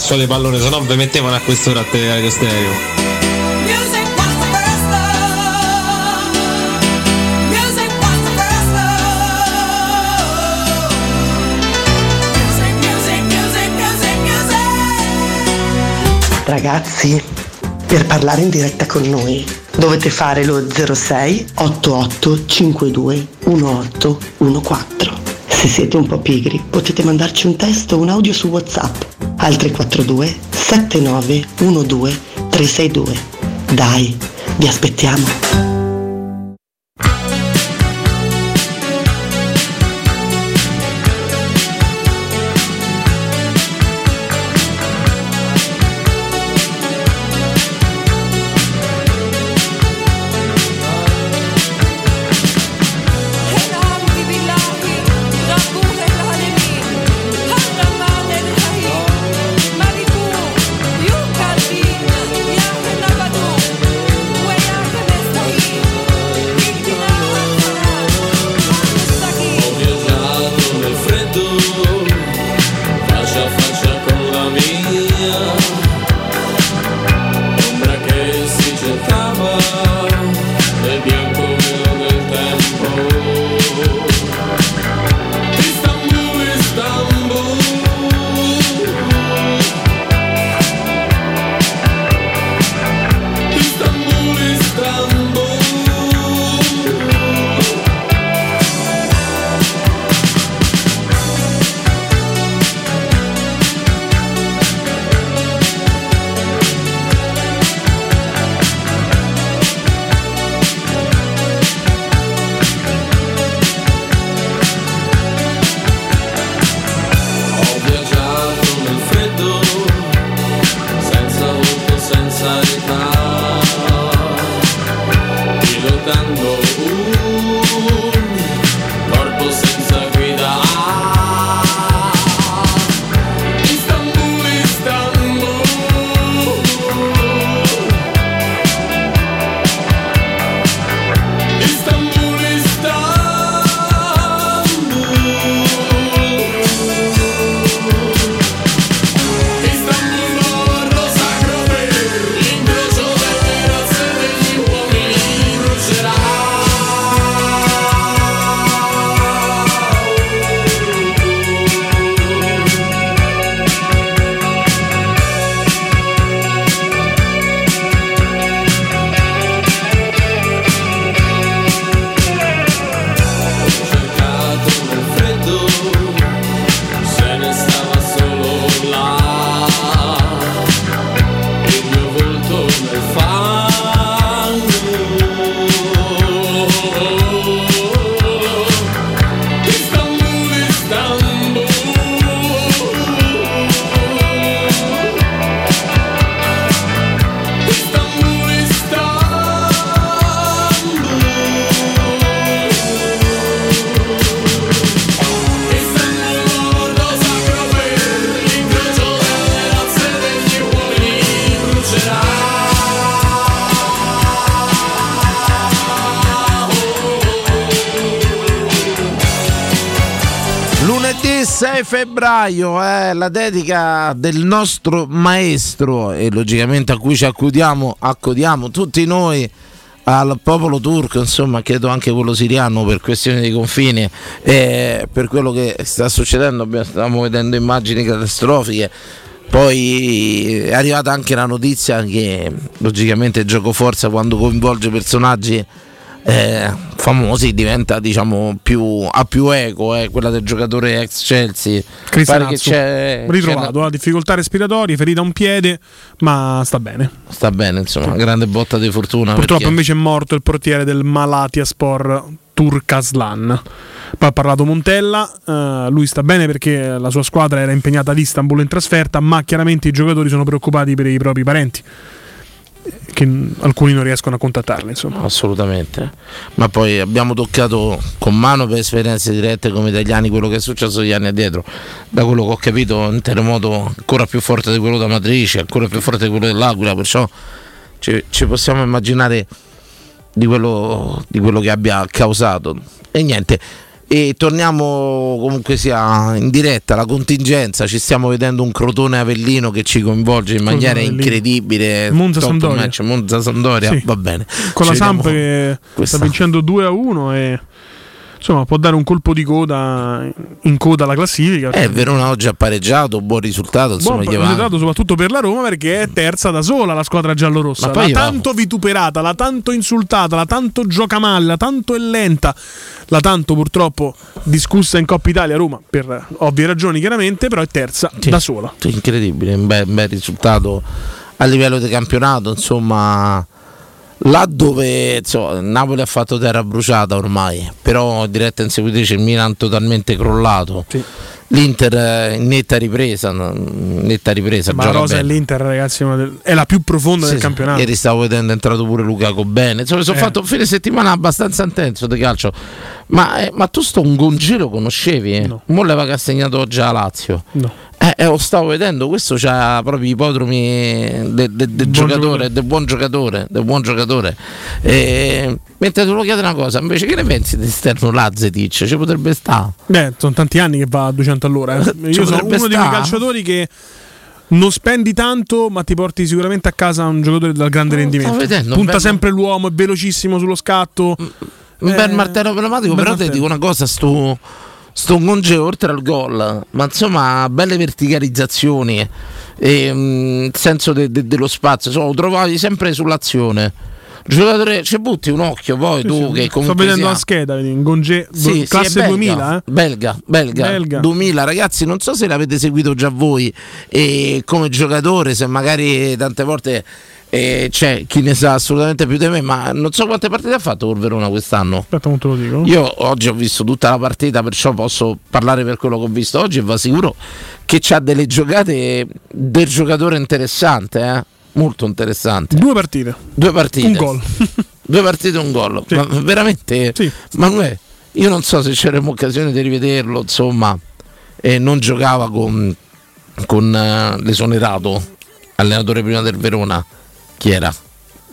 Cazzo le pallone, se no vi mettevano a quest'ora a Radio Stereo. Ragazzi, per parlare in diretta con noi dovete fare lo 06 88 52 1814. Se siete un po' pigri potete mandarci un testo o un audio su WhatsApp al 342 7912 362. Dai, vi aspettiamo. Febbraio è la dedica del nostro maestro e logicamente a cui ci accudiamo, accodiamo tutti noi al popolo turco, insomma, credo anche quello siriano per questioni di confini e per quello che sta succedendo, stiamo vedendo immagini catastrofiche. Poi è arrivata anche la notizia che logicamente gioco forza quando coinvolge personaggi eh, famosi diventa diciamo più, a più eco eh, quella del giocatore ex Chelsea. Pare che c'è ritrovato, c'è ha difficoltà respiratorie ferita a un piede ma sta bene. Sta bene insomma grande botta di fortuna purtroppo perché... invece è morto il portiere del Malatia Sport Turkaslan. Poi ha parlato Montella, uh, lui sta bene perché la sua squadra era impegnata ad Istanbul in trasferta, ma chiaramente i giocatori sono preoccupati per i propri parenti che alcuni non riescono a contattarli. Insomma. Assolutamente, ma poi abbiamo toccato con mano per esperienze dirette come italiani quello che è successo gli anni addietro. Da quello che ho capito, un terremoto ancora più forte di quello da Matrice, ancora più forte di quello dell'Aquila, perciò ci, ci possiamo immaginare di quello, di quello che abbia causato. E niente e torniamo comunque sia in diretta la contingenza ci stiamo vedendo un Crotone Avellino che ci coinvolge in maniera incredibile Monza match, Monza Sandoria sì. va bene con ci la Samp che questa. sta vincendo 2 a 1 e insomma può dare un colpo di coda in coda alla classifica. Eh, Verona oggi ha pareggiato, buon risultato. Insomma, buon risultato soprattutto per la Roma perché è terza da sola la squadra giallorossa. L'ha tanto vituperata, l'ha tanto insultata, l'ha tanto gioca male, l'ha tanto è lenta, l'ha tanto purtroppo discussa in Coppa Italia Roma per ovvie ragioni chiaramente, però è terza sì, da sola. Sì, incredibile, un bel, un bel risultato a livello di campionato, insomma là dove insomma, Napoli ha fatto terra bruciata ormai, però diretta inseguitrice il Milan totalmente crollato. Sì. L'Inter in netta ripresa, netta ripresa. Ma la rosa è l'Inter, ragazzi, è la più profonda sì, del campionato. Ieri stavo vedendo, è entrato pure Lukaku bene. Insomma, sono eh. fatto un fine settimana abbastanza intenso di calcio. Ma, eh, ma tu sto un Gongelo conoscevi? Eh? No. Mo l'aveva che ha segnato già a Lazio. No. Eh, eh, lo stavo vedendo, questo c'ha proprio i ipodromi del de, de giocatore, del buon giocatore, del buon giocatore. E, mentre tu lo chiedi una cosa, invece che ne pensi di esterno Lazzetic? Ci potrebbe stare? Beh, sono tanti anni che va a 200 all'ora. Eh. Io sono uno sta? di quei calciatori che non spendi tanto, ma ti porti sicuramente a casa un giocatore dal grande no, rendimento. Vedendo, Punta bello. sempre l'uomo, è velocissimo sullo scatto. Un bel eh, martello pneumatico, però te dico una cosa, sto sto Monge oltre al gol, ma insomma belle verticalizzazioni e um, il senso de- de- dello spazio, insomma, lo trovavi sempre sull'azione. Giocatore, ci butti un occhio poi sì, tu sì, che comunque sto vedendo sia... la scheda, vedi, Gonge, sì, classe belga, 2000, eh? belga, belga, belga, 2000, ragazzi, non so se l'avete seguito già voi e come giocatore, se magari tante volte e c'è chi ne sa assolutamente più di me, ma non so quante partite ha fatto col Verona quest'anno. Aspetta, non te lo dico. Io oggi ho visto tutta la partita, perciò posso parlare per quello che ho visto oggi e va sicuro che ha delle giocate del giocatore interessante, eh? molto interessante. Due partite. Due partite. Un gol. Due partite e un gol. Sì. Ma veramente, sì. Manuele, io non so se c'eremo occasione di rivederlo, insomma, e non giocava con, con uh, l'esonerato allenatore prima del Verona chi era?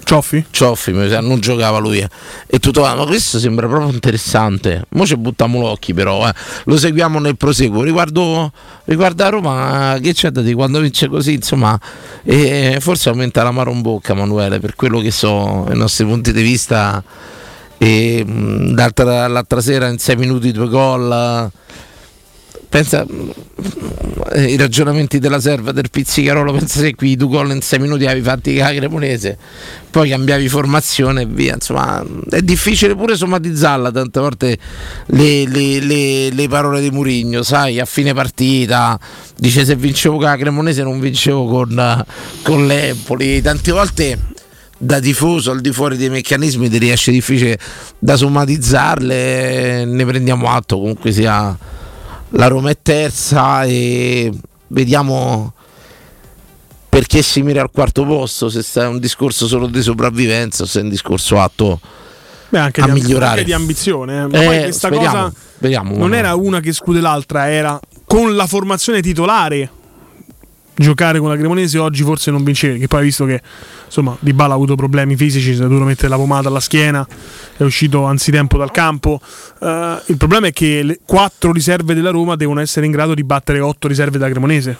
Cioffi? Cioffi, non giocava lui. E tutto, ma questo sembra proprio interessante. Mo ci buttiamo l'occhio però, eh. lo seguiamo nel proseguo. Riguardo, riguardo a Roma, che c'è da dire? Quando vince così, insomma, eh, forse aumenta la mano in bocca, Manuele, per quello che so, i nostri punti di vista. E, mh, l'altra, l'altra sera in sei minuti due gol pensa eh, i ragionamenti della serva del pizzicarolo pensa se qui tu gol in 6 minuti avevi fatti la Cremonese poi cambiavi formazione e via insomma è difficile pure somatizzarla tante volte le, le, le, le parole di Murigno sai a fine partita dice se vincevo con la Cremonese non vincevo con, con l'Empoli tante volte da tifoso al di fuori dei meccanismi ti riesce difficile da somatizzarle ne prendiamo atto comunque sia la Roma è terza e vediamo perché si mira al quarto posto, se è un discorso solo di sopravvivenza o se è un discorso atto Beh, anche a di, migliorare. Anche di ambizione. Eh. Ma eh, poi questa vediamo, cosa vediamo, non era una che scude l'altra, era con la formazione titolare giocare con la Cremonese oggi forse non vincevi, che poi visto che insomma Di Bala ha avuto problemi fisici, si è dovuto mettere la pomata alla schiena, è uscito anzitempo dal campo. Uh, il problema è che le quattro riserve della Roma devono essere in grado di battere otto riserve della Cremonese.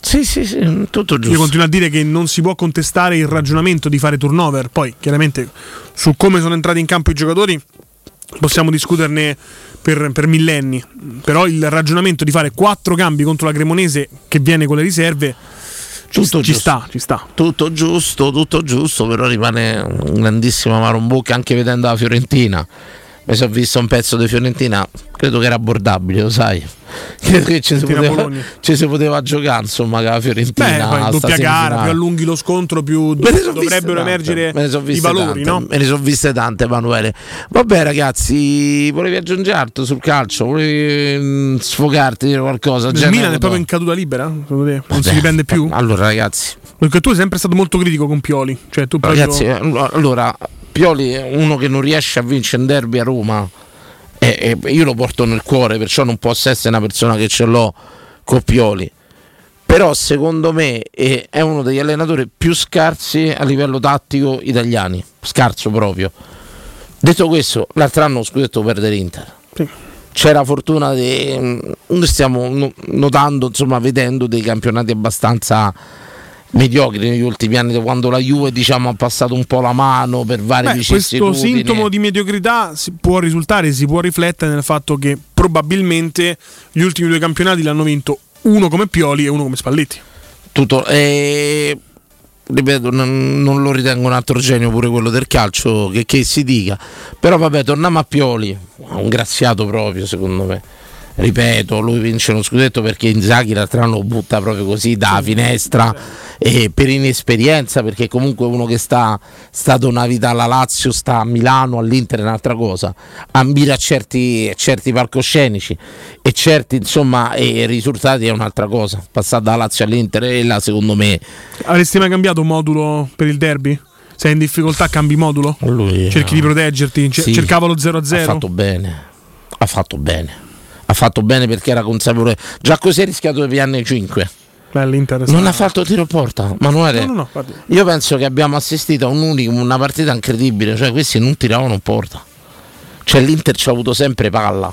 Sì, sì, sì, tutto giusto. Io continuo a dire che non si può contestare il ragionamento di fare turnover, poi chiaramente su come sono entrati in campo i giocatori possiamo discuterne per, per, millenni. Però il ragionamento di fare quattro cambi contro la Cremonese che viene con le riserve. Ci, ci sta, ci sta. Tutto giusto, tutto giusto, però rimane un grandissimo amaro in bocca anche vedendo la Fiorentina mi sono visto un pezzo di Fiorentina, credo che era abbordabile, lo sai. Credo che ci si, poteva, ci si poteva giocare insomma con la Fiorentina. Beh, doppia gara, più allunghi lo scontro, più dovrebbero emergere i valori. Tante, no? Me ne sono viste tante, Emanuele. Vabbè, ragazzi, volevi aggiungere altro sul calcio? Volevi mm, sfogarti, dire qualcosa? Il Milan è proprio in caduta libera? Non Vabbè, si riprende più? Allora, ragazzi. Perché tu sei sempre stato molto critico con Pioli. Cioè, tu ragazzi, proprio... allora Pioli è uno che non riesce a vincere un derby a Roma e, e io lo porto nel cuore, perciò non posso essere una persona che ce l'ho con Pioli. Però secondo me è uno degli allenatori più scarsi a livello tattico italiani, scarso proprio. Detto questo, l'altro anno scudetto perde l'Inter. Sì. C'era fortuna di... stiamo notando, insomma, vedendo dei campionati abbastanza mediocri negli ultimi anni quando la Juve diciamo, ha passato un po' la mano per varie Beh, vicissitudini. questo sintomo di mediocrità si può risultare si può riflettere nel fatto che probabilmente gli ultimi due campionati l'hanno vinto uno come Pioli e uno come Spalletti. Tutto eh, ripeto non, non, lo ritengo un altro genio pure quello del calcio che, che si dica. Però vabbè torniamo a Pioli un graziato proprio secondo me ripeto, lui vince lo scudetto perché Inzaghi l'altro anno lo butta proprio così da finestra e per inesperienza, perché comunque uno che sta stato una vita alla Lazio, sta a Milano, all'Inter è un'altra cosa, ambire a certi, certi palcoscenici e certi insomma e risultati è un'altra cosa. Passare da Lazio all'Inter è là secondo me. Avresti mai cambiato modulo per il derby? Sei in difficoltà, cambi modulo? Lui, Cerchi no. di proteggerti? Sì, cercava lo 0-0? Ha fatto bene. Ha fatto bene ha fatto bene perché era consapevole. Già così ha rischiato di pianne 5. Non ha fatto tiro porta, Manuele. No, no, no, io penso che abbiamo assistito a un unicum, una partita incredibile. Cioè, questi non tiravano porta. Cioè, l'Inter ci ha avuto sempre palla.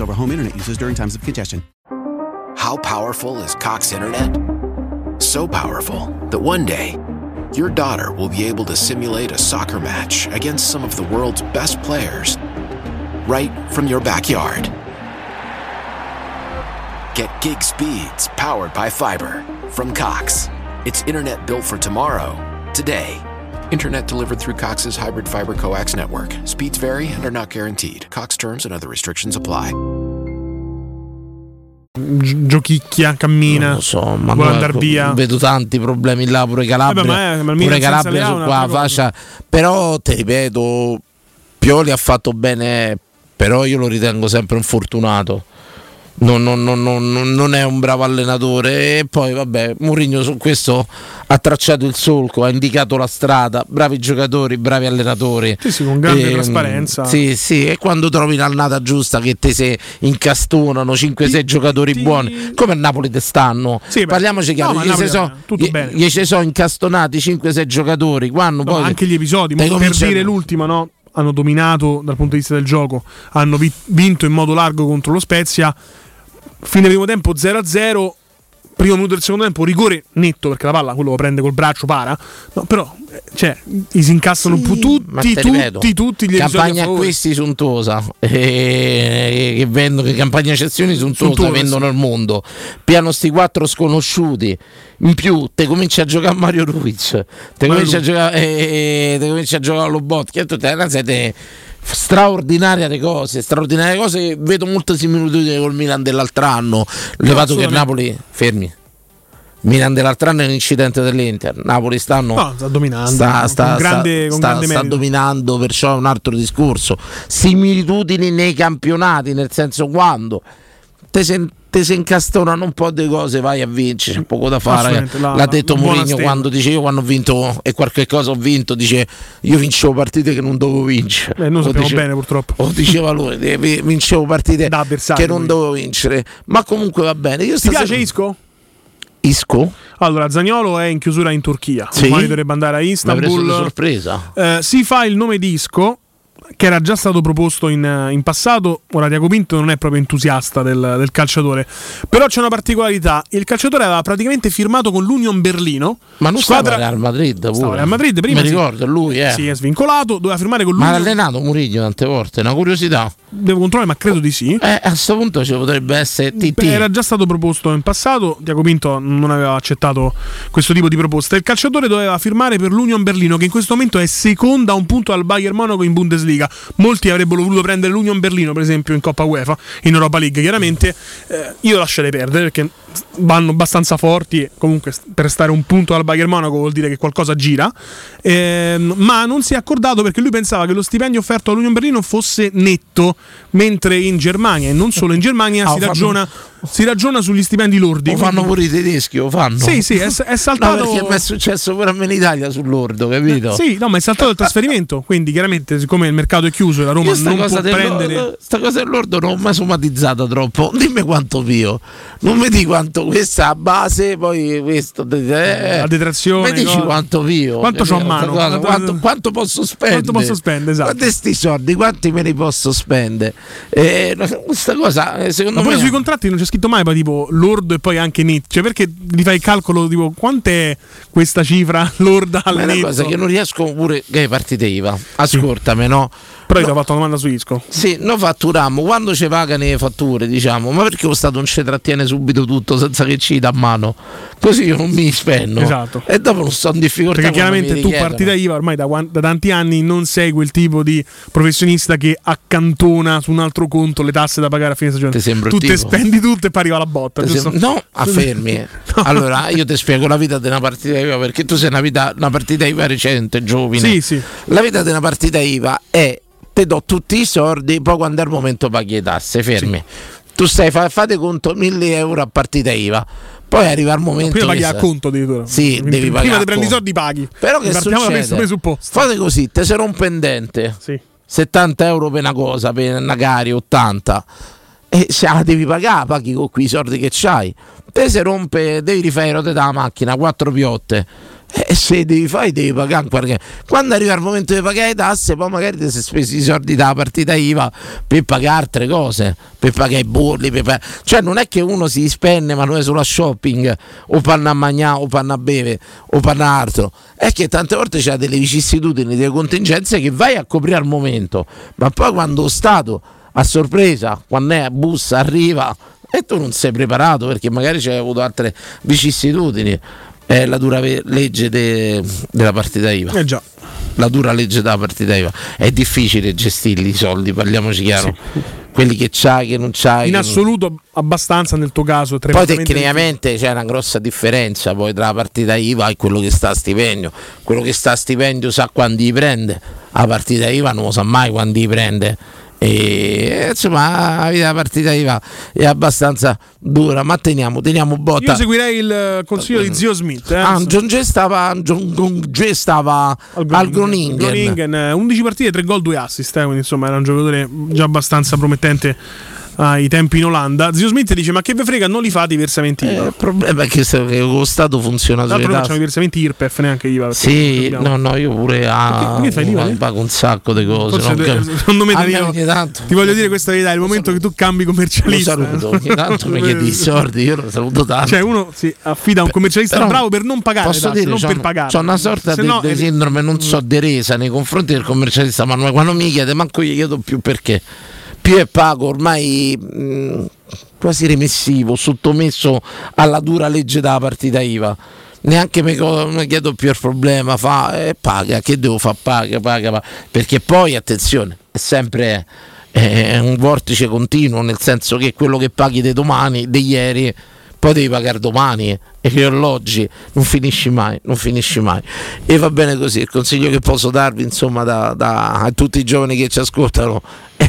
over home internet users during times of congestion. How powerful is Cox Internet? So powerful that one day, your daughter will be able to simulate a soccer match against some of the world's best players right from your backyard. Get gig speeds powered by fiber from Cox. It's internet built for tomorrow, today. Internet delivered through Cox's hybrid fiber coax network. Speeds vary and are not guaranteed. Cox terms and other restrictions apply. Giochicchia, cammina. Non lo so, ma vuole andare via. Vedo tanti problemi là, pure Calabria. Eh beh, ma è, pure Calabria su qua fascia. Però ti ripeto, Pioli ha fatto bene, però io lo ritengo sempre un fortunato non, non, non, non, è un bravo allenatore. E poi vabbè Mourinho su questo ha tracciato il solco ha indicato la strada. Bravi giocatori bravi allenatori. Sì, sì, con grande e, trasparenza. sì sì e quando trovi l'annata giusta che te si incastonano 5-6 giocatori ti... buoni come a Napoli te stanno. Sì, parliamoci chiaro no, gli, so, gli, gli ci sono incastonati 5-6 giocatori quando no, poi anche gli episodi per dire l'ultima no hanno dominato dal punto di vista del gioco hanno vinto in modo largo contro lo Spezia fine primo tempo 0-0 primo minuto del secondo tempo rigore netto perché la palla quello lo prende col braccio para. No, però eh, cioè, si incassano sì, tutti, tutti, tutti gli campagna acquisti suntuosa. Eh, che vendono che campagna eccezioni suntuosa, suntuosa vendono al mondo. Piano sti quattro sconosciuti. In più te cominci a giocare Mario Ruiz. Te cominci a giocare eh, te cominci a giocare allo bot che tutte le siete straordinaria le cose, straordinarie cose. Vedo molte similitudini col Milan dell'altro anno. Levato che Napoli fermi. Milan dell'altro anno è un incidente dell'Inter. Napoli stanno. No, sta dominando. Sta, sta, con grande, sta, sta, dominando, perciò è un altro discorso. Similitudini nei campionati, nel senso quando te se, te se incastonano un po' di cose, vai a vincere, c'è poco da fare. La- L'ha detto Mourinho quando dice io quando ho vinto e qualche cosa ho vinto, dice io vincevo partite che non dovevo vincere. Eh, noi sappiamo dice- bene purtroppo. o diceva lui, eh, vi- vincevo partite che non dovevo vincere. Ma comunque va bene. Io Ti stasera- piace Isco? Isco? Allora, Zagnolo è in chiusura in Turchia. Sì? Domani dovrebbe andare a Istanbul. sorpresa. Eh, si fa il nome di Isco, che era già stato proposto in, in passato. Ora, Diaco Pinto non è proprio entusiasta del, del calciatore. Però c'è una particolarità: il calciatore aveva praticamente firmato con l'Union Berlino. Ma non squadra... stava al Madrid pure. Stava al Madrid prima. Mi ricordo, lui eh. Si è svincolato, doveva firmare con Ma ha l'Union. allenato Murigno tante volte, una curiosità. Devo controllare, ma credo di sì. Eh, a questo punto ci potrebbe essere TT. Era già stato proposto in passato, Diaco Pinto non aveva accettato questo tipo di proposta. Il calciatore doveva firmare per l'Union Berlino, che in questo momento è seconda a un punto al Bayern Monaco in Bundesliga. Molti avrebbero voluto prendere l'Union Berlino, per esempio, in Coppa UEFA, in Europa League. Chiaramente eh, io lascerei perdere perché vanno abbastanza forti. e Comunque, per stare un punto al Bayern Monaco vuol dire che qualcosa gira. Ehm, ma non si è accordato perché lui pensava che lo stipendio offerto all'Union Berlino fosse netto, mentre in Germania e non solo in Germania Ah, si ragiona si ragiona sugli stipendi lordi. Lo fanno pure i tedeschi, lo fanno. Sì, sì, è, è saltato. No, perché mi è successo pure a me in Italia sull'ordo, capito? Sì, no, ma è saltato il trasferimento. Quindi, chiaramente, siccome il mercato è chiuso e la Roma non cosa, può prendere. dell'ordo, sta cosa dell'ordo non l'ho mai somatizzata troppo. Dimmi quanto pio. Non mi dici quanto questa la base, poi questo. Eh, La detrazione, Mi dici no? quanto pio. Quanto c'ho a mano? Quanto, quanto- quanto posso spendere? Quanto posso spendere, esatto. Quanti sti soldi, quanti me li posso spendere? Eh, questa cosa, eh, secondo Ma me. sui contratti non c'è scritto mai poi, tipo lordo e poi anche netto. Cioè, perché gli fai il calcolo tipo quant'è questa cifra lorda al Ma è una netto? cosa che non riesco pure. Che partite IVA? Ascoltami, no? Però io ti ho fatto una domanda su Isco. Sì, noi fatturiamo quando ci pagano le fatture, diciamo, ma perché lo Stato non ci trattiene subito tutto senza che ci dà mano? Così io non mi spenno. Esatto. E dopo non sto in difficoltà. Perché chiaramente tu partita IVA ormai da, da tanti anni non sei quel tipo di professionista che accantona su un altro conto le tasse da pagare a fine stagione. Ti tu tipo? spendi tutto e poi arriva la botta. Giusto? No, affermi. Allora, io ti spiego la vita di una partita IVA perché tu sei una, vita- una partita IVA recente, giovane. Sì, sì. La vita di una partita IVA è te do tutti i soldi, poi quando è il momento paghi le tasse, fermi. Tu stai, fa- fate conto 1000 euro a partita IVA. Poi arriva il momento. Prima paghi a conto addirittura. Sì, Quindi devi pagare. Prima ti prendi i soldi paghi. Però che Partiamo succede? Fate così, te sei un pendente. Sì. 70 euro per una cosa, per una cari, 80. E se la devi pagare, paghi con quei soldi che c'hai. Te se rompe, devi rifare le rote macchina, quattro piotte. E se devi fare, devi pagare perché quando arriva il momento di pagare le tasse, poi magari ti sei spesi i soldi dalla partita IVA per pagare altre cose, per pagare i bolli, per cioè non è che uno si spende ma non è solo a shopping, o panna a mangiare, o panna a bere, o panna altro. È che tante volte c'è delle vicissitudini, delle contingenze che vai a coprire al momento, ma poi quando lo Stato a sorpresa, quando è a bussa, arriva e tu non sei preparato perché magari c'hai avuto altre vicissitudini. È la dura legge de- della partita IVA. Eh già. La dura legge della partita IVA. È difficile gestirli i soldi, parliamoci chiaro. Quelli che c'hai, che non c'hai. In che non- assoluto abbastanza nel tuo caso. poi tecnicamente c'è una grossa differenza poi tra la partita IVA e quello che sta a stipendio. Quello che sta a stipendio sa quando li prende, la partita IVA non lo sa mai quando li prende. E insomma la vita della partita IVA è abbastanza dura, ma teniamo, teniamo botta. Io seguirei il eh, consiglio di zio Smith. Eh? John G stava, John G stava al Groningen. Groningen, eh, 11 partite, 3 gol, 2 assist. eh, quindi insomma era un giocatore già abbastanza promettente ai tempi in Olanda. Zio Smith dice: Ma che ve frega, non li fate i versamenti Eh, IVA. il problema è che lo Stato funziona l'altro, sulle non facciamo i versamenti IRPEF neanche IVA. Sì, no, no, io pure a, Perché- perché fai l'IVA, eh? un sacco di cose. Forse non secondo me A Danilo, ti voglio dire questa verità: è il momento che tu cambi lo commercialista. saluto, ogni tanto mi chiedi i soldi, io lo saluto tanto. Cioè, uno si affida a un commercialista Però bravo per non pagare, Posso tasse, dire, non c'ho, per pagare. c'ho una sorta di, no, eh, sindrome, non so, di resa nei confronti del commercialista, ma quando mi chiede, manco gli chiedo più perché. Più è pago ormai mh, quasi remissivo, sottomesso alla dura legge della partita IVA. Neanche mi, chiedo più il problema, fa eh, paga, che devo fare? Paga, paga, paga. Perché poi, attenzione, è sempre eh, un vortice continuo, nel senso che quello che paghi di domani, di ieri, poi devi pagare domani e che alloggi, non finisci mai, non finisci mai. E va bene così, il consiglio che posso darvi insomma da, da a tutti i giovani che ci ascoltano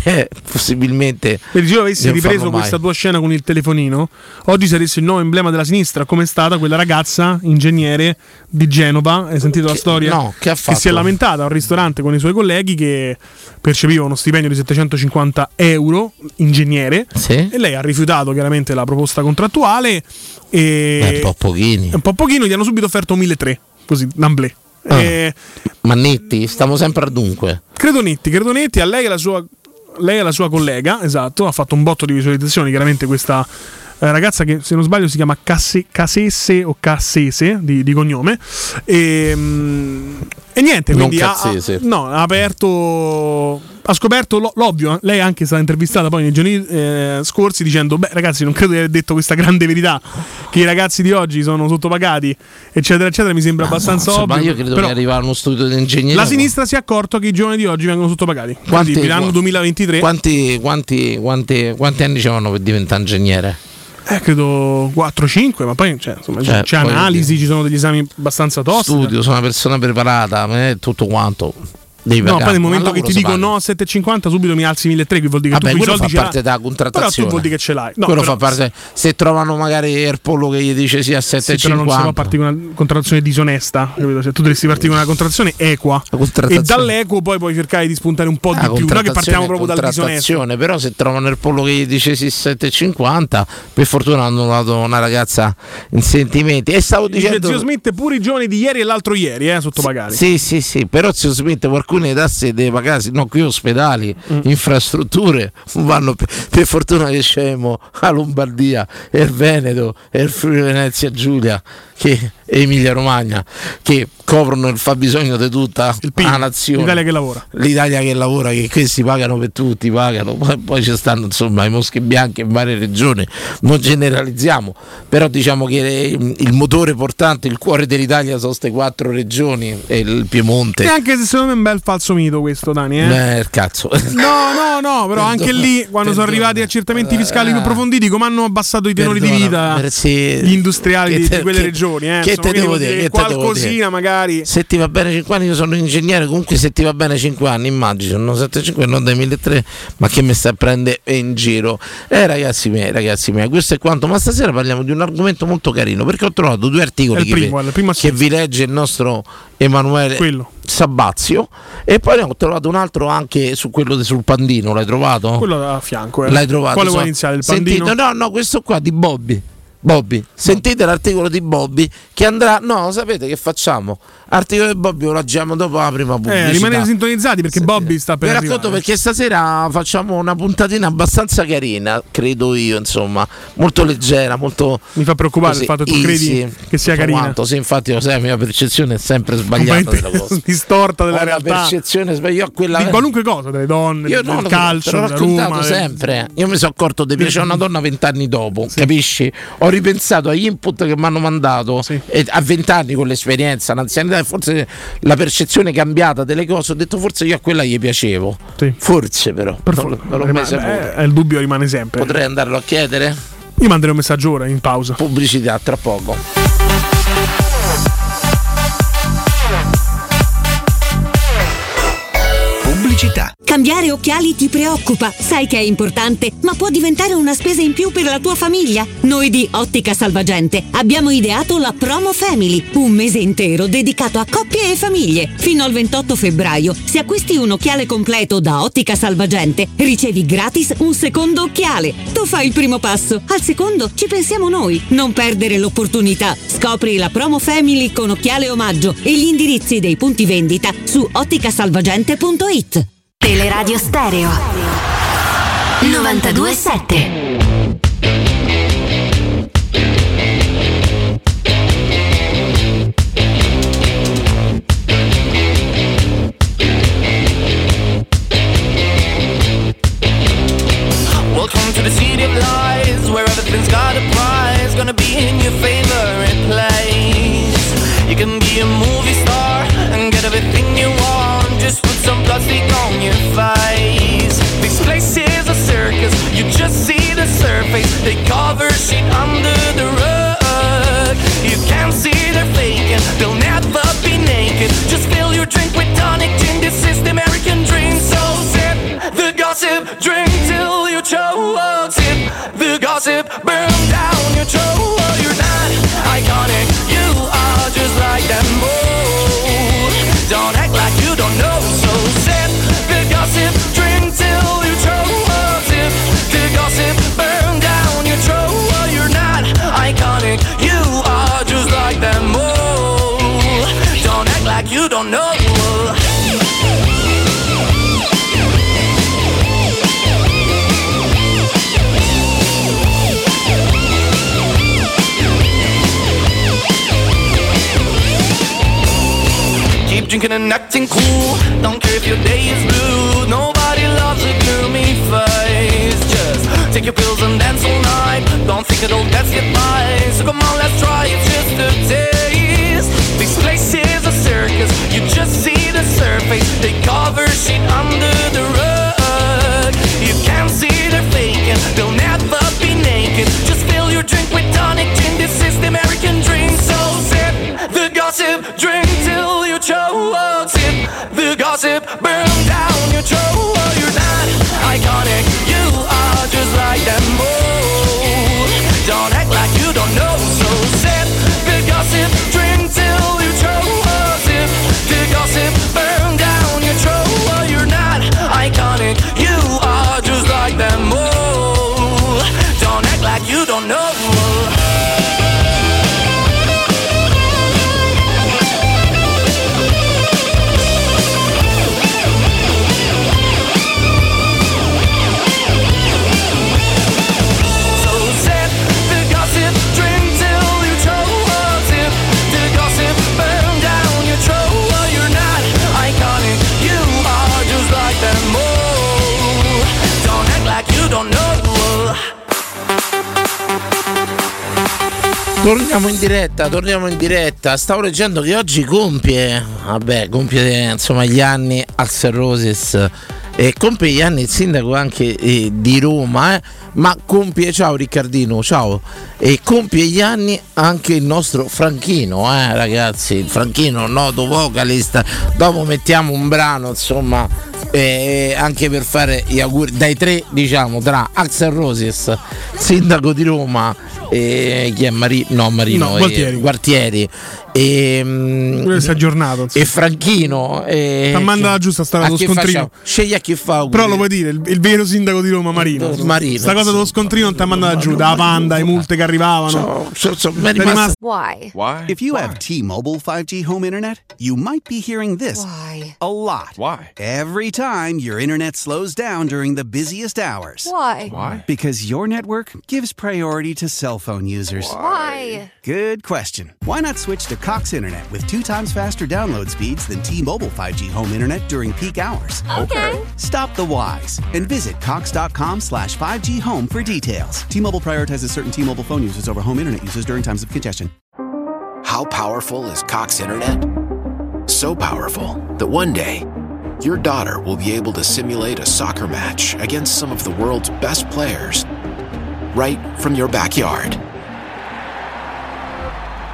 è possibilmente... Se io avessi ripreso questa tua scena con il telefonino, oggi saresti il nuovo emblema della sinistra, come è stata quella ragazza, ingegnere di Genova, hai sentito che, la storia? No, che ha fatto? Che si è lamentata a un ristorante con i suoi colleghi che percepiva uno stipendio di 750 euro, ingegnere, sì. e lei ha rifiutato chiaramente la proposta contrattuale e Beh, un po' pochini. Un po' pochino, gli hanno subito offerto 1.300, così, d'amblè. Ah. E... Ma Netti, stiamo sempre al dunque. Credo Netti, credo Netti, a lei e la sua lei e la sua collega, esatto, ha fatto un botto di visualizzazioni, chiaramente questa ragazza che se non sbaglio si chiama Casse, Casesse o Cassese di, di cognome. E, mm, e niente, quindi non ha, no, ha aperto ha scoperto lo, l'ovvio, lei anche è stata intervistata poi nei giorni eh, scorsi dicendo beh ragazzi non credo di aver detto questa grande verità che i ragazzi di oggi sono sottopagati eccetera eccetera. Mi sembra Ah, abbastanza no, ovvio. io credo però che arriva uno studio di ingegneria la sinistra si è accorto che i giovani di oggi vengono sottopagati. Quanti- quindi l'anno 2023 quanti, quanti, quanti, quanti anni ci vanno per diventare ingegnere? Eh, credo 4-5, ma poi cioè, insomma, Cioè, c'è poi- analisi, ci sono degli esami abbastanza tosti. Studio, sono una persona preparata, eh, tutto quanto. No, poi nel momento che ti dico paga. no a 7,50 subito mi alzi 1.300, che vuol dire che Vabbè, tu quello fa parte della Però contrattazione. tu vuol dire che ce l'hai. No, quello però, fa parte. Se trovano magari Erpollo che gli dice sì a sì, però non si 7,50. può partire con una contrattazione disonesta, capito? Cioè, tu dovresti partire con una contrattazione equa e dall'equo poi puoi cercare di spuntare un po' di più. Non che partiamo proprio dal disonesto. però se trovano il pollo che gli dice sì 7,50 per fortuna hanno dato una ragazza in sentimenti e stavo Dice dicendo zio Smith pure i giovani di ieri e l'altro ieri, eh, sottopagati. Sì, sì, sì, però zio Smith qualcuno le tasse deve pagare, no, qui ospedali, Mm. infrastrutture vanno per, per fortuna che scemo a Lombardia e il Veneto e il Friuli Venezia Giulia che, e Emilia Romagna che coprono il fabbisogno di tutta Il PIL, la nazione. l'Italia che lavora. L'Italia che lavora, che questi pagano per tutti, pagano, poi, poi ci stanno insomma i mosche bianche in varie regioni, non generalizziamo, però diciamo che il, il motore portante, il cuore dell'Italia sono queste quattro regioni e il Piemonte. E anche se secondo me è un bel falso mito questo, Dani. Eh? Eh, cazzo. No, no, no, però anche lì quando sono arrivati accertamenti fiscali più approfonditi, come hanno abbassato i tenori di Perdona, vita per- sì. gli industriali Che di, te- di quelle che- regioni. Eh. che Insomma, te devo dire, che te devo qualcosina dire? magari. Se ti va bene 5 anni, io sono ingegnere, comunque se ti va bene 5 anni, immagino, non 7,5 non dai 1.300, ma che mi stai a prendere in giro? Eh ragazzi miei, ragazzi miei, questo è quanto, ma stasera parliamo di un argomento molto carino, perché ho trovato due articoli che, primo, vi, che vi legge il nostro Emanuele Quello. Sabazio e poi ne ho trovato un altro anche su quello de- sul pandino, l'hai trovato? Quello a fianco. Eh. L'hai trovato? Quale so- vuoi iniziare? Il pandino? no, no, questo qua di Bobby. Bobby, sentite l'articolo di Bobby che andrà. No, sapete che facciamo? Articolo di Bobby lo leggiamo dopo la prima pubblicità. Eh, rimanete sintonizzati perché Bobby sta per Vi racconto arrivare. perché stasera facciamo una puntatina abbastanza carina, credo io, insomma, molto leggera, molto. Mi fa preoccupare così, il fatto che tu easy. credi che sia carina. Quanto, sì, infatti, lo sai, la mia percezione è sempre sbagliata della cosa. Distorta Ho della una realtà. percezione sbagliata. Quella Di qualunque cosa, delle donne, io del no, calcio, l'ho raccontato Roma. sempre. Io mi sono accorto di piacere a una donna vent'anni dopo, capisci? Ho ripensato agli input che mi hanno mandato Sì. e a vent'anni con l'esperienza, l'anzianità, e forse la percezione cambiata delle cose. Ho detto forse io a quella gli piacevo. Sì. Forse però. Per non, favore, non l'ho rimane- mai saputo. eh, il dubbio rimane sempre. Potrei andarlo a chiedere? Io manderò un messaggio ora in pausa. Pubblicità tra poco. Pubblicità. Cambiare occhiali ti preoccupa, sai che è importante, ma può diventare una spesa in più per la tua famiglia. Noi di Ottica Salvagente abbiamo ideato la Promo Family, un mese intero dedicato a coppie e famiglie. Fino al 28 febbraio, se acquisti un occhiale completo da Ottica Salvagente, ricevi gratis un secondo occhiale. Tu fai il primo passo, al secondo ci pensiamo noi. Non perdere l'opportunità. Scopri la Promo Family con occhiale omaggio e gli indirizzi dei punti vendita su otticasalvagente.it. Teleradio Stereo. 927 don't know. Keep drinking and acting cool. Don't care if your day is blue. Nobody loves a gloomy face. Just take your pills and dance all night. Don't think it'll get by. So come on, let's try it just a taste. This place is a circus. You just see the surface. They cover shit under Torniamo in diretta, torniamo in diretta. Stavo leggendo che oggi compie, vabbè, compie insomma gli anni al Serrosis e compie gli anni il sindaco anche eh, di Roma, eh, ma compie, ciao Riccardino, ciao, e compie gli anni anche il nostro Franchino, eh, ragazzi, Franchino, noto vocalist, dopo mettiamo un brano, insomma, eh, anche per fare gli auguri dai tre, diciamo, tra Axel Roses, sindaco di Roma e chi è Mari- no, Marino No, eh, Gualtieri. E, Quello si è aggiornato. e Franchino e T'ha mandato giusto a stare a allo chi scontrino. facciamo? scegli a chi fa auguri. Però lo puoi dire, il, il vero sindaco di Roma, Marino. Marino, Sta cosa dello scontrino non ti ha mandato giù, da panda, le multe che arrivavano. So- so- mi è rimasto- Why? Why? If you have T-Mobile 5G home internet, you might be hearing this Why? a lot. Why? Every time your internet slows down during the busiest hours. Why? Why? Because your network gives priority to cell phone users. Why? Good question. Why not switch to Cox Internet with two times faster download speeds than T-Mobile 5G home internet during peak hours? Okay. Stop the whys and visit cox.com slash 5G home for details. T-Mobile prioritizes certain T-Mobile phone users over home internet users during times of congestion. How powerful is Cox Internet? So powerful that one day, your daughter will be able to simulate a soccer match against some of the world's best players right from your backyard.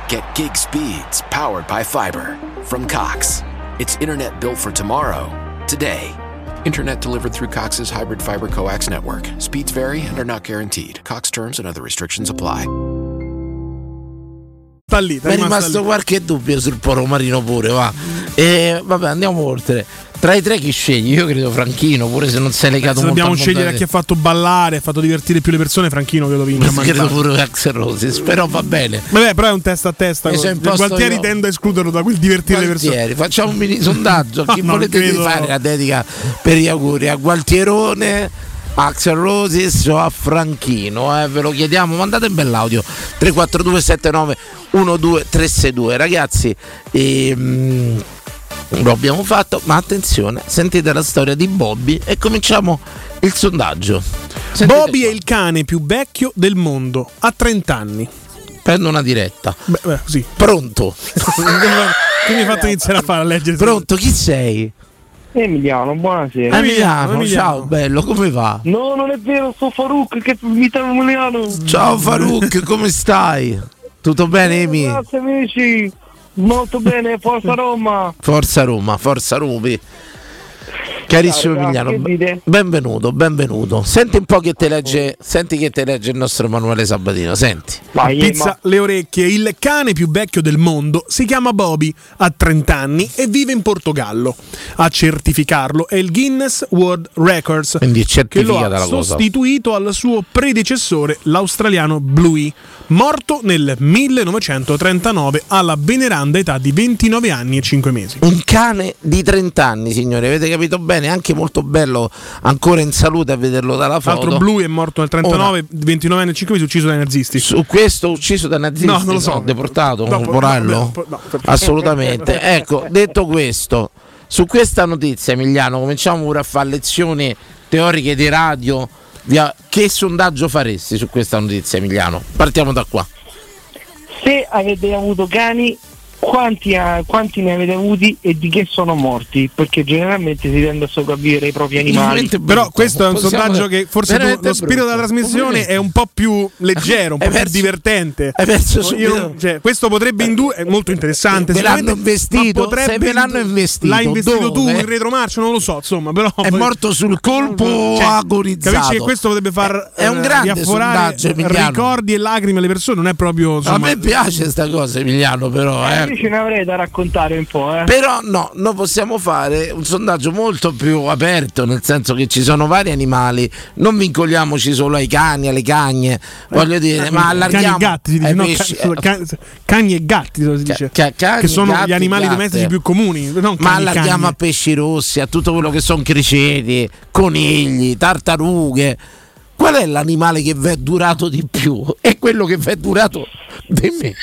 Get gig speeds powered by fiber from Cox. It's internet built for tomorrow, today. Internet delivered through Cox's hybrid fiber coax network. Speeds vary and are not guaranteed. Cox terms and other restrictions apply. Sta lì, sta Mi è rimasto rimasto lì. qualche dubbio sul Poro Marino pure, va. E vabbè, andiamo oltre. Tra i tre chi scegli? Io credo Franchino, pure se non sei legato Se molto dobbiamo scegliere a chi ha fatto ballare, ha fatto divertire più le persone, Franchino credo vinca. Credo pure Axel Roses, però va bene. Vabbè, però è un testa a testa. Imposto Gualtieri io. tende a escluderlo da quel divertire le persone. Gualtieri, facciamo un mini sondaggio. A chi No, volete credo. fare la dedica per gli auguri? A Gualtierone, Axel Roses o a Franchino? Eh? Ve lo chiediamo, mandate un bell'audio 342 79 12362 ragazzi. ehm, lo abbiamo fatto, ma attenzione, sentite la storia di Bobby e cominciamo il sondaggio. Sentite Bobby qua. è il cane più vecchio del mondo, ha 30 anni. Prendo una diretta. Beh, beh, così. Pronto? Che mi hai fatto iniziare a fare a leggere? Pronto, chi sei? Emiliano, buonasera. Emiliano, Emiliano. ciao bello, come va? No, non è vero, sto Farouk che mi chiama Emiliano. Ciao Farouk, come stai? Tutto bene Emi? Grazie amici, molto bene, forza Roma. Forza Roma, forza Rubi. Carissimo Emiliano, benvenuto, benvenuto. Senti un po' che te legge, senti che te legge il nostro Emanuele Sabatino, senti. Vai, Pizza le orecchie. Il cane più vecchio del mondo si chiama Bobby, ha 30 anni e vive in Portogallo. A certificarlo è il Guinness World Records, Quindi è che lo ha la cosa. sostituito al suo predecessore, l'australiano Bluey, morto nel 1939 alla veneranda età di 29 anni e 5 mesi. Un cane di 30 anni, signori, avete capito bene? Anche molto bello, ancora in salute a vederlo dalla foto. l'altro Bluey è morto nel 39, 29 anni e 5 mesi, ucciso dai nazisti. Su questo ucciso da nazisti, No, non lo so. deportato, Dopo- corporello? dopo- no, perché- Assolutamente. ecco, detto questo, su questa notizia, Emiliano, cominciamo pure a fare lezioni teoriche di radio. via- Che sondaggio faresti su questa notizia, Emiliano? Partiamo da qua. Se avete avuto cani, quanti, ha- quanti ne avete avuti e di che sono morti? Perché generalmente si tende a sopravvivere ai propri animali. Però questo è un Possiamo- sondaggio che forse tu- lo spirito brutto. della trasmissione è un po' più leggero, un po' Hai più perso- divertente. perso Io cioè, questo potrebbe indurre, è molto interessante. Ve l'hanno investito? potrebbe Se ve l'hanno investito, L'hai investito tu dove? in retromarcia, non lo so, insomma, però È morto sul colpo Cioè, agonizzato? Capisci che questo potrebbe far È un eh, grande riafforare sondaggio, Emiliano. ricordi e lacrime alle persone, non è proprio a insomma, me piace sta cosa, Emiliano, però. Eh, eh. io ce ne avrei da raccontare un po', eh. Però no, noi possiamo fare un sondaggio molto più aperto, nel senso che ci sono vari animali, non vincoliamoci solo ai cani, alle cagne, voglio dire, ma allarghiamo cani e gatti si dice, no, pesci, ca- eh, ca- cani e gatti si dice, ca- cani, che sono gatti, gli animali gatte. domestici più comuni, non ma cani allarghiamo cagne. a pesci rossi, a tutto quello che sono criceti, conigli, tartarughe. Qual è l'animale che vi è durato di più? È quello che vi è durato di meno.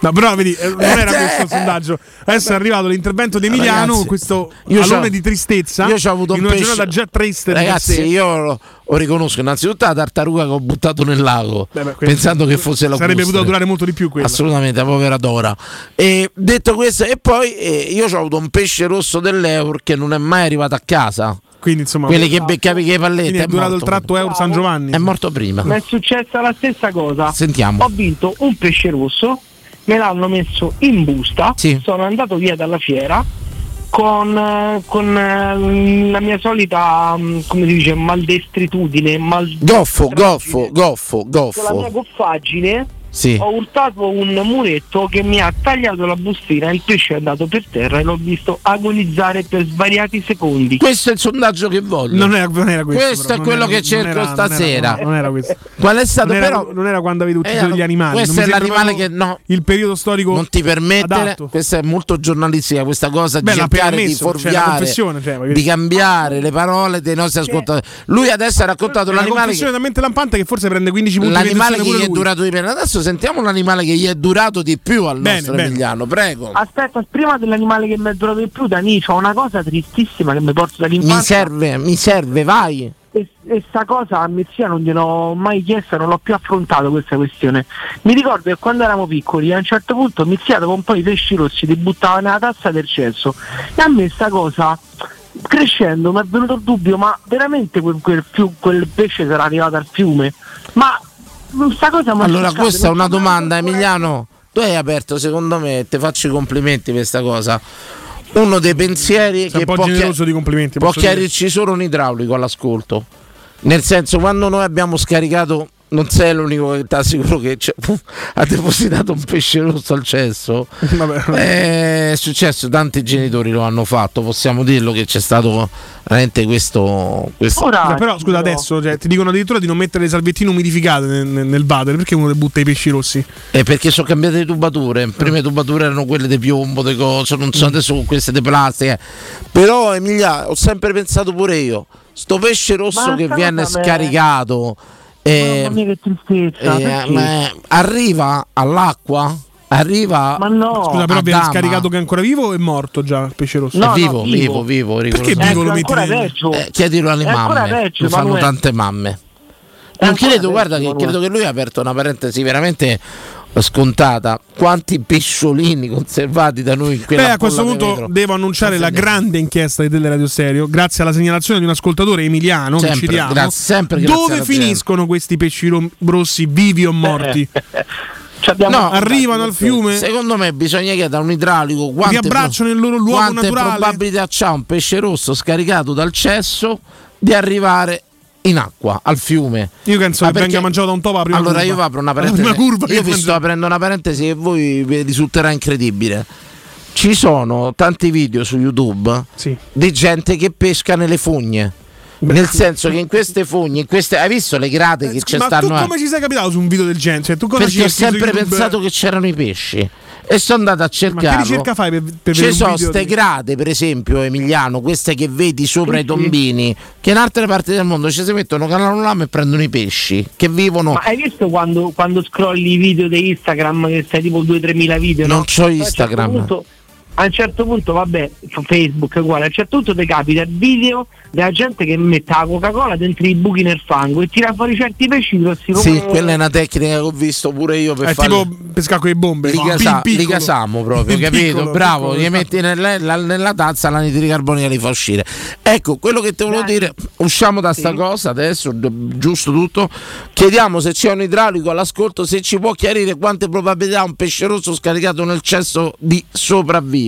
No, però vedi, eh, non era Eh, questo il eh, sondaggio. Adesso è arrivato l'intervento di Emiliano Ragazzi, con questo alone di tristezza. Io ho avuto un una pesce. giornata già triste Ragazzi, sé. io lo, lo riconosco innanzitutto la tartaruga che ho buttato nel lago, Beh, beh, pensando che fosse la Sarebbe potuto durare molto di più quello. Assolutamente, la povera Dora. E detto questo, e poi eh, io ho avuto un pesce rosso dell'Eur che non è mai arrivato a casa. Quindi insomma, Quelli che beccavi che pallette. quindi è durato il tratto Euro San Giovanni. È morto prima. Mi è successa la stessa cosa. Sentiamo. Ho vinto un pesce rosso, me l'hanno messo in busta, Sì. sono andato via dalla fiera con, eh, con, eh, la mia solita, mm, come si dice, maldestritudine, mal- Goffo, goffo, goffo, con la mia goffo. goffaggine Sì. ho urtato un muretto che mi ha tagliato la bustina, il pesce è andato per terra e l'ho visto agonizzare per svariati secondi. Questo è il sondaggio che voglio. Non era, non era questo. Questo però, è non quello era- che non cerco era- non stasera. era- Non era questo. Qual è stato Non era, però non era quando avevi ucciso Eh, gli animali. questo non è l'animale che no. Il periodo storico non ti permette, adatto. questa è molto giornalistica, questa cosa Beh, di cercare di permesso, cioè, cioè, di cambiare le parole dei nostri ascoltatori. Lui adesso ha raccontato È una l'animale confessione che, talmente lampante che forse prende 15 punti l'animale che è durato di meno. Adesso sentiamo l'animale che gli è durato di più al Bene, nostro bene. Emiliano, prego. Aspetta, prima dell'animale che mi è durato di più, Dani, c'ho una cosa tristissima che mi porto Mi dall'infanzia. serve, mi serve, vai. E, e sta cosa a mia zia non gliel'ho mai chiesto, non l'ho più affrontato questa questione. Mi ricordo che quando eravamo piccoli, a un certo punto mia zia dopo un po' di pesci rossi ti buttava nella tazza del cesso. E a me sta cosa, crescendo, mi è venuto il dubbio, ma veramente quel, quel quel pesce sarà arrivato al fiume? Ma Allora, questa è una domanda, Emiliano. Tu hai aperto, secondo me, ti faccio i complimenti per questa cosa. Uno dei pensieri Sei che un po' può, generoso chia- di complimenti. può chiarirci solo un idraulico all'ascolto. Nel senso, quando noi abbiamo scaricato, non sei l'unico che ti assicuro che ha depositato un pesce rosso al cesso. Vabbè. È successo, tanti genitori lo hanno fatto, possiamo dirlo che c'è stato veramente questo. questo Ora, però scusa adesso cioè, ti dicono addirittura di non mettere le salviettine umidificate nel, nel, perché uno le butta i pesci rossi È perché sono cambiate le tubature. Prima le tubature erano quelle di piombo, di cose, non so adesso con queste di plastica. Però, Emilia, ho sempre pensato pure io. Sto pesce rosso Ma che viene cosa me- scaricato eh, Mamma mia che tristezza. eh, arriva all'acqua? Arriva Ma no. scusa però viene scaricato che è ancora vivo o è morto già il pesce rosso È No, no, vivo, vivo. vivo, vivo, perché vivo lo È metti. Eh, chiedilo alle È mamme, peggio, lo fanno tante mamme. Non credo, guarda che credo che lui ha aperto una parentesi veramente scontata. Quanti pesciolini conservati da noi in quella Beh, a questo punto vetro. devo annunciare la grande inchiesta di Tele Radio Stereo, grazie alla segnalazione di un ascoltatore emiliano, che Sempre, citiamo, grazie, sempre grazie dove finiscono questi pesci rossi vivi o morti? No, arrivano al fiume, Secondo me bisogna chiedere a un idraulico quante, abbracciano nel loro luogo quante naturale. probabilità c'ha un pesce rosso scaricato dal cesso di arrivare in acqua, al fiume. Io penso Ma che venga mangiato da un topo prima Allora curva. io apro una parentesi. prima curva io vi sto aprendo una parentesi che voi vi risulterà incredibile. Ci sono tanti video su YouTube di gente che pesca nelle fogne. Nel senso che in queste fogne, in queste, hai visto le grate che ci Ma stanno? tu eh? come ci sei capitato su un video del genere? Cioè, tu cosa Perché ho sempre pensato che c'erano i pesci. E sono andato a Ma che cercare. ricerca fai per, per Ci sono ste di- grate, per esempio, Emiliano, queste che vedi sopra i tombini, che in altre parti del mondo ci si mettono calano lama e prendono i pesci che vivono. Ma hai visto quando, quando scrolli i video di Instagram che stai tipo 2-3 mila video? Non no? c'ho certo Instagram. punto- a un certo punto, vabbè, su Facebook è uguale, a un certo punto ti capita il video della gente che mette la Coca-Cola dentro i buchi nel fango e tira fuori certi pesci grossi come Sì, quella è una tecnica che ho visto pure io per È fare. tipo pescare con le bombe. Li, no? piccolo. li casamo proprio, capito? piccolo, Bravo, piccolo, gli metti nelle- la- nella tazza l'anidride carbonica li fa uscire. Ecco, quello che ti volevo dire, usciamo da sta cosa adesso, giusto tutto. Chiediamo se c'è un idraulico all'ascolto, se ci può chiarire quante probabilità ha un pesce rosso scaricato nel cesso di sopravvivere.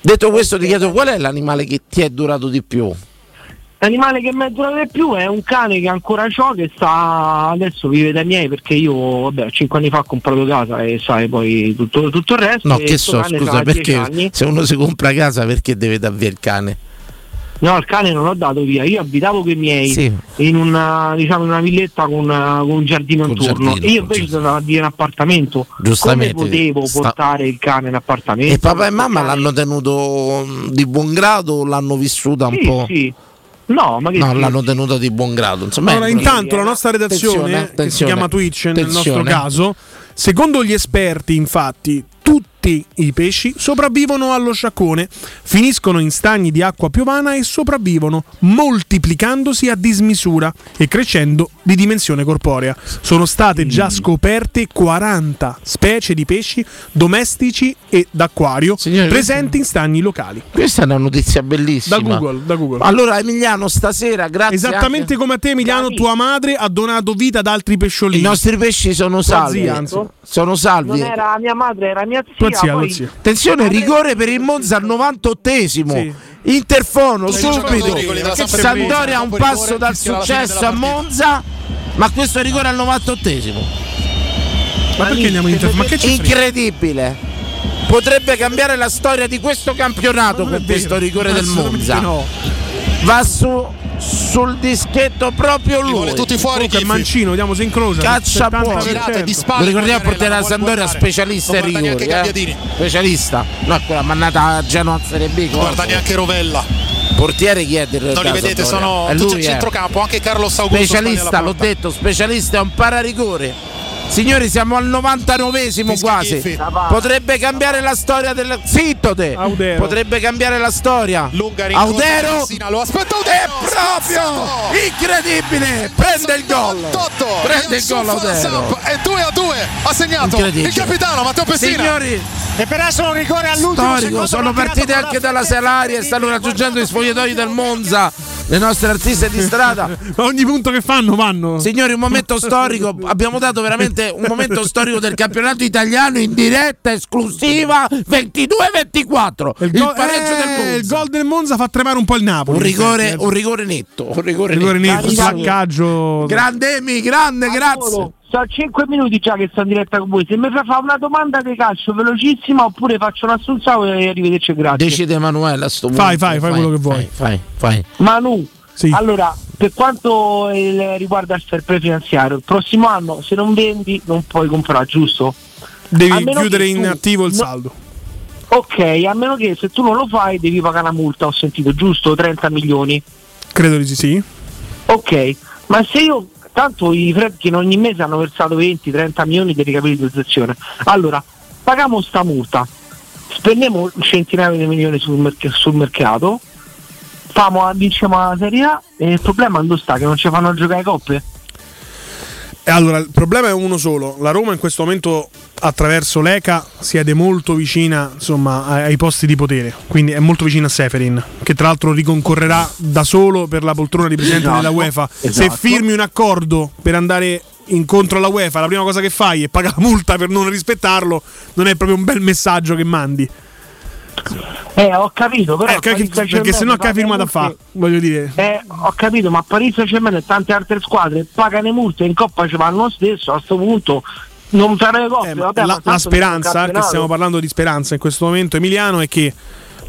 Detto questo, ti chiedo qual è l'animale che ti è durato di più? L'animale che mi è durato di più è un cane che ancora ho che sta adesso vive dai miei perché io vabbè 5 anni fa ho comprato casa e sai poi tutto, tutto il resto. No, che so, scusa, c'ha 10 perché se uno si compra casa perché deve via il cane? No, il cane non l'ho dato via, io abitavo con i miei Sì. in una, diciamo, in una villetta con, uh, con un giardino intorno. giardino, io invece sono andato a dire in appartamento. Giustamente. Come potevo Sta- portare il cane in appartamento? E papà e mamma l'hanno tenuto mh, di buon grado o l'hanno vissuta un Sì, po'? sì. No, ma che No, l'hanno tenuto di buon grado. Insomma, Allora, è- intanto la nostra redazione, Attenzione, che si attenzione. chiama Twitch nel Attenzione. nostro caso, secondo gli esperti, infatti, tutti i pesci sopravvivono allo sciacquone, finiscono in stagni di acqua piovana e sopravvivono moltiplicandosi a dismisura e crescendo di dimensione corporea. Sono state già scoperte 40 specie di pesci domestici e d'acquario Signore, presenti in stagni locali. Questa è una notizia bellissima. Da Google, da Google. Allora, Emiliano, stasera, grazie. Esattamente anche- come a te, Emiliano, tua madre ha donato vita ad altri pesciolini. I nostri pesci sono salvi. zia, anzi. Sono salvi. Non era mia madre, era mia zia. Tua zia, poi- tua zia. Attenzione, rigore per il Monza al 98esimo. Interfono Tutti i subito. Sandoria a un passo dal successo a Monza. Ma questo rigore al 98esimo. Ma perché andiamo in Ma che ci frega? Incredibile. Potrebbe cambiare la storia di questo campionato con questo rigore del Monza. no. Va su sul dischetto proprio lui. tutti fuori Comunque, Mancino, vediamo se incrocia. Caccia 70%. fuori. Lo ricordiamo vuol Sampdoria, guardare. specialista in rigori. eh. Specialista. No, quella mannata a Genoa Serie B. Non guarda neanche Rovella. Portiere chi è del Non li vedete, sono è tutti a eh. centrocampo. Anche Carlos Augusto. Specialista, la l'ho detto, specialista è un pararigore. Signori, siamo al 99esimo quasi. Potrebbe cambiare la storia del. Zitto te! Audero. Potrebbe cambiare la storia. Lunga rincorsa Audero lo aspetta è Audero. proprio incredibile! Prende il gol! Prende il gol Audero! E 2 a 2 ha segnato Incredibile. il capitano Matteo Pessina. Signori, E per adesso un rigore all'ultimo storico, sono partite anche dalla. Salaria e stanno raggiungendo i sfogliatoi del Monza, le nostre artiste di strada. Ma ogni punto che fanno, vanno. Signori, un momento storico, abbiamo dato veramente un momento storico del campionato italiano in diretta esclusiva 22-24. Il, go- pareggio eh, del Monza. il gol del Monza fa tremare un po' il Napoli. Un rigore, un rigore netto. Un rigore, rigore netto. netto, placcaggio. Grande Emi, grande, grazie. Sono 5 minuti già che sto in diretta con voi. Se mi fai fare una domanda di calcio velocissima oppure faccio un assunzao e arrivederci grazie. Decide Emanuele a sto punto. Fai, fai, fai quello che vuoi. Fai, fai. Manu, Sì. allora, per quanto il- riguarda il fair play finanziario, il prossimo anno se non vendi non puoi comprare, giusto? Devi chiudere che in tu- attivo il no- saldo. Ok, a meno che se tu non lo fai devi pagare una multa, ho sentito, giusto? 30 milioni. Credo di sì. Ok, ma se io, tanto i Fredkin ogni mese hanno versato 20-30 milioni di ricapitalizzazione, allora paghiamo sta multa, spendiamo centinaia di milioni sul, merc- sul mercato, famo, vinciamo la Serie A e il problema dove sta? Che non ci fanno giocare coppe? E allora, il problema è uno solo. La Roma in questo momento, attraverso l'ECA, siede molto vicina insomma, ai, posti di potere. Quindi è molto vicina a Seferin, che tra l'altro riconcorrerà da solo per la poltrona di presidente Esatto, della UEFA. Se esatto. firmi un accordo per andare incontro alla UEFA, la prima cosa che fai è pagare la multa per non rispettarlo, non è proprio un bel messaggio che mandi. Eh, ho capito, però Eh, perché se no che firmato a le fa, multe- voglio dire. Eh, ho capito, ma Paris Saint-Germain e tante altre squadre pagano le multe in Coppa ci vanno lo stesso, a questo punto non fare le cose. vabbè, la, la speranza, che stiamo parlando di speranza in questo momento, Emiliano, è che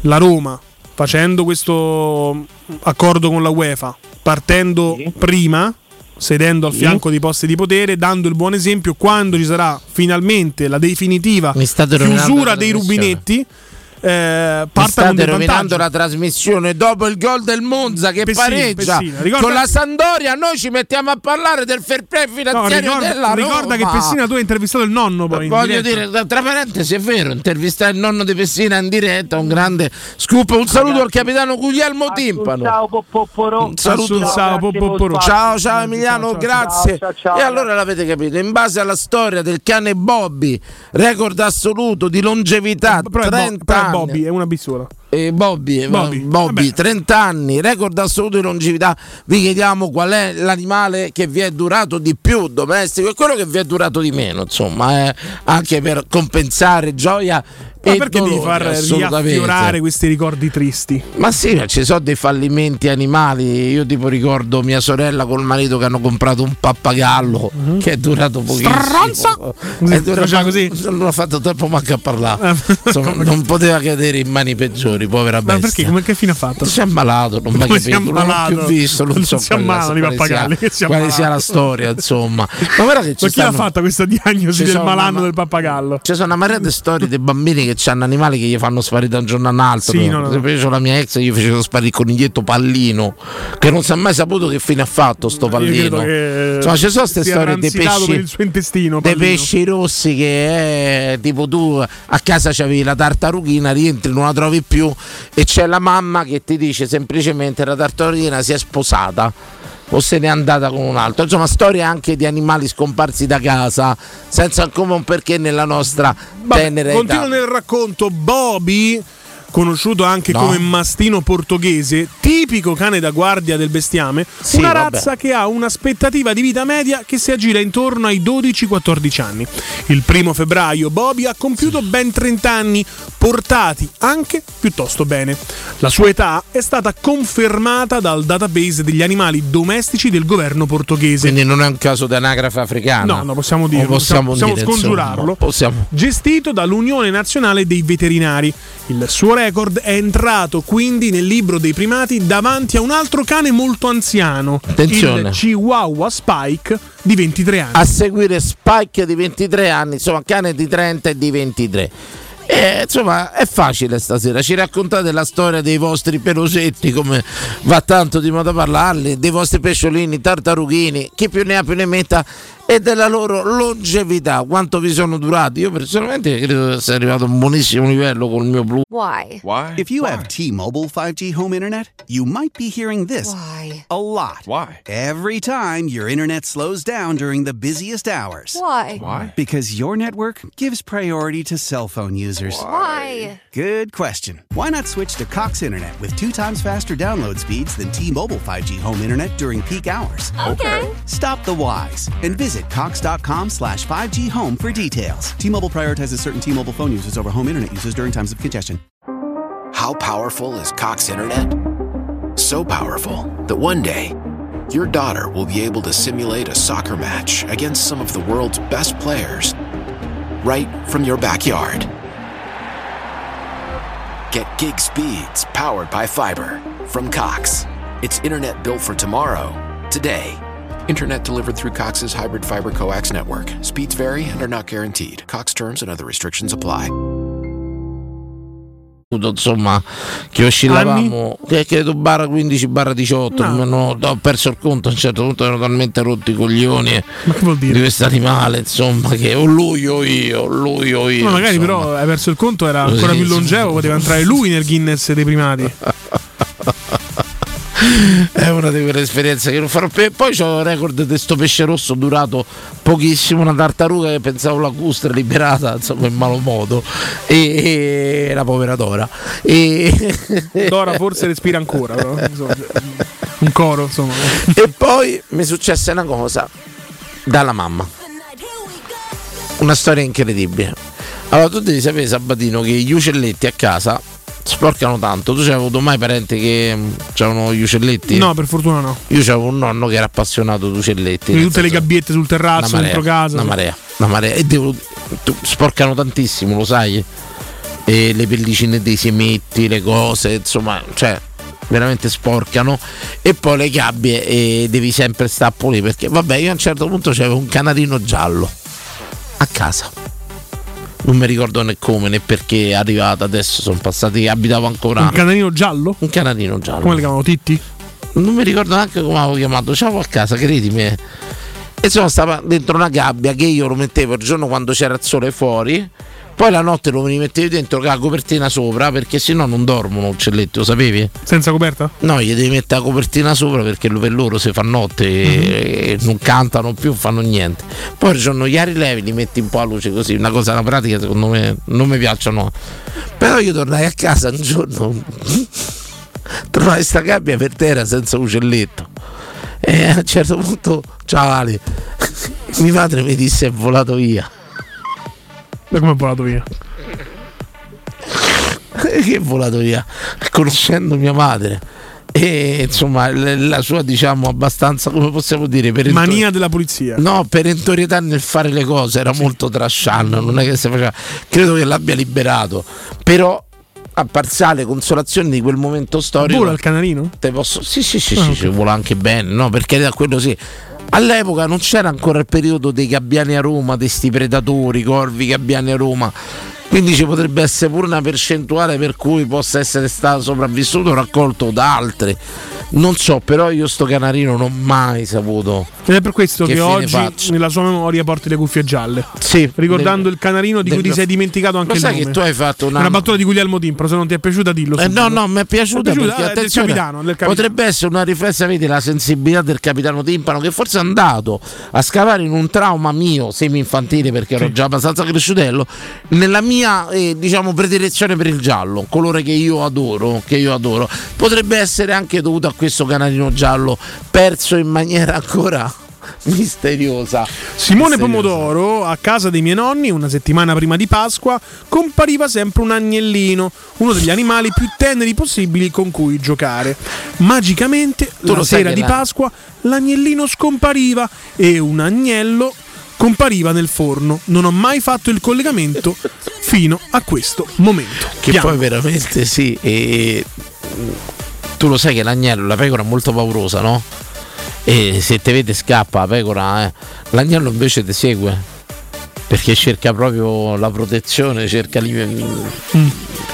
la Roma, facendo questo accordo con la UEFA, partendo prima, sedendo al Sì. fianco dei posti di potere, dando il buon esempio, quando ci sarà finalmente la definitiva chiusura dei rubinetti, eh, Mi parta con state rovinando la trasmissione dopo il gol del Monza che Pessina, pareggia Pessina. Ricorda- con la Sandoria. Noi ci mettiamo a parlare del fair play No, finanziario ricorda, della Roma. ricorda che Pessina tu hai intervistato il nonno poi. Voglio dire, tra parentesi, è vero, intervistare il nonno di Pessina in diretta, un grande scoop. Un saluto al capitano Guglielmo Timpano. Ciao Popporò. Un saluto. Ciao, Popporò. Ciao, ciao Emiliano, ciao, grazie. ciao, ciao. e allora l'avete capito, in base alla storia del cane Bobby, record assoluto di longevità, Però è, Bo- 30 però è anni. Bobby, è una bissola. Eh, Bobby, Bobby, Bobby, vabbè. 30 anni, record assoluto di longevità. Vi chiediamo qual è l'animale che vi è durato di più domestico e quello che vi è durato di meno, insomma, eh, anche per compensare gioia Ma e perché devi far riaffiorare questi ricordi tristi? Ma sì, ma ci sono dei fallimenti animali. Io tipo ricordo mia sorella col marito che hanno comprato un pappagallo che è durato pochissimo. Stronzo! È durato così? Non l'ho fatto tempo manco a parlare. Ah. Insomma, non poteva cadere in mani peggiori, povera Ma bestia. perché? Come che fine ha fatto? Si è ammalato, non mi ha Come si è capito, non l'ho ammalato? più visto, non, Non so si quale- ammalano i quale pappagalli, sia- quale sia la storia, insomma. Ma guarda che ci Ma chi l'ha stanno- fatta questa diagnosi del malanno del pappagallo? Ci sono una marea di storie di bambini che hanno animali che gli fanno sparire da un giorno all'altro. Sì, no, no. io c'ho la mia ex, gli facevo sparire il coniglietto pallino, che non si è mai saputo che fine ha fatto sto pallino. Insomma, ci sono queste storie dei pesci. Dei Pallino. pesci rossi che è tipo tu a casa c'avevi la tartarughina, rientri, non la trovi più e c'è la mamma che ti dice semplicemente la tartarughina si è sposata o se n'è andata con un altro. Insomma, storie anche di animali scomparsi da casa senza alcun un perché nella nostra Vabbè, tenera continuo età. nel racconto. Bobby, conosciuto anche No. come mastino portoghese, tipico cane da guardia del bestiame, Sì, una vabbè. razza che ha un'aspettativa di vita media che si aggira intorno ai 12-14 anni. Il primo febbraio Bobby ha compiuto ben 30 anni, portati anche piuttosto bene. La sua età è stata confermata dal database degli animali domestici del governo portoghese. Quindi non è un caso di anagrafe africana. No, no, possiamo O dirlo, possiamo, possiamo dire, scongiurarlo. insomma, possiamo. gestito dall'Unione Nazionale dei Veterinari. Il suo record è entrato quindi nel libro dei primati davanti a un altro cane molto anziano, Attenzione. il Chihuahua Spike di 23 anni. a seguire Spike di 23 anni, insomma, cane di 30 e di 23. E, insomma, è facile stasera. Ci raccontate la storia dei vostri pelosetti, come va tanto di moda parlarli, dei vostri pesciolini, tartarughini, chi più ne ha più ne metta, e della loro longevità, quanto vi sono durati. Io personalmente credo di essere arrivato a un buonissimo livello col mio blu. Why? Why? If you have T-Mobile 5G home internet, you might be hearing this Why? a lot. Why? Every time your internet slows down during the busiest hours. Why? Why? Because your network gives priority to cell phone users. Why? Good question. Why not switch to Cox Internet with two times faster download speeds than T-Mobile 5G home internet during peak hours? Okay. Stop the whys and visit cox.com slash 5G home for details. T-Mobile prioritizes certain T-Mobile phone users over home internet users during times of congestion. How powerful is Cox Internet? So powerful that one day, your daughter will be able to simulate a soccer match against some of the world's best players right from your backyard. Get gig speeds powered by fiber from Cox. It's internet built for tomorrow, today. Internet delivered through Cox's hybrid fiber coax network. Speeds vary and are not guaranteed. Cox terms and other restrictions apply. Insomma, che oscillavamo, che credo barra 15 barra 18. No. non ho, ho perso il conto. A un certo punto ero talmente rotti i coglioni Ma che vuol di dire? questo animale. Insomma, che o lui o io, o lui o io. Ma magari insomma. però hai perso il conto, era ancora più longevo, poteva entrare lui nel Guinness dei primati. È una di quelle esperienze che non farò più. E poi c'ho il record di sto pesce rosso durato pochissimo, una tartaruga che pensavo lacustre liberata, insomma, in malo modo. E, e la povera Dora. E, Dora forse respira ancora, però, insomma, un coro, insomma. e poi mi successe una cosa. dalla mamma. Una storia incredibile. Allora tu devi sapere Sabatino che gli uccelletti a casa sporcano tanto. Tu c'hai avuto mai parenti che mm, c'erano gli uccelletti? No, per fortuna no. Io avevo un nonno che era appassionato di uccelletti. Nel tutte le gabbiette sul terrazzo, marea, dentro casa. Una marea, una marea. E devo- sporcano tantissimo, lo sai? E le pellicine dei semetti, le cose, insomma, cioè veramente sporcano. E poi le gabbie e devi sempre stare a pulire perché vabbè, io a un certo punto c'avevo un canarino giallo a casa. Non mi ricordo né come né perché è arrivato adesso, sono passati, abitavo ancora. Un canarino giallo? Un canarino giallo. Come le chiamano? Titti? Non mi ricordo neanche come avevo chiamato. Ciao a casa, credimi. E insomma, stava dentro una gabbia che io lo mettevo il giorno quando c'era il sole fuori. Poi la notte lo mi mettevi dentro con la copertina sopra perché sennò non dormono uccelletti, lo sapevi? Senza coperta? No, gli devi mettere la copertina sopra perché per loro si fa notte e, e non cantano più, fanno niente. Poi il giorno gli rilevi, li metti un po' a luce così, una cosa, una pratica secondo me non mi piacciono. Però io tornai a casa un giorno, trovai sta gabbia per terra senza uccelletto. E a un certo punto, ciao Ali, mia madre mi disse è volato via. Da come è volato via? che è volato via conoscendo mia madre e insomma la sua diciamo abbastanza come possiamo dire perentori- Mania della polizia. no perentorietà nel fare le cose era molto trashan non è che si faceva credo che l'abbia liberato però a parziale consolazione di quel momento storico Vola il canarino? te posso sì sì sì, Ah, sì, ok. sì, vola anche bene no perché da quello sì All'epoca non c'era ancora il periodo dei gabbiani a Roma, di sti predatori, corvi gabbiani a Roma. Quindi ci potrebbe essere pure una percentuale per cui possa essere stato sopravvissuto o raccolto da altri. Non so, però io sto canarino non ho mai saputo. Ed è per questo Che che, oggi faccio? nella sua memoria porti le cuffie gialle. Sì, Ricordando del- il canarino di cui ti sei dimenticato anche Lo sai nome. che tu hai fatto una, Una battuta di Guglielmo Timpro, se non ti è piaciuta dillo. Eh, no, no, mi è piaciuta è perché Eh, del attenzione, capitano, del capitano. potrebbe essere una riflessione, vedi la sensibilità del capitano Timpano che forse è andato a scavare in un trauma mio semi-infantile perché ero già abbastanza cresciutello, nella mia eh, diciamo predilezione per il giallo, colore che io adoro, che io adoro. Potrebbe essere anche dovuto a questo canarino giallo perso in maniera ancora misteriosa. Simone Misteriosa. Pomodoro, a casa dei miei nonni, una settimana prima di Pasqua, compariva sempre un agnellino, uno degli animali più teneri possibili con cui giocare. Magicamente, Tu la sera di la- Pasqua, l'agnellino scompariva e un agnello compariva nel forno. Non ho mai fatto il collegamento fino a questo momento. Che Piango. poi veramente sì, e tu lo sai che l'agnello, la pecora è molto paurosa, no? E se te vede scappa la pecora, eh. l'agnello invece ti segue. Perché cerca proprio la protezione, cerca, li-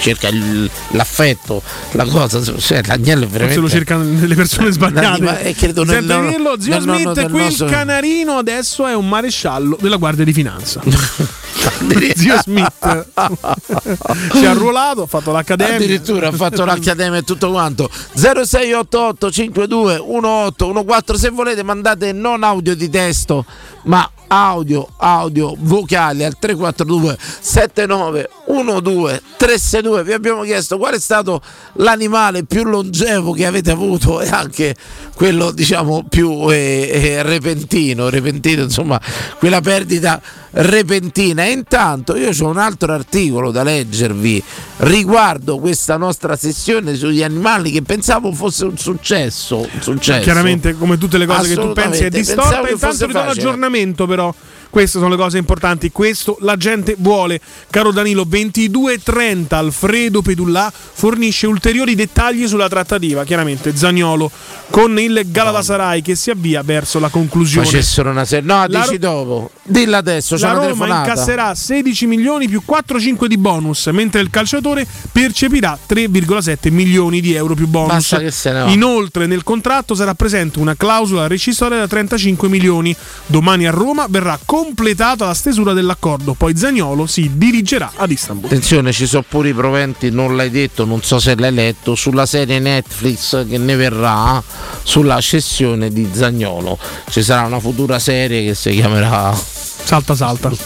cerca il- l'affetto, la cosa. Cioè, l'agnello è veramente. lo cercano le persone sbagliate. Eh, credo nel loro- dirlo, zio nel nonno Smith, del quel nostro- canarino adesso è un maresciallo della Guardia di Finanza. zio Smith si è arruolato, ha fatto l'accademia. Addirittura ha fatto l'accademia e tutto quanto 0688 52 1814 se volete mandate non audio di testo ma audio audio vocali al 342 79 12 362 vi abbiamo chiesto qual è stato l'animale più longevo che avete avuto e anche quello diciamo più eh, eh, repentino repentino insomma quella perdita repentina e intanto io ho un altro articolo da leggervi riguardo questa nostra sessione sugli animali che pensavo fosse un successo, un successo. Chiaramente, come tutte le cose che tu pensi, è distorta. Intanto vi do facile. L'aggiornamento, però. Queste sono le cose importanti. Questo la gente vuole. Caro Danilo, 22.30 Alfredo Pedullà fornisce ulteriori dettagli sulla trattativa. Chiaramente Zagnolo con il Galatasaray che si avvia verso la conclusione. Facessero una serie. No, La dici Ro- dopo. Dilla adesso, c'è La Roma telefonata. incasserà 16 milioni più 4,5 di bonus, mentre il calciatore percepirà 3,7 milioni di euro più bonus. Basta che se ne. Inoltre nel contratto sarà presente una clausola rescissoria da 35 milioni. Domani a Roma verrà completata la stesura dell'accordo, poi Zagnolo si dirigerà ad Istanbul. Attenzione, ci sono pure i proventi, non l'hai detto, non so se l'hai letto, sulla serie Netflix che ne verrà sulla cessione di Zagnolo. Ci sarà una futura serie che si chiamerà Salta salta. non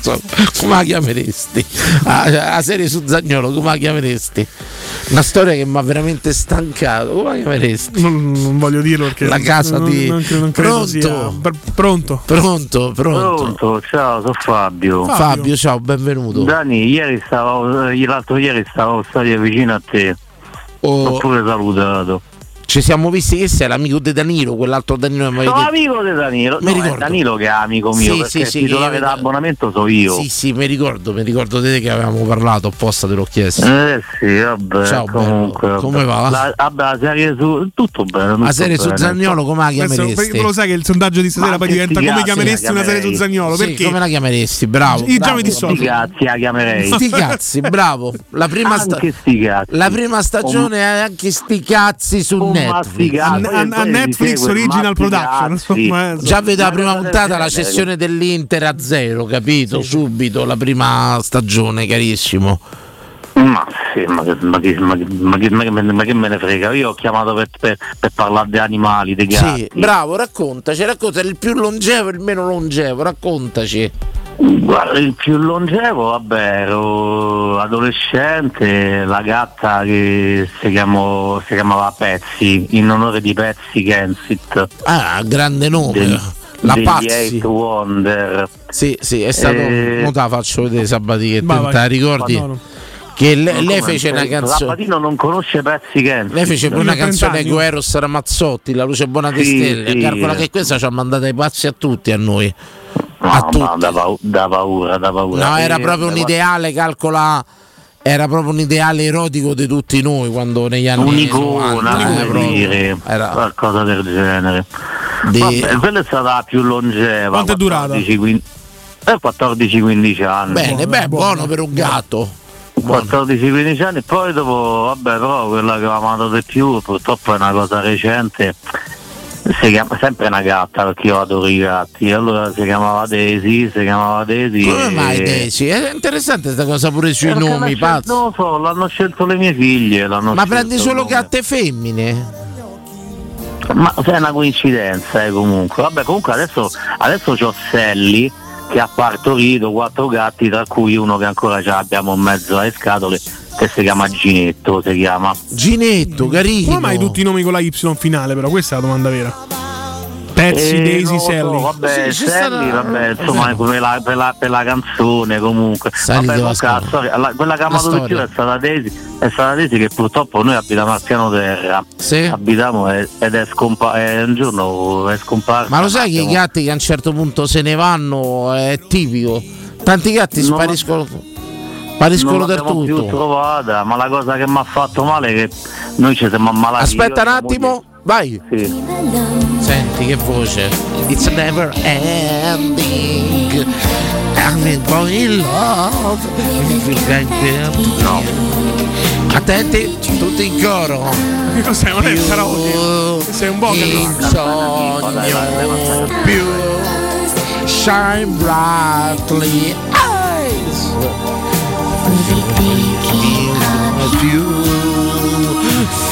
so, come la chiameresti? Ah, La, serie su Zagnolo, come la chiameresti? Una storia che mi ha veramente stancato. Come la chiameresti? Non, non voglio dirlo perché La casa non, di- non, non credo Pronto? sia pr- pronto. Pronto, pronto. Pronto, ciao, sono Fabio. Fabio, ciao, benvenuto. Dani, ieri stavo, eh, l'altro ieri stavo stato vicino a te. Oh. Ho pure salutato. Ci siamo visti che sei l'amico di Danilo, quell'altro Danilo che mi Sono amico di Danilo. Mi No, è ricordo. Danilo che è amico mio, Sì, perché sì, il sì, titolare che- d'abbonamento so io. Sì, sì, mi ricordo, mi ricordo di te che avevamo parlato apposta, te l'ho chiesto. Eh sì, vabbè, Ciao, comunque. bello. vabbè. Come va? La, vabbè, la serie su. Tutto bene. tutto La serie su. Zagnolo come la chiameresti? lo sai che il sondaggio di stasera poi diventa come chiameresti una serie su? Zagnolo? Sì, perché? come la chiameresti? Bravo. Io già mi dissocio. Sti cazzi la chiamerei. Sti cazzi, bravo. La prima, stagione è anche sti cazzi su Netflix. A, a- a Netflix segue, Original Production. insomma, eh, Già vedo la prima puntata la cessione dell'Inter a zero, capito? Subito la prima stagione, carissimo. Ma sì, ma che, ma che- ma che- ma che- ma che me ne- frega? Io ho chiamato per, per- per parlare di animali, dei gatti. Sì, bravo, raccontaci, racconta il più longevo e il meno longevo, raccontaci. Guarda, il più longevo, vabbè, ero adolescente, la gatta che si, chiamò- si chiamava Pezzi, in onore di Pezzi Kensit. Ah, grande nome. Del- la Pazzi. Eight Wonder. Sì, sì, è stato. Eh, Mo te la faccio vedere Sabatichetti, vai, te la ricordi? No, no. Che le- lei, fece una canzone. Sabatino non conosce Pezzi Kensit. Lei fece pure una ha 30 canzone con Eros Ramazzotti, La luce buona di Sì, stelle. sì. Calcola che questa ci ha mandato ai pazzi a tutti a noi. A No, tutti. ma da, da paura, da paura. No, era proprio un ideale, calcola. Era proprio un ideale erotico di tutti noi quando negli anni un'icona, 90, eh, dire, Era qualcosa del genere. di- Vabbè, quella è stata più longeva. Quanto è durata? 14-15 eh, 14-15 anni. Bene, beh, buono per un gatto. Buono. 14-15 anni, poi dopo, vabbè, però quella che ha amato di più, purtroppo è una cosa recente. Si chiama sempre una gatta perché io adoro i gatti. Allora si chiamava Daisy, si chiamava Daisy. Come mai Daisy? È interessante questa cosa pure sui Perché nomi, pazzo. Non lo so, l'hanno scelto le mie figlie. l'hanno Ma prendi solo come- gatte femmine? Ma è una coincidenza, eh, comunque. Vabbè, comunque adesso, adesso c'ho Sally che ha partorito quattro gatti, tra cui uno che ancora ce l'abbiamo in mezzo alle scatole, che si chiama Ginetto, si chiama. Ginetto, carino. Come mai tutti i nomi con la Y finale, però? Questa è la domanda vera. Pezzi, Eh, Daisy, so, Sally. vabbè, Sì, sarà- vabbè, insomma, per la, per la- per la canzone comunque. Sally vabbè, comunque la storia. storia- la- quella che ha amato di più è stata Daisy, è stata Daisy che purtroppo noi abitiamo al piano terra. Sì. Abitiamo ed è scomparsa, un giorno è scomparsa. Ma lo sai che i gatti che a un certo punto se ne vanno è tipico? Tanti gatti spariscono, spariscono del l'abbiamo più tutto. trovata, ma la cosa che mi ha fatto male è che noi ci siamo ammalati. Aspetta un attimo, vai. moglie- Sì. Senti che voce. It's never ending. I'm in love. No. Attenti, tutti in coro. Che cos'è? Non è karaoke. Sei un che sogno più shine brightly eyes with you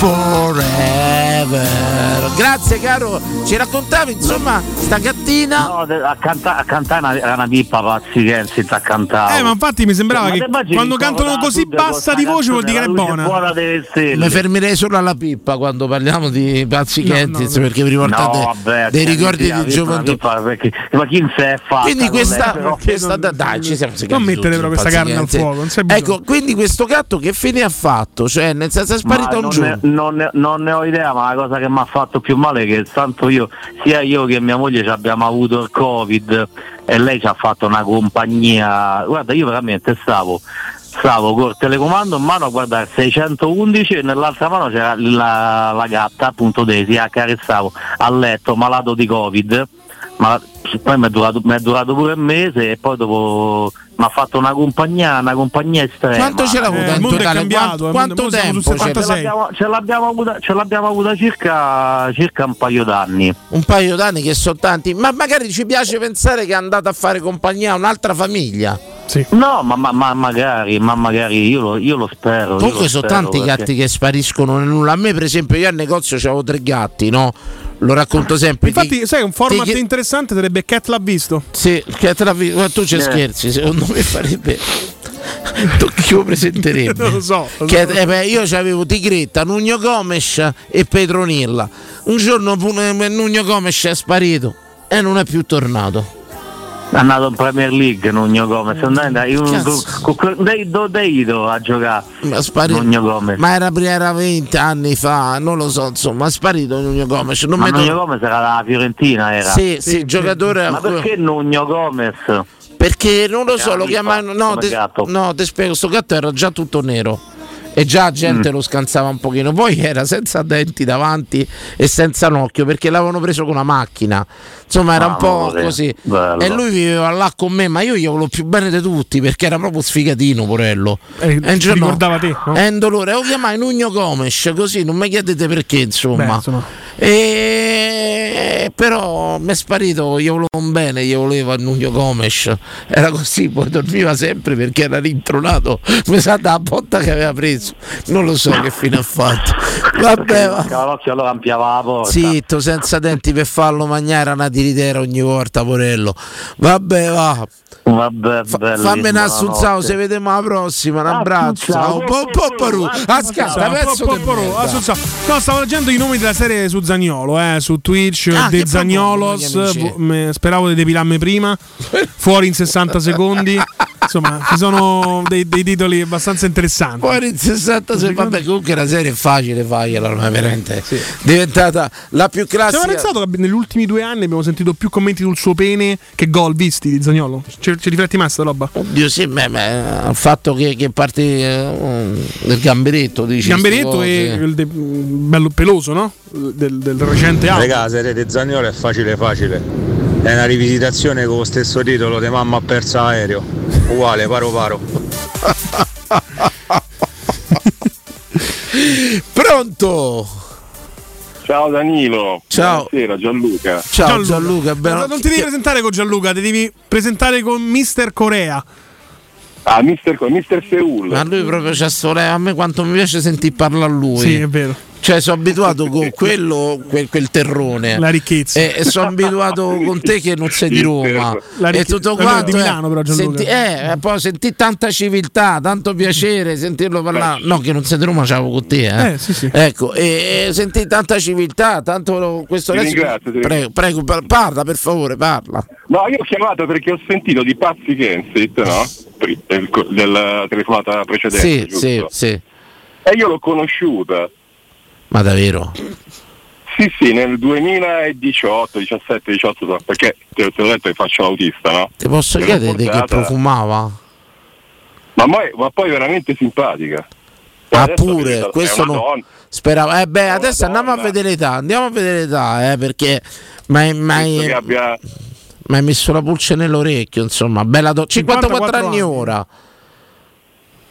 forever grazie caro ci raccontavi insomma sta gattina No, a cantare a cantare una, era una pippa pazzi che senza cantare. Eh, ma infatti mi sembrava Ma che quando cantano così bassa di voce vuol dire che è buona. stelle. mi fermerei solo alla pippa quando parliamo di Pazzi No, no, no. perché vi riportate No, vabbè, dei ricordi sì, di gioventù ma chi se è fatta? quindi questa, lei, questa dai ci siamo Non mettere però questa carne al fuoco, non ecco quindi questo gatto che fine ha fatto cioè nel senso è sparito un non, giorno non, non ne ho idea, ma la cosa che mi ha fatto più male è che tanto io, sia io che mia moglie abbiamo avuto il covid e lei ci ha fatto una compagnia. Guarda, io veramente stavo, stavo col telecomando in mano a guardare 611 e nell'altra mano c'era la, la gatta, appunto Daisy, accarezzavo a letto malato di covid. Ma poi mi è durato, durato pure un mese e poi dopo mi ha fatto una compagnia, una compagnia estrema. quanto ce l'ha avuta Eh, il in mondo è totale cambiato, quanto, mondo- quanto siamo tempo sul c'è? 76. Ce l'abbiamo, ce l'abbiamo avuta, ce l'abbiamo avuta circa, circa un paio d'anni. un paio d'anni che sono tanti ma magari ci piace pensare che è andata a fare compagnia a un'altra famiglia Sì. No, ma, ma- ma magari, ma magari io lo, io lo spero. comunque sono tanti perché- gatti che spariscono nel nulla a me per esempio io al negozio avevo tre gatti no? Lo racconto sempre Infatti, Ti- sai, un format ti- interessante sarebbe Cat l'ha visto. Sì, che te la vi- ma tu ci Eh. scherzi, secondo me farebbe. Chi lo presenterebbe? Non lo so. lo Che, so. eh, beh, io avevo Tigretta, Nugno Gomes e Petronilla. Un giorno pure Nugno Gomes è sparito e non è più tornato. È andato in Premier League Nugno Gomez, con, dei do deito a giocare Ma è sparito. Nugno Gomez. Ma era, era 20 anni fa, non lo so, insomma, è sparito Nugno Gomes. Non Ma mi Nugno Gomez era la Fiorentina era. Sì, sì, giocatore. Ma perché Nugno Gomez? Perché non lo so, Era lo fa, No, te, gatto. no, ti spiego, sto gatto era già tutto nero. E già la gente Mm. lo scansava un pochino. Poi era senza denti davanti e senza un occhio perché l'avevano preso con una macchina. Insomma, era un po' Amore, così. bello. E lui viveva là con me, ma io gli volevo più bene di tutti perché era proprio sfigatino, porello. Eh, E giorno- ricordava te, no? È un dolore. Lo chiamai Nugno Gomes, così non mi chiedete perché, insomma. Beh, insomma. E... Però mi è sparito, io volevo un bene, io volevo a Nugno Gomes. Era così, poi dormiva sempre perché era rintronato. Mi sa da botta che aveva preso. Non lo so che fine ha fatto. Vabbè, va. L'occhio allora ampliava la porta. Zitto, senza denti per farlo mangiare una tiritera ogni volta, porello. Vabbè, va. Vabbè, Fa- fammi un assunzao, se vediamo alla prossima. Un abbraccio. Assunzao, Un po' po' paru. Ascolta, pezzo Po- di. No, stavo leggendo i nomi della serie su Zagnolo, eh, su Twitch, Ah, De Zagnolos. speravo di depilarmi prima. Fuori in 60 secondi. Insomma, ci sono dei, dei titoli abbastanza interessanti. Fuori in 60 secondi. Vabbè, comunque la serie è facile fargliela, è veramente diventata la più Ci aveva classica. pensato che negli ultimi due anni abbiamo sentito più commenti sul suo pene che gol visti di Zagnolo? Ci, ci rifletti mai sta roba? Oddio, sì, beh, beh, il fatto che, che parte eh, del gamberetto, dici. Gamberetto e il de- bello peloso, no? Del, del recente album. Regà, serie di Zagnolo è facile facile. È una rivisitazione con lo stesso titolo di Mamma ha perso aereo. Uguale, paro paro. Pronto? Ciao Danilo. Ciao. Buonasera Gianluca. Ciao Gianluca, bello- Ma non ti devi presentare con Gianluca, ti devi presentare con Mister Corea. Ah, Mister, Mister Seul. Ma lui proprio c'ha sto a me quanto mi piace sentir parlare a lui. Sì, è vero. Cioè, sono abituato con quello, quel, quel terrone. La ricchezza. E, e sono abituato con te che non sei di Roma. La e tutto quanto. di eh, Milano, però, senti, eh, poi sentì tanta civiltà, tanto piacere sentirlo parlare. No, che non sei di Roma, c'avevo con te. Eh. Eh, sì, sì. Ecco, e, e sentì tanta civiltà, tanto questo Ti adesso. ringrazio, ti prego, prego, par- parla per favore, parla. No, io ho chiamato perché ho sentito di Pazzi Kensit, no? Della telefonata precedente. Sì, giusto? sì, sì. E io l'ho conosciuta. Ma davvero? Sì, sì, nel 2018, 17, 18, so, perché te, te l'ho detto che faccio l'autista, no? Ti posso L'ho chiedere di che portata- profumava? Ma, poi- ma poi veramente simpatica. Ah, Adesso pure, questo non. donna. Speravo. Eh beh, adesso andiamo a vedere l'età. Andiamo a vedere l'età, eh, perché Penso che abbia mi hai messo la pulce nell'orecchio, insomma, bella do- 54, 54 anni anni. ora.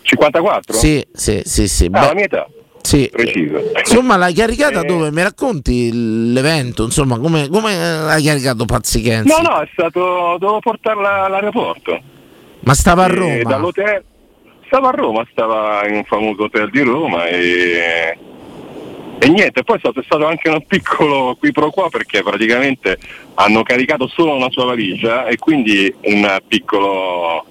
54? Sì, sì, sì, sì. Ah, beh, la mia età. Sì. Preciso. Insomma, l'hai caricata Eh. dove? Mi racconti l'evento? Insomma, come, come l'hai caricato Pazzichenzzi? No, no, è stato. Dovevo portarla all'aeroporto. Ma stava a E Roma. dall'hotel. Stava a Roma, stava in un famoso hotel di Roma e. E niente, poi è stato, è stato anche un piccolo qui pro qua perché praticamente hanno caricato solo una sua valigia e quindi un piccolo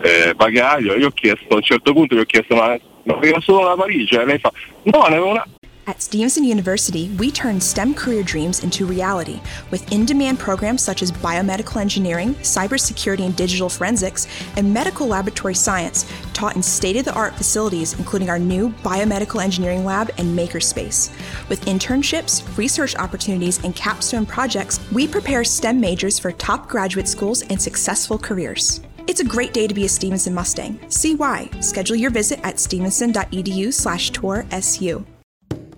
eh, bagaglio. Io ho chiesto, a un certo punto gli ho chiesto ma, aveva solo una valigia? E lei fa no, ne una. At Stevenson University, we turn STEM career dreams into reality with in demand programs such as biomedical engineering, cybersecurity and digital forensics, and medical laboratory science, taught in state of the art facilities, including our new biomedical engineering lab and makerspace. With internships, research opportunities, and capstone projects, we prepare STEM majors for top graduate schools and successful careers. It's a great day to be a Stevenson Mustang. See why. Schedule your visit at stevenson.edu slash tour SU.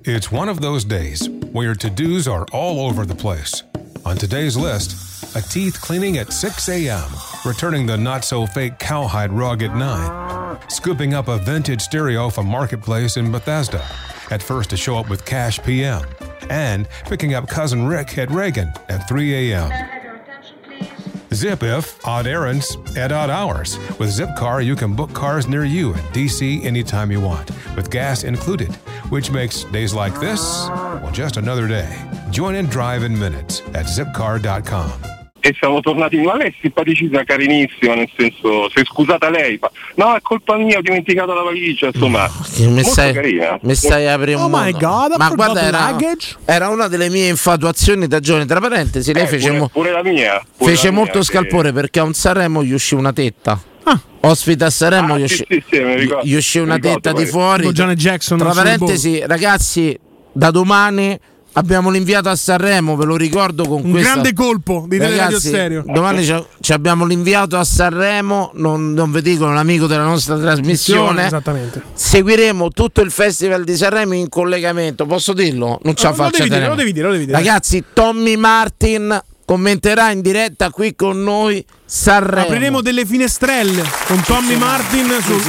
It's one of those days where your to dos are all over the place. On today's list, a teeth cleaning at 6 a.m., returning the not so fake cowhide rug at 9, scooping up a vintage stereo from Marketplace in Bethesda, at first to show up with cash PM, and picking up cousin Rick at Reagan at 3 a.m. Zip if odd errands at odd hours. With Zipcar, you can book cars near you in DC anytime you want, with gas included, which makes days like this, well, just another day. Join and drive in minutes at zipcar.com. e siamo tornati, ma lei è simpaticissima, carinissima, nel senso, si è scusata lei, fa, no è colpa mia, ho dimenticato la valigia, insomma, Che mi molto stai, carina. mi stai aprendo Oh my. God, Ma guarda, era, era una delle mie infatuazioni da giovane. Tra parentesi, lei Eh, fece, pure, mo- pure la mia. pure fece la mia, molto che- scalpore perché a un Sanremo gli uscì una tetta. Ospite a Sanremo Ah, gli, uscì, sì, sì, ricordo- gli uscì una ricordo tetta di questo. fuori. Con Janet Jackson Tra parentesi, ragazzi, da domani abbiamo l'inviato a Sanremo, ve lo ricordo con Un questa grande colpo di Teleradio Stereo. Domani ci- ci abbiamo l'inviato a Sanremo, non, non vi dico, è un amico della nostra trasmissione. Esattamente. Seguiremo tutto il Festival di Sanremo in collegamento. Posso dirlo? Non Ah, lo faccio devi dire, tenere. lo devi dire, lo devi dire. Ragazzi, Tommy Martin commenterà in diretta qui con noi Sanremo. Apriremo delle finestrelle con Tommy Martin sul-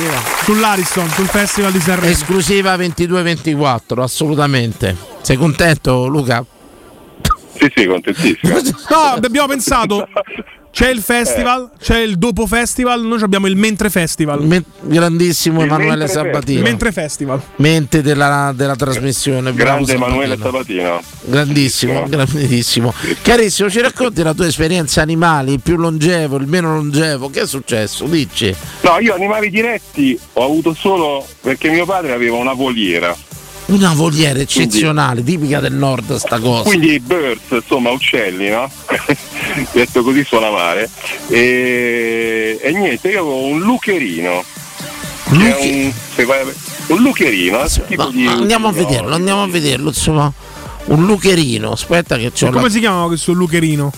sull'Ariston, sul Festival di Sanremo. Esclusiva 22-24, assolutamente. Sei contento, Luca? Sì, sì, contentissimo. No, abbiamo pensato. C'è il festival, c'è il dopo festival, noi abbiamo il mentre festival. Me- grandissimo Il Emanuele mentre Sabatino. Il mentre festival. Mente della, della trasmissione. bravo Grande Emanuele Sabatino. Sabatino. Grandissimo, grandissimo. Carissimo, ci racconti la tua esperienza animali, il più longevo, il meno longevo? Che è successo? Dici. No, io animali diretti ho avuto solo perché mio padre aveva una voliera. Una voliera eccezionale, tipica del nord sta cosa. Quindi birds, insomma uccelli, no? Detto così suona male. E, e niente, io avevo un lucherino. Che è un, se vai- un lucherino, eh, tipo di Andiamo a no, vederlo, andiamo a vederlo, insomma. Un lucherino, aspetta che c'ho E come la... si chiama questo Lucherino?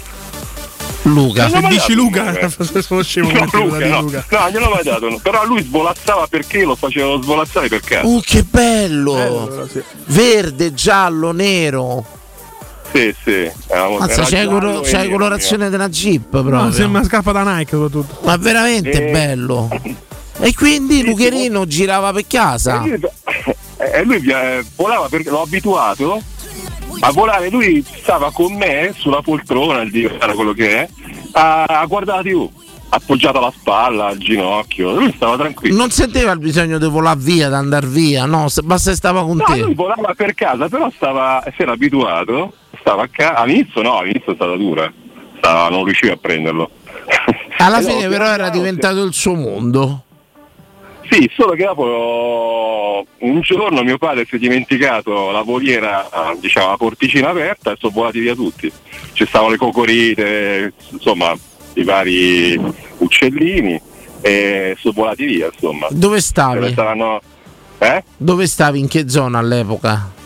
Luca. Se dici Luca, sono scemo No, Luca, no. Luca. No, gliel'ho mai dato, no. però lui svolazzava perché lo facevano svolazzare per caso. Uh, che bello! allora sì. Verde, giallo, nero. Sì, sì. Era, Mazza, giallo colo- e nero, colorazione della Jeep No, proprio. sembra una scarpa da Nike soprattutto. Ma veramente Eh. bello. E quindi Lucherino girava per casa. E lui, e lui eh, volava perché l'ho abituato a volare, lui stava con me sulla poltrona, il divano, quello che è, a, a guardare la TV, appoggiato alla spalla, al ginocchio, lui stava tranquillo. Non sentiva il bisogno di volare via, di andare via, no, se- basta stava con No, te. lui volava per casa, però stava, si era abituato, stava a casa, all'inizio no, all'inizio è stata dura, stava, non riusciva a prenderlo. Alla fine però era diventato il suo mondo. Sì, solo che dopo un giorno mio padre si è dimenticato la voliera, ah, diciamo, la porticina aperta e sono volati via tutti. Ci stavano le cocorite, insomma, i vari uccellini e sono volati via, insomma. Dove stavi? Stavano- eh? Dove stavi? In che zona all'epoca?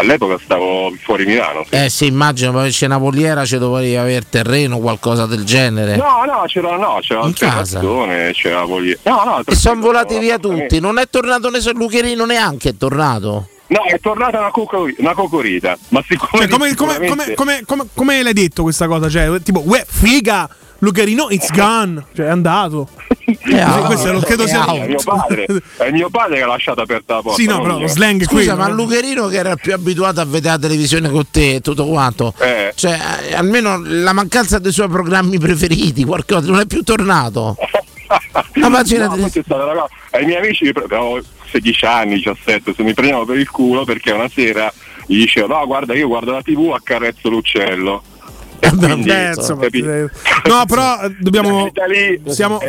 All'epoca stavo fuori Milano. sì. Eh sì, immagino, poi c'è una voliera, ci dovevi avere terreno, qualcosa del genere. No, no, c'era, no, c'era In un casa? terrazzone, c'era la voliera. No, no, E sono volati via tutti. Non è tornato nessuno Lucherino neanche, è tornato. No, è tornata una, cocori- una cocorita, ma siccome Cioè, come, come, come, come, come- come l'hai detto questa cosa? Cioè, tipo, uè, figa, Lucherino, it's gone. Cioè, è andato. out. questo non credo È sia. È mio padre, è mio padre che ha lasciato aperta la porta. Sì, no, però io. lo slang è Scusa, quello. ma no? Lucherino che era più abituato a vedere la televisione con te e tutto quanto. Eh. Cioè, eh, almeno la mancanza dei suoi programmi preferiti, qualcosa, non è più tornato. Immaginati- No, questa è stata Ai miei amici, avevo 16 anni, 17, se mi prendevano per il culo perché una sera gli dicevo no guarda io guardo la tv accarezzo l'uccello. E quindi, Beh, insomma, capi- eh, no, però eh, dobbiamo. Da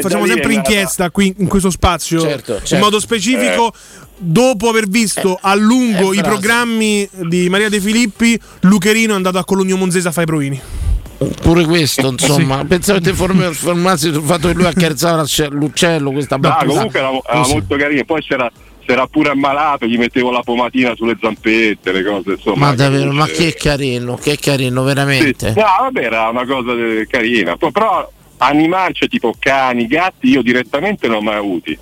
facciamo sempre inchiesta qui in questo spazio. Certo, certo. In modo specifico, dopo aver visto a lungo eh, i programmi di Maria De Filippi, Lucherino è andato a Cologno Monzese a fare i provini. Pure questo, insomma, pensavo che ti form- formassi sul fatto che lui accarezzava l'ucce- l'uccello, questa No, battuta. comunque era, era molto carino. Poi c'era, si era pure ammalato, gli mettevo la pomatina sulle zampette, le cose insomma. Ma davvero, ma che carino, che carino, Sì. veramente. No, vabbè, era una cosa eh, carina. Poi, però animali, cioè tipo cani, gatti, io direttamente non ho mai avuti.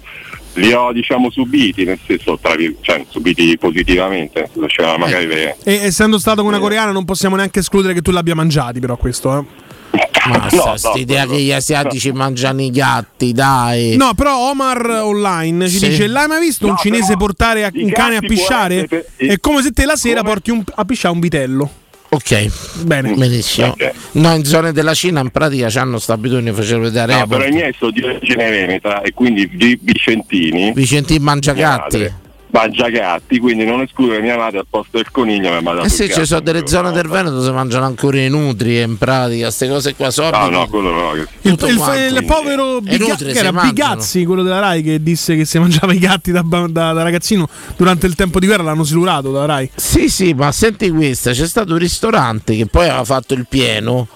Li ho diciamo subiti, nel senso, tra cioè subiti positivamente, c'era magari le- E essendo stato con una coreana, non possiamo neanche escludere che tu l'abbia mangiati, però questo. eh. Ma No, sta no, che gli asiatici mangiano i gatti, dai. No, però Omar online ci Sì. dice: L'hai mai visto un No, cinese portare a- un cane a pisciare? per- È come se te la sera come- porti un- a pisciare un vitello. Ok, Bene. benissimo. Ok. No, in zone della Cina in pratica hanno sta abitudine, facevo vedere No, però i miei sono di origine veneta e quindi di Vicentini. Vicentini mangia gatti. Mangia gatti, quindi non escludo che mia madre al posto del coniglio mi ha mandato Eh sì, ci sono delle zone del Veneto dove si mangiano ancora i nutri in pratica, queste cose qua sono. No, no, quello no. che- Il, il- il povero E Biga- nutri era. Bigazzi, quello della Rai, che disse che si mangiava i gatti da, da- da ragazzino durante il tempo di guerra, l'hanno silurato da Rai. Sì, sì, ma senti questa, c'è stato un ristorante che poi aveva fatto il pieno,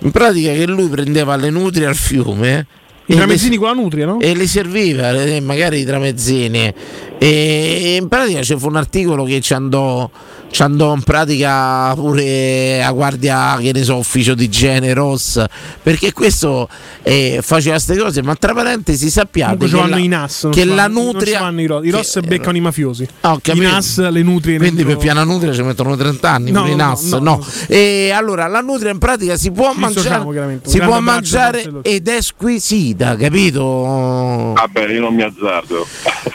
in pratica che lui prendeva le nutrie al fiume. I tramezzini con la nutria, no? E li serviva, magari i tramezzini. E in pratica c'è fu un articolo che ci andò, ci andò in pratica pure a guardia, che ne so, ufficio di igiene Ross, perché questo eh, faceva queste cose, ma tra parentesi sappiate Comunque che la, i NAS. che la nutria... vanno i, ro- i Ross beccano i mafiosi. Ah, I. NAS, le nutrie. Quindi dentro- per piana nutria ci mettono 30 anni No, i no, NAS, no, no. no. E allora la nutria in pratica si può mangiare, si può mangiare ed è squisita, capito? Vabbè, io non mi azzardo.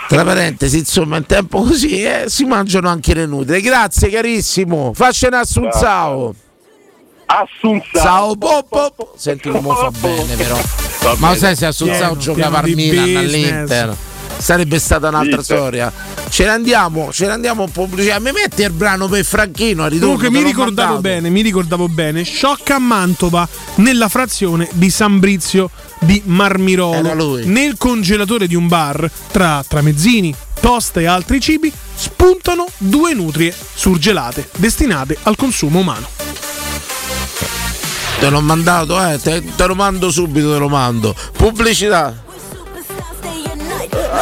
Tra parentesi, insomma, in tempo così eh, si mangiano anche le nutrie. Grazie carissimo, faccene assunzao. Assunzao. po, po, po. Senti come fa bene però. Va Ma lo bene. sai se Assunzao Pieno, giocava al di Milan, business. all'Inter? Sarebbe stata un'altra Inter. storia. Ce ne andiamo, ce ne andiamo in pubblicità. Mi metti il brano per Franchino a ritorno. Comunque mi ricordavo mandato. bene, mi ricordavo bene. Sciocca a Mantova nella frazione di San Brizio di Era Marmirolo. lui. Nel congelatore di un bar, tra tramezzini, tosta e altri cibi, spuntano due nutrie surgelate destinate al consumo umano. Te l'ho mandato, eh, te, te lo mando subito, te lo mando. Pubblicità.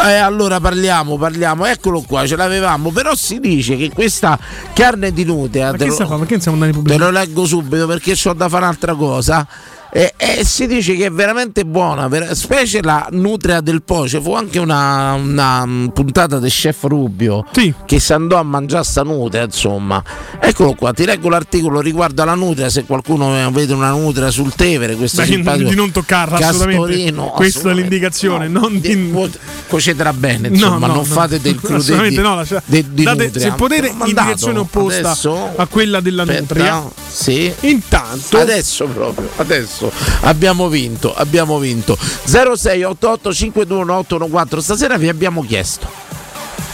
E allora parliamo, parliamo, eccolo qua, ce l'avevamo, però si dice che questa carne di nutria, Ma te che lo, sta a fare? Perché non siamo andati in te pubblicità? lo leggo subito perché ho da fare un'altra cosa. E, e si dice che è veramente buona, ver- specie la nutria del Po. Ci fu anche una, una, mm, puntata del chef Rubio che si andò a mangiare sta nutria. Insomma, eccolo qua. Ti leggo l'articolo riguardo alla nutria. Se qualcuno eh, vede una nutria sul Tevere, questo Beh, di non toccarla assolutamente. Castorino, Questa è assolutamente. l'indicazione. non di... Cuocetela bene, No, insomma, no, non no. fate del Assolutamente di, no, lascia- di- di date- nutria. se il potere Te l'ho in mandato. direzione opposta Adesso- a quella della Aspetta, nutria. Sì. Intanto Adesso proprio, adesso abbiamo vinto, abbiamo vinto. 0688 521814 stasera vi abbiamo chiesto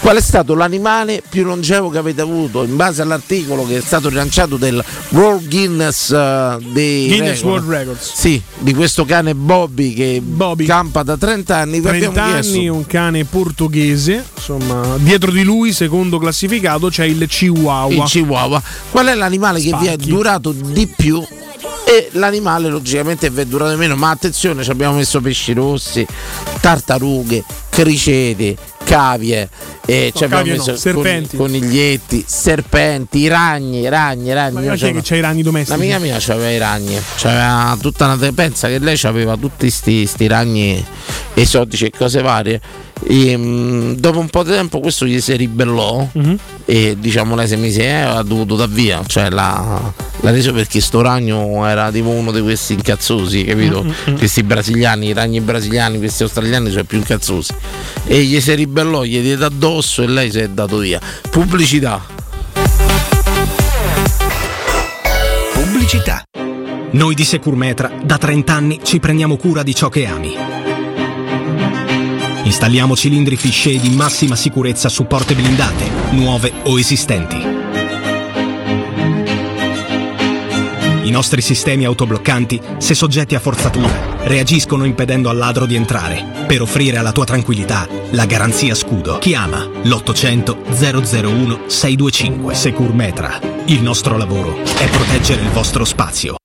qual è stato l'animale più longevo che avete avuto in base all'articolo che è stato rilanciato del World Guinness eh, dei Guinness record. World Records. Sì, di questo cane Bobby che campa da 30 anni. Vi 30 abbiamo chiesto anni, un cane portoghese. Insomma, dietro di lui, secondo classificato, c'è il Chihuahua. il Chihuahua. Qual è l'animale che vi è Spacchi. durato di più? E l'animale logicamente è durato di meno, ma attenzione, ci abbiamo messo pesci rossi, tartarughe, criceti, cavie, e ci No, abbiamo cavie no, messo serpenti. con- coniglietti, serpenti, ragni, ragni, ragni. Ma Io chi è che c'ha i ragni domestici? L'amica mia aveva i ragni, c'aveva tutta una pensa che lei aveva tutti sti, ragni esotici e cose varie. E, mm, dopo un po' di tempo questo gli si ribellò Mhm. e diciamo lei si mise e ha dovuto dar via, cioè l'ha, l'ha reso perché sto ragno era tipo uno di questi incazzosi, capito? Mm-mm. Questi brasiliani, i ragni brasiliani, questi australiani sono più incazzosi. E gli si ribellò, gli diede addosso e lei si è dato via. Pubblicità. Pubblicità. Noi di Securmetra da 30 anni ci prendiamo cura di ciò che ami. Installiamo cilindri fisce di massima sicurezza su porte blindate, nuove o esistenti. I nostri sistemi autobloccanti, se soggetti a forzatura, reagiscono impedendo al ladro di entrare, per offrire alla tua tranquillità la garanzia scudo. Chiama l'800 001 625 Securmetra. Il nostro lavoro è proteggere il vostro spazio.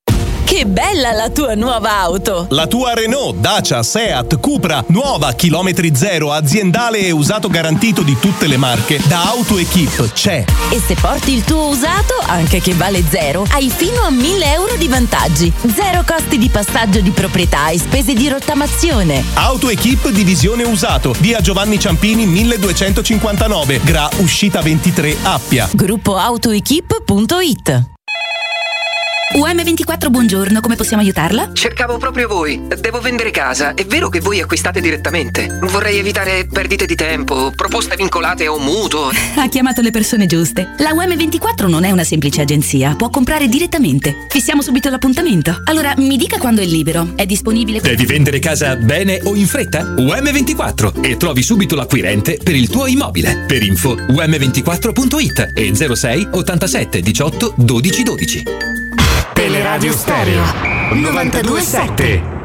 Che bella la tua nuova auto! La tua Renault, Dacia, Seat, Cupra, nuova, chilometri zero, aziendale e usato garantito di tutte le marche, da AutoEquip c'è. E se porti il tuo usato, anche che vale zero, hai fino a 1000 euro di vantaggi. Zero costi di passaggio di proprietà e spese di rottamazione. AutoEquip Divisione Usato, via Giovanni Ciampini 1259, Gra Uscita 23 Appia. Gruppo autoequip.it UM24 buongiorno, come possiamo aiutarla? Cercavo proprio voi. Devo vendere casa. È vero che voi acquistate direttamente? Vorrei evitare perdite di tempo, proposte vincolate a un mutuo. Ha chiamato le persone giuste. La UM24 non è una semplice agenzia, può comprare direttamente. Fissiamo subito l'appuntamento. Allora, mi dica quando è libero. È disponibile Devi vendere casa bene o in fretta? UM24 e trovi subito l'acquirente per il tuo immobile. Per info um24.it e 06 87 18 12 12. Teleradio Stereo 927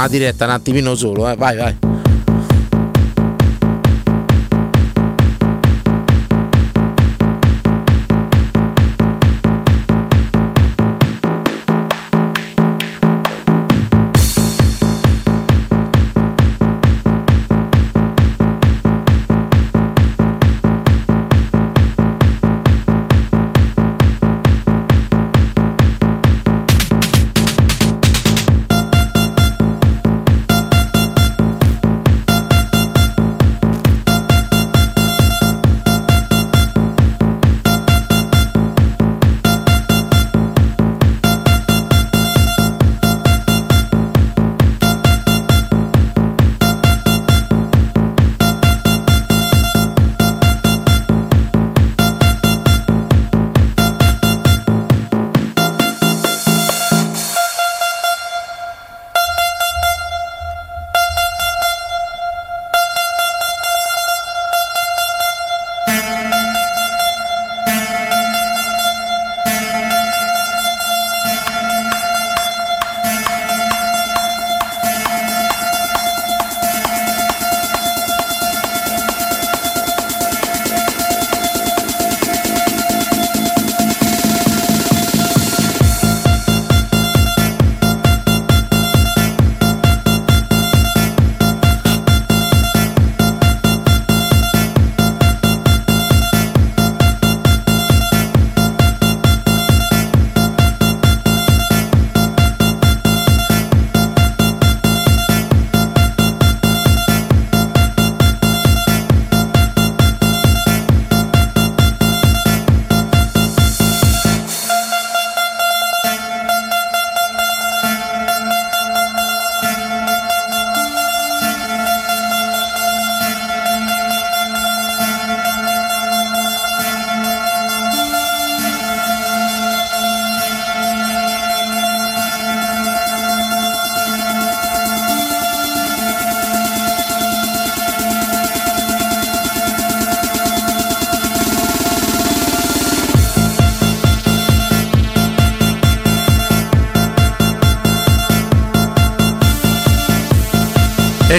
La diretta un attimino solo, eh. vai vai.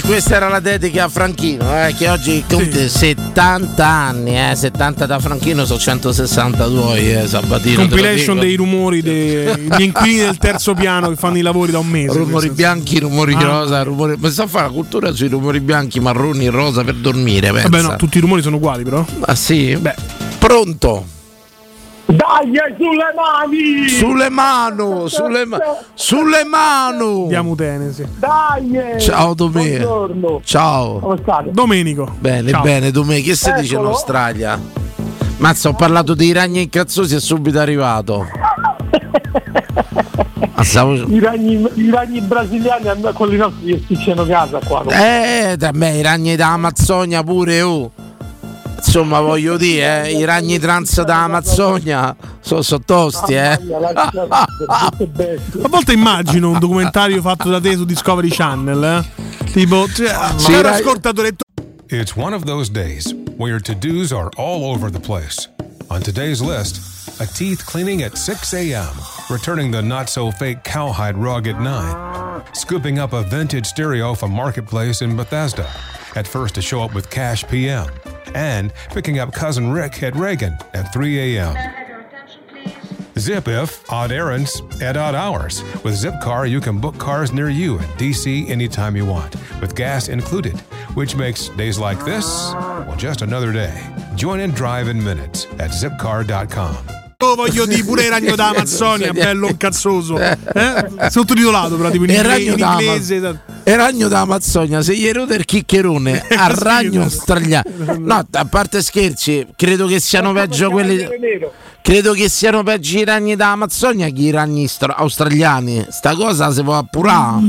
Questa era la dedica a Franchino, eh, che oggi compie 70 anni, eh, 70 da Franchino sono 162, eh, Sabatino. Compilation dei rumori degli inquilini del terzo piano che fanno i lavori da un mese. Rumori bianchi, rumori Ah. rosa, rumori... Ma sta a fare la cultura sui rumori bianchi, marroni, rosa per dormire, pensa. Vabbè, no, tutti i rumori sono uguali, però. Ah sì? Beh. Pronto? Dai, sulle mani! Sulle mano, sulle, ma- sulle mano. Diamo utene, sì. Dai! Ciao Domenico. Buongiorno. Ciao. Come state? Domenico. Bene, Ciao. bene, Domenico, che si dice in Eccolo. Australia? Mazza, ho parlato dei ragni incazzosi, è subito arrivato. Stavo- I ragni, I ragni brasiliani hanno- quelli nostri che spicciano casa qua. Eh, da me, i ragni dell'Amazzonia pure, oh. Insomma, voglio dire, eh, i ragni trans dell'Amazzonia sono so tosti, eh. A volte immagino un documentario fatto da te su Discovery Channel, eh? Tipo, cioè, caro ascoltatore, It's one of those days where your to dos are all over the place. On today's list, a teeth cleaning at 6 a.m., returning the not so fake cowhide rug at 9, scooping up a vintage stereo from Marketplace in Bethesda, at first to show up with Cash PM, and picking up Cousin Rick at Reagan at 3 a.m. Zip if, odd errands at odd hours. With Zipcar, you can book cars near you in DC anytime you want, with gas included, which makes days like this, well, just another day. Join and drive in minutes at zipcar.com. Lo voglio di pure il ragno d'Amazzonia, bello cazzoso. Eh? Sottotitolato, però, tipo in, Il ragno in inglese. Il ragno d'Amazzonia, se gli rode il chiccherone al ragno australiano. No, a parte scherzi, credo che siano peggio quelli. Credo che siano peggio i ragni d'Amazzonia che i ragni stra- australiani. Sta cosa si può appurare.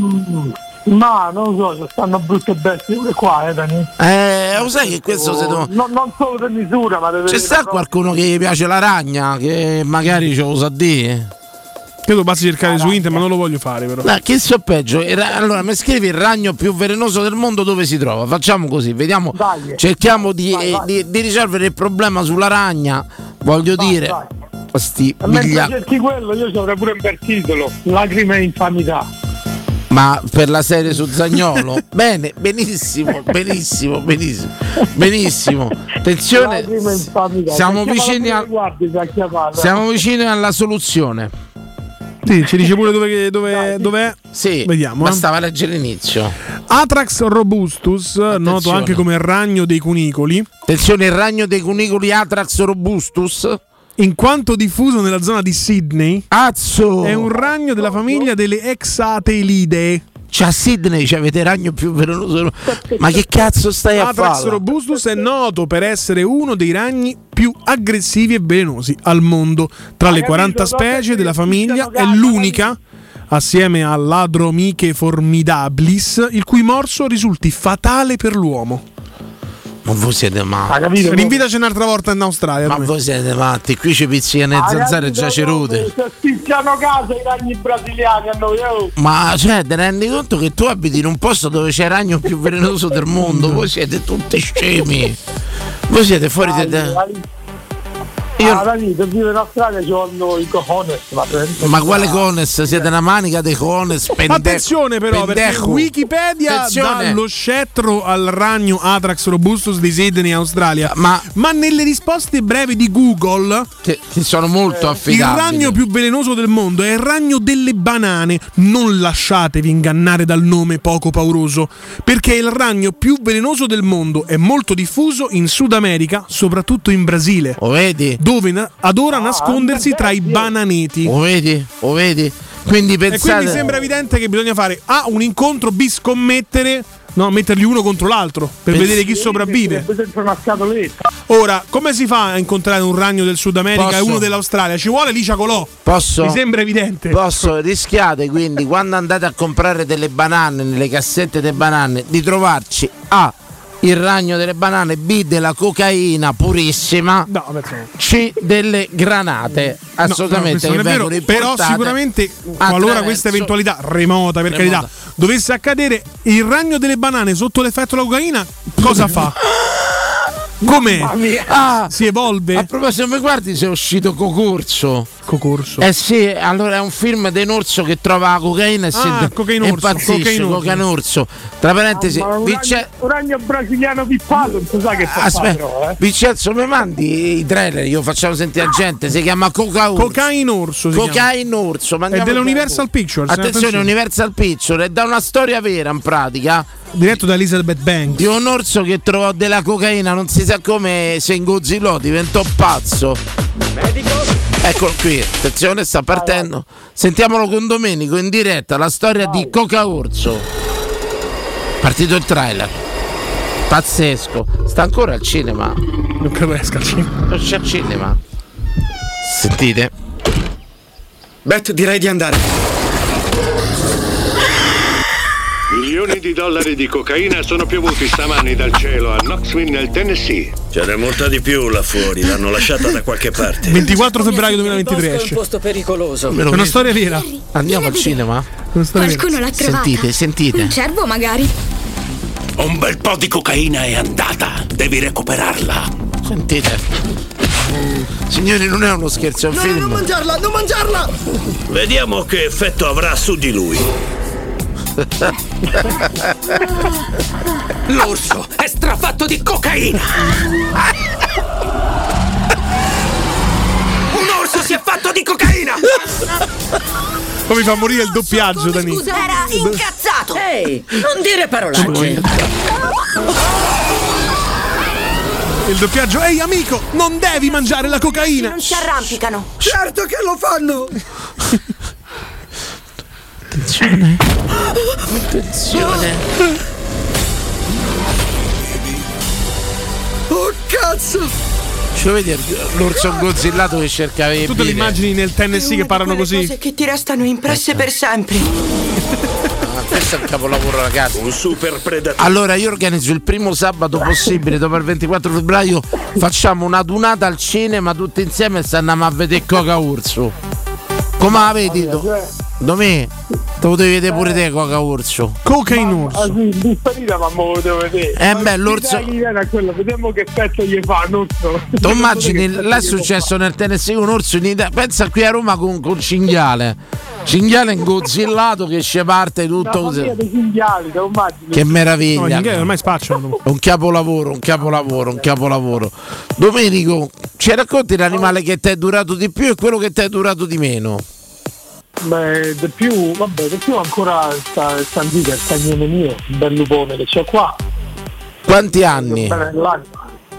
Ma non lo so, ci stanno brutte bestie pure qua, eh, Dani. Eh, lo sai che questo se tu- non, non solo per misura, ma deve C'è sta qualcuno che gli piace la ragna, che magari ce lo sa dire? Credo basti cercare su internet, ma non lo voglio fare, però. Ma che so peggio? Allora, mi scrivi il ragno più velenoso del mondo dove si trova? Facciamo così, vediamo. Dai. cerchiamo di, Vai, eh, vai. di- di risolvere il problema sulla ragna. Voglio dire, sti Mentre miglia- cerchi quello, io ci avrei pure un bel titolo, Lacrime e infamità. Ma per la serie su Zagnolo? Bene, benissimo, benissimo, benissimo, benissimo. Attenzione, siamo vicini, a- siamo vicini alla soluzione. Sì, ci dice pure dove, dove, dov'è. Sì, Vediamo. eh. bastava leggere l'inizio. Atrax robustus, noto anche come ragno dei cunicoli. Attenzione, il ragno dei cunicoli Atrax robustus. In quanto diffuso nella zona di Sydney, Azzo! è un ragno della famiglia delle Exatelidae. Cioè a Sydney ci avete ragno più velenoso. Ma che cazzo stai a Atrax fare? robustus è noto per essere uno dei ragni più aggressivi e velenosi al mondo. Tra le 40 specie della famiglia è l'unica, assieme all'Adromiche formidabilis, il cui morso risulti fatale per l'uomo. Ma voi siete matti. Rinvitaci un'altra volta in Australia. Ma voi siete matti, qui ci pizzicano le zanzare e già cerute. Se spicchiano casa i ragni brasiliani a noi, oh. Ma cioè, ti rendi conto che tu abiti in un posto dove c'è il ragno più velenoso del mondo? Voi siete tutti scemi. Voi siete fuori di te. Io... Ah, Dani, per vivere in Australia ci vogliono i cojones. Ma, Ma quale cones? Siete una manica dei cones? Pendejo. Attenzione però perché Pendejo. Wikipedia Attenzione. dà lo scettro al ragno Atrax robustus di Sydney, Australia. Ma, nelle risposte brevi di Google, che, sono molto il affidabili. ragno più velenoso del mondo è il ragno delle banane. Non lasciatevi ingannare dal nome poco pauroso, perché il ragno più velenoso del mondo è molto diffuso in Sud America, soprattutto in Brasile. Lo vedi? Dove na- adora nascondersi tra i bananeti. Lo vedi? Lo vedi? Quindi E pensate. quindi sembra evidente che bisogna fare A un incontro, B scommettere, no, metterli uno contro l'altro per Pens- vedere chi sopravvive. Ora, come si fa a incontrare un ragno del Sud America e Posso? uno dell'Australia? Ci vuole Licia Colò. Posso? Mi sembra evidente. Posso, rischiate quindi quando andate a comprare delle banane nelle cassette delle banane di trovarci A il ragno delle banane, B della cocaina purissima, No. C delle granate assolutamente No, no, vero, però sicuramente qualora questa eventualità remota per Remota. carità dovesse accadere il ragno delle banane sotto l'effetto della cocaina cosa fa? Com'è? Ah, si evolve? A proposito, mi guardi se è uscito Cocorso. Cocorso? Eh sì, allora è un film di un orso che trova la cocaina e si Ah, Cocainorso, impazzisce, Cocainorso. Cocainorso. Tra parentesi, Ma un, Vince- ragno, un ragno brasiliano pippato, non si sa che fa Aspetta, però, eh. Vincenzo, mi mandi i trailer? Io facciamo sentire la gente. Si chiama Coca Orso si Cocaine Orso. ma È andiamo dell'Universal. Pictures. eh, Attenzione, attenzione. Universal Pictures è da una storia vera in pratica. Diretto da Elizabeth Banks. Di un orso che trovò della cocaina, non si sa come si ingozzilò, diventò pazzo. Eccolo qui, attenzione, sta partendo. Sentiamolo con Domenico in diretta, la storia di Coca Orso. Partito il trailer. Pazzesco. Sta ancora al cinema. Non credo esca al cinema. Non c'è al cinema. Sentite. Bet, direi di andare. Milioni di dollari di cocaina sono piovuti stamani dal cielo a Knoxville nel Tennessee. Ce n'è molta di più là fuori, l'hanno lasciata da qualche parte. 24 febbraio 2023 esce. posto pericoloso. È una storia vera. Andiamo al cinema? Qualcuno l'ha trovata. Sentite, sentite. Un cervo magari. Un bel po' di cocaina è andata, devi recuperarla. Sentite. Signori, non è uno scherzo, è un film. mangiarla, non mangiarla! Vediamo che effetto avrà su di lui. L'orso è strafatto di cocaina! Un orso si è fatto di cocaina! Poi mi fa morire il doppiaggio, Dani. Scusa, era incazzato! Ehi, non dire parolacce! Il doppiaggio, ehi amico, non devi mangiare la cocaina. Non si arrampicano! Certo che lo fanno! Attenzione. Attenzione. Oh cazzo! Ci vuoi vedere l'orso gozzillato che cerca di Tutte le immagini nel Tennessee che parlano così. Cose che ti restano impresse per sempre. Ah, questo è un capolavoro ragazzi. Un super predatore. Allora io organizzo il primo sabato possibile dopo il 24 febbraio facciamo una dunata al cinema tutti insieme e se andiamo a vedere Coca Urso. Come la vedi? Dove? Te lo devi vedere pure te Coca Urso. Coca in urso. Ah sì, in differita ma me lo devo vedere. Eh Ma beh, l'orso- dai chi viene a quello, vediamo che effetto gli fa un orso. Tu immagini, là è successo nel Tennessee un orso in Italia. Pensa qui a Roma con, con cinghiale. Cinghiale ingozzillato che ci parte tutto così. dei cinghiali, te lo immagini? Che No, meraviglia. gli inglesi ormai spacciano. Un capolavoro, un capolavoro, un capolavoro. Domenico, ci racconti l'animale che ti è durato di più e quello che ti è durato di meno? Beh, di più, vabbè, di più ancora sta, sta in vita, il cagnone mio, il bel lupone che c'ho qua. Quanti anni?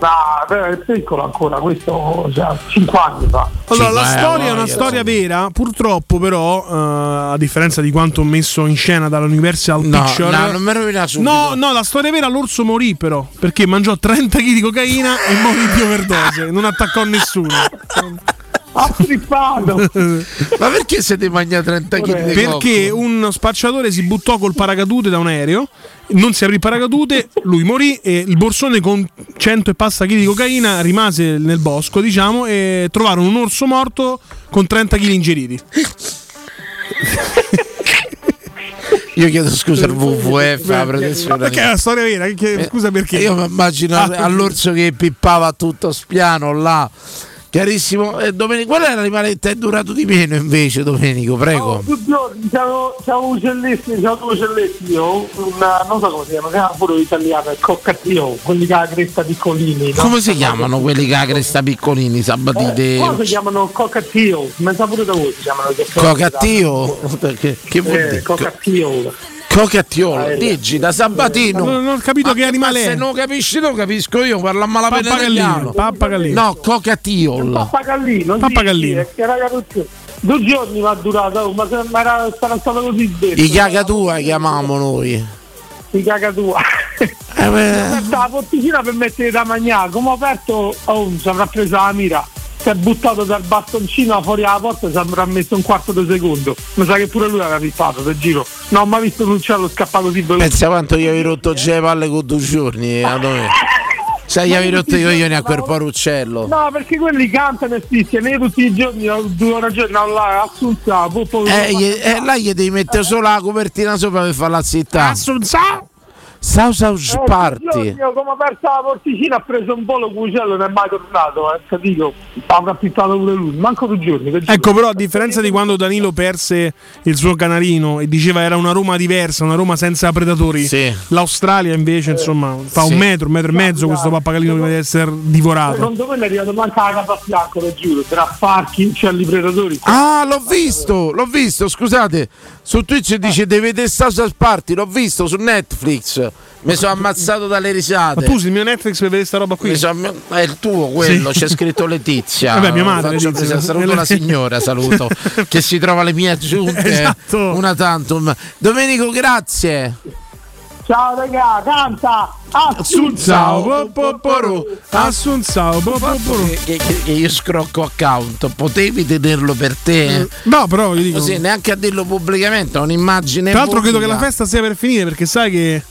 Ah, però è piccolo ancora, questo già 5 anni fa. Allora, la ma è storia è una storia vera, purtroppo però, eh, a differenza di quanto messo in scena dall'Universal No, Picture. no, non me lo rovina subito. No, no, la storia vera l'orso morì però, perché mangiò 30 kg di cocaina e morì di overdose, non attaccò nessuno. Ha strippato! Ma perché siete mangiati 30 kg Perché un spacciatore si buttò col paracadute da un aereo, non si aprì il paracadute, lui morì e il borsone con 100 e passa kg di cocaina rimase nel bosco, diciamo, e trovarono un orso morto con 30 kg ingeriti. Io chiedo scusa al WWF la protezione Perché è una storia vera, che- scusa perché. Io mi immagino Ah, all'orso che pippava tutto spiano là. Chiarissimo. Eh, Domenico, qual è l'animale che ti è durato di meno invece, Domenico? Prego. Oh, due giorni, c'avevo, c'avevo uccelletti, c'avevo due uccelletti io, una, non so come si chiama, si chiama pure italiano, il coccatio, quelli che ha la cresta piccolini. no? Come si chiamano quelli che ha la cresta piccolini, sabatite? Eh, qua si chiamano coccatio, ma sa pure da voi si chiamano che Cocattio? Perché- Che vuol Eh, dire? coccatio. Cocattiolo, Eh, diggi da sabatino. Non, non ho capito Ma che animale ma Se è. non capisci tu, capisco io, parla a malapena Pappagallino, italiano. pappagallino. No, cocatiol. Pappagallino, Pappagallino. è. Due giorni mi ha durato, oh, ma era, sarà stato così detto. I cacatua chiamavamo noi. I cacatua. Eh, beh, Aperta la porticina per mettere da mangiare, come ho aperto, oh, ci avrà preso la mira. Si è buttato dal bastoncino fuori alla porta e ci avrà messo un quarto di secondo. Mi sa che pure lui aveva pippato per giro. No, ma visto un uccello scappato così veloce. pensa quanto gli avevi rotto già le palle con due giorni. eh, a dove? Sai, gli avevi rotto i coglioni a quel povero uccello. No, perché quelli cantano e fischiano, io tutti i giorni, ho due ore al giorno, là, assunza. Eh, gli- eh, là gli devi mettere solo la copertina sopra per farla zittare. Sau sau sparti. Io come ho aperto la porticina ha preso un volo con l'uccello non è mai tornato, eh, capito? Avrà pittato pure lui, manco due giorni. Ecco, però, a differenza di quando Danilo perse il suo canarino e diceva era una Roma diversa, una Roma senza predatori, l'Australia invece, insomma, fa Sì. un metro, un metro e mezzo questo pappagallino prima di essere divorato. Secondo me è arrivato manca la capa a fianco, lo giuro, tra parchi, uccelli predatori. Ah, l'ho visto, l'ho visto, scusate. Su Twitch dice devi vedere Sausa Sparti, l'ho visto su Netflix. Mi sono ammazzato dalle Ma risate. tu sei il mio Netflix per vedere sta roba qui? Mi sono- è il tuo quello, Sì. c'è scritto Letizia. Vabbè, mia madre, Letizia. saluto la signora, saluto, che si trova alle mie aggiunte. Esatto. Una tantum. Domenico, grazie. Ciao raga, canta! Assunzao, po- po- poru, Assunzao. Che, che- che io scrocco account, potevi tenerlo per te? No, però io dico. Così, neanche a dirlo pubblicamente, è un'imagine. Tra l'altro credo che la festa sia per finire perché sai che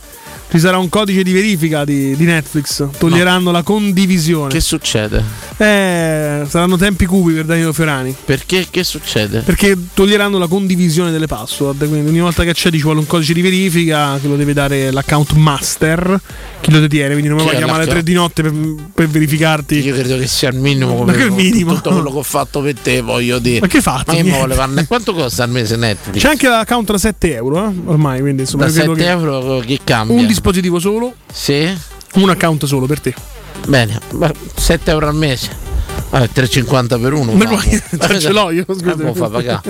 Ci sarà un codice di verifica di, di Netflix. Toglieranno la condivisione. Che succede? Eh, saranno tempi cubi per Danilo Fiorani. Perché? Che succede? Perché toglieranno la condivisione delle password. Quindi ogni volta che accedi ci vuole un codice di verifica che lo deve dare l'account master. Chi lo detiene, quindi non mi è chiamare alle tre di notte per, per verificarti. Io credo che sia il minimo Ma che il minimo? tutto quello che ho fatto per te, voglio dire. Ma che fatto? Ma volevo andare- Quanto costa al mese Netflix? C'è anche l'account da 7 euro, eh, ormai. Quindi insomma, da credo 7 che euro che cambia? Dispositivo solo. Sì. Un account solo per te. Bene, ma 7 euro al mese. Vabbè, 3,50 per uno. Ma ce l'ho io, scusa. Mo fa pagare.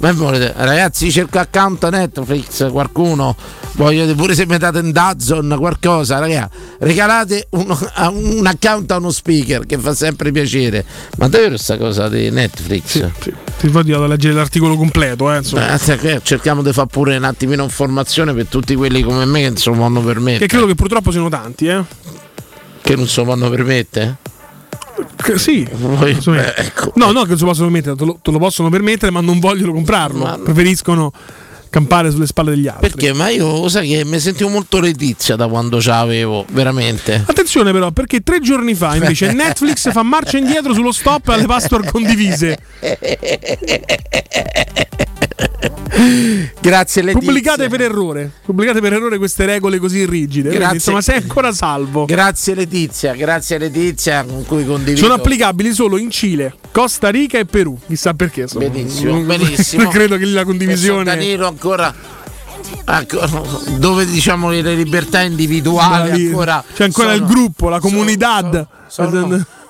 Ragazzi, cerco account Netflix, qualcuno. Voglio pure se mettete in Dazon qualcosa, ragazzi, regalate un, a- un account a uno speaker che fa sempre piacere. Ma davvero sta cosa di Netflix? Ti poi devo leggere l'articolo completo, eh, insomma. Beh, che cerchiamo di fare pure un attimino informazione per tutti quelli come me che non vanno permettere. Che credo che purtroppo siano tanti, eh. Che non se lo vanno permettere? Che sì. Insomma, beh, ecco. No, no, che se lo possono permettere, te lo, te lo possono permettere, ma non vogliono comprarlo. Preferiscono campare sulle spalle degli altri. Perché? Ma io sai che mi sentivo molto letizia da quando ce l'avevo, veramente. Attenzione però, perché tre giorni fa invece Netflix fa marcia indietro sullo stop alle password condivise. Grazie Letizia. Pubblicate per errore. Pubblicate per errore queste regole così rigide. Quindi, Grazie. insomma, sei ancora salvo. Grazie Letizia, grazie Letizia con cui condivido. Sono applicabili solo in Cile, Costa Rica e Perù. Chissà perché. insomma. Benissimo, benissimo. credo che lì la condivisione. Danilo ancora, ancora- dove diciamo le libertà individuali ancora C'è ancora sono- il gruppo, la comunità.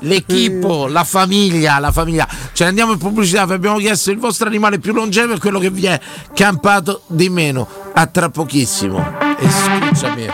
l'equipo, la famiglia, la famiglia. Ce ne andiamo in pubblicità, vi abbiamo chiesto il vostro animale più longevo e quello che vi è campato di meno. A tra pochissimo. E scusami.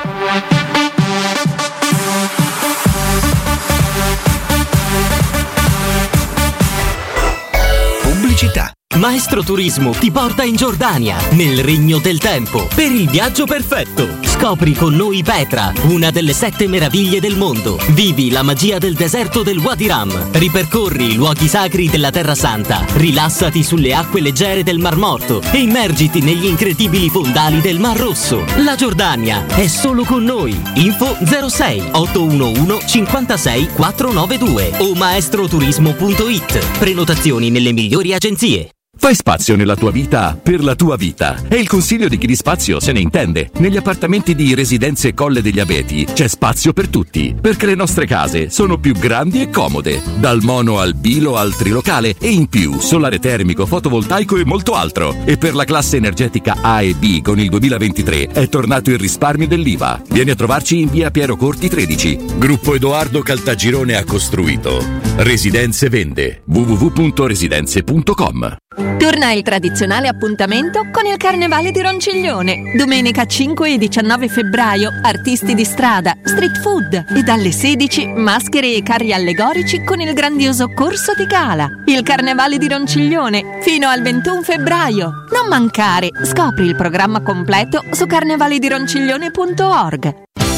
Pubblicità. Maestro Turismo ti porta in Giordania, nel regno del tempo, per il viaggio perfetto. Scopri con noi Petra, una delle sette meraviglie del mondo. Vivi la magia del deserto del Wadi Ram. Ripercorri i luoghi sacri della Terra Santa. Rilassati sulle acque leggere del Mar Morto e immergiti negli incredibili fondali del Mar Rosso. La Giordania è solo con noi. Info 06 811 56 492 o maestroturismo.it. Prenotazioni nelle migliori agenzie. Fai spazio nella tua vita per la tua vita. È il consiglio di chi di spazio se ne intende. Negli appartamenti di Residenze Colle degli Abeti c'è spazio per tutti, perché le nostre case sono più grandi e comode, dal mono al bilo al trilocale e in più solare termico, fotovoltaico e molto altro. E per la classe energetica A e B con il 2023 è tornato il risparmio dell'IVA. Vieni a trovarci in via Piero Corti 13. Gruppo Edoardo Caltagirone ha costruito. Residenze vende www.residenze.com Torna il tradizionale appuntamento con il Carnevale di Ronciglione. Domenica 5 e 19 febbraio, artisti di strada, street food e dalle 16 maschere e carri allegorici con il grandioso corso di gala. Il Carnevale di Ronciglione fino al 21 febbraio. Non mancare, scopri il programma completo su carnevaledironciglione.org.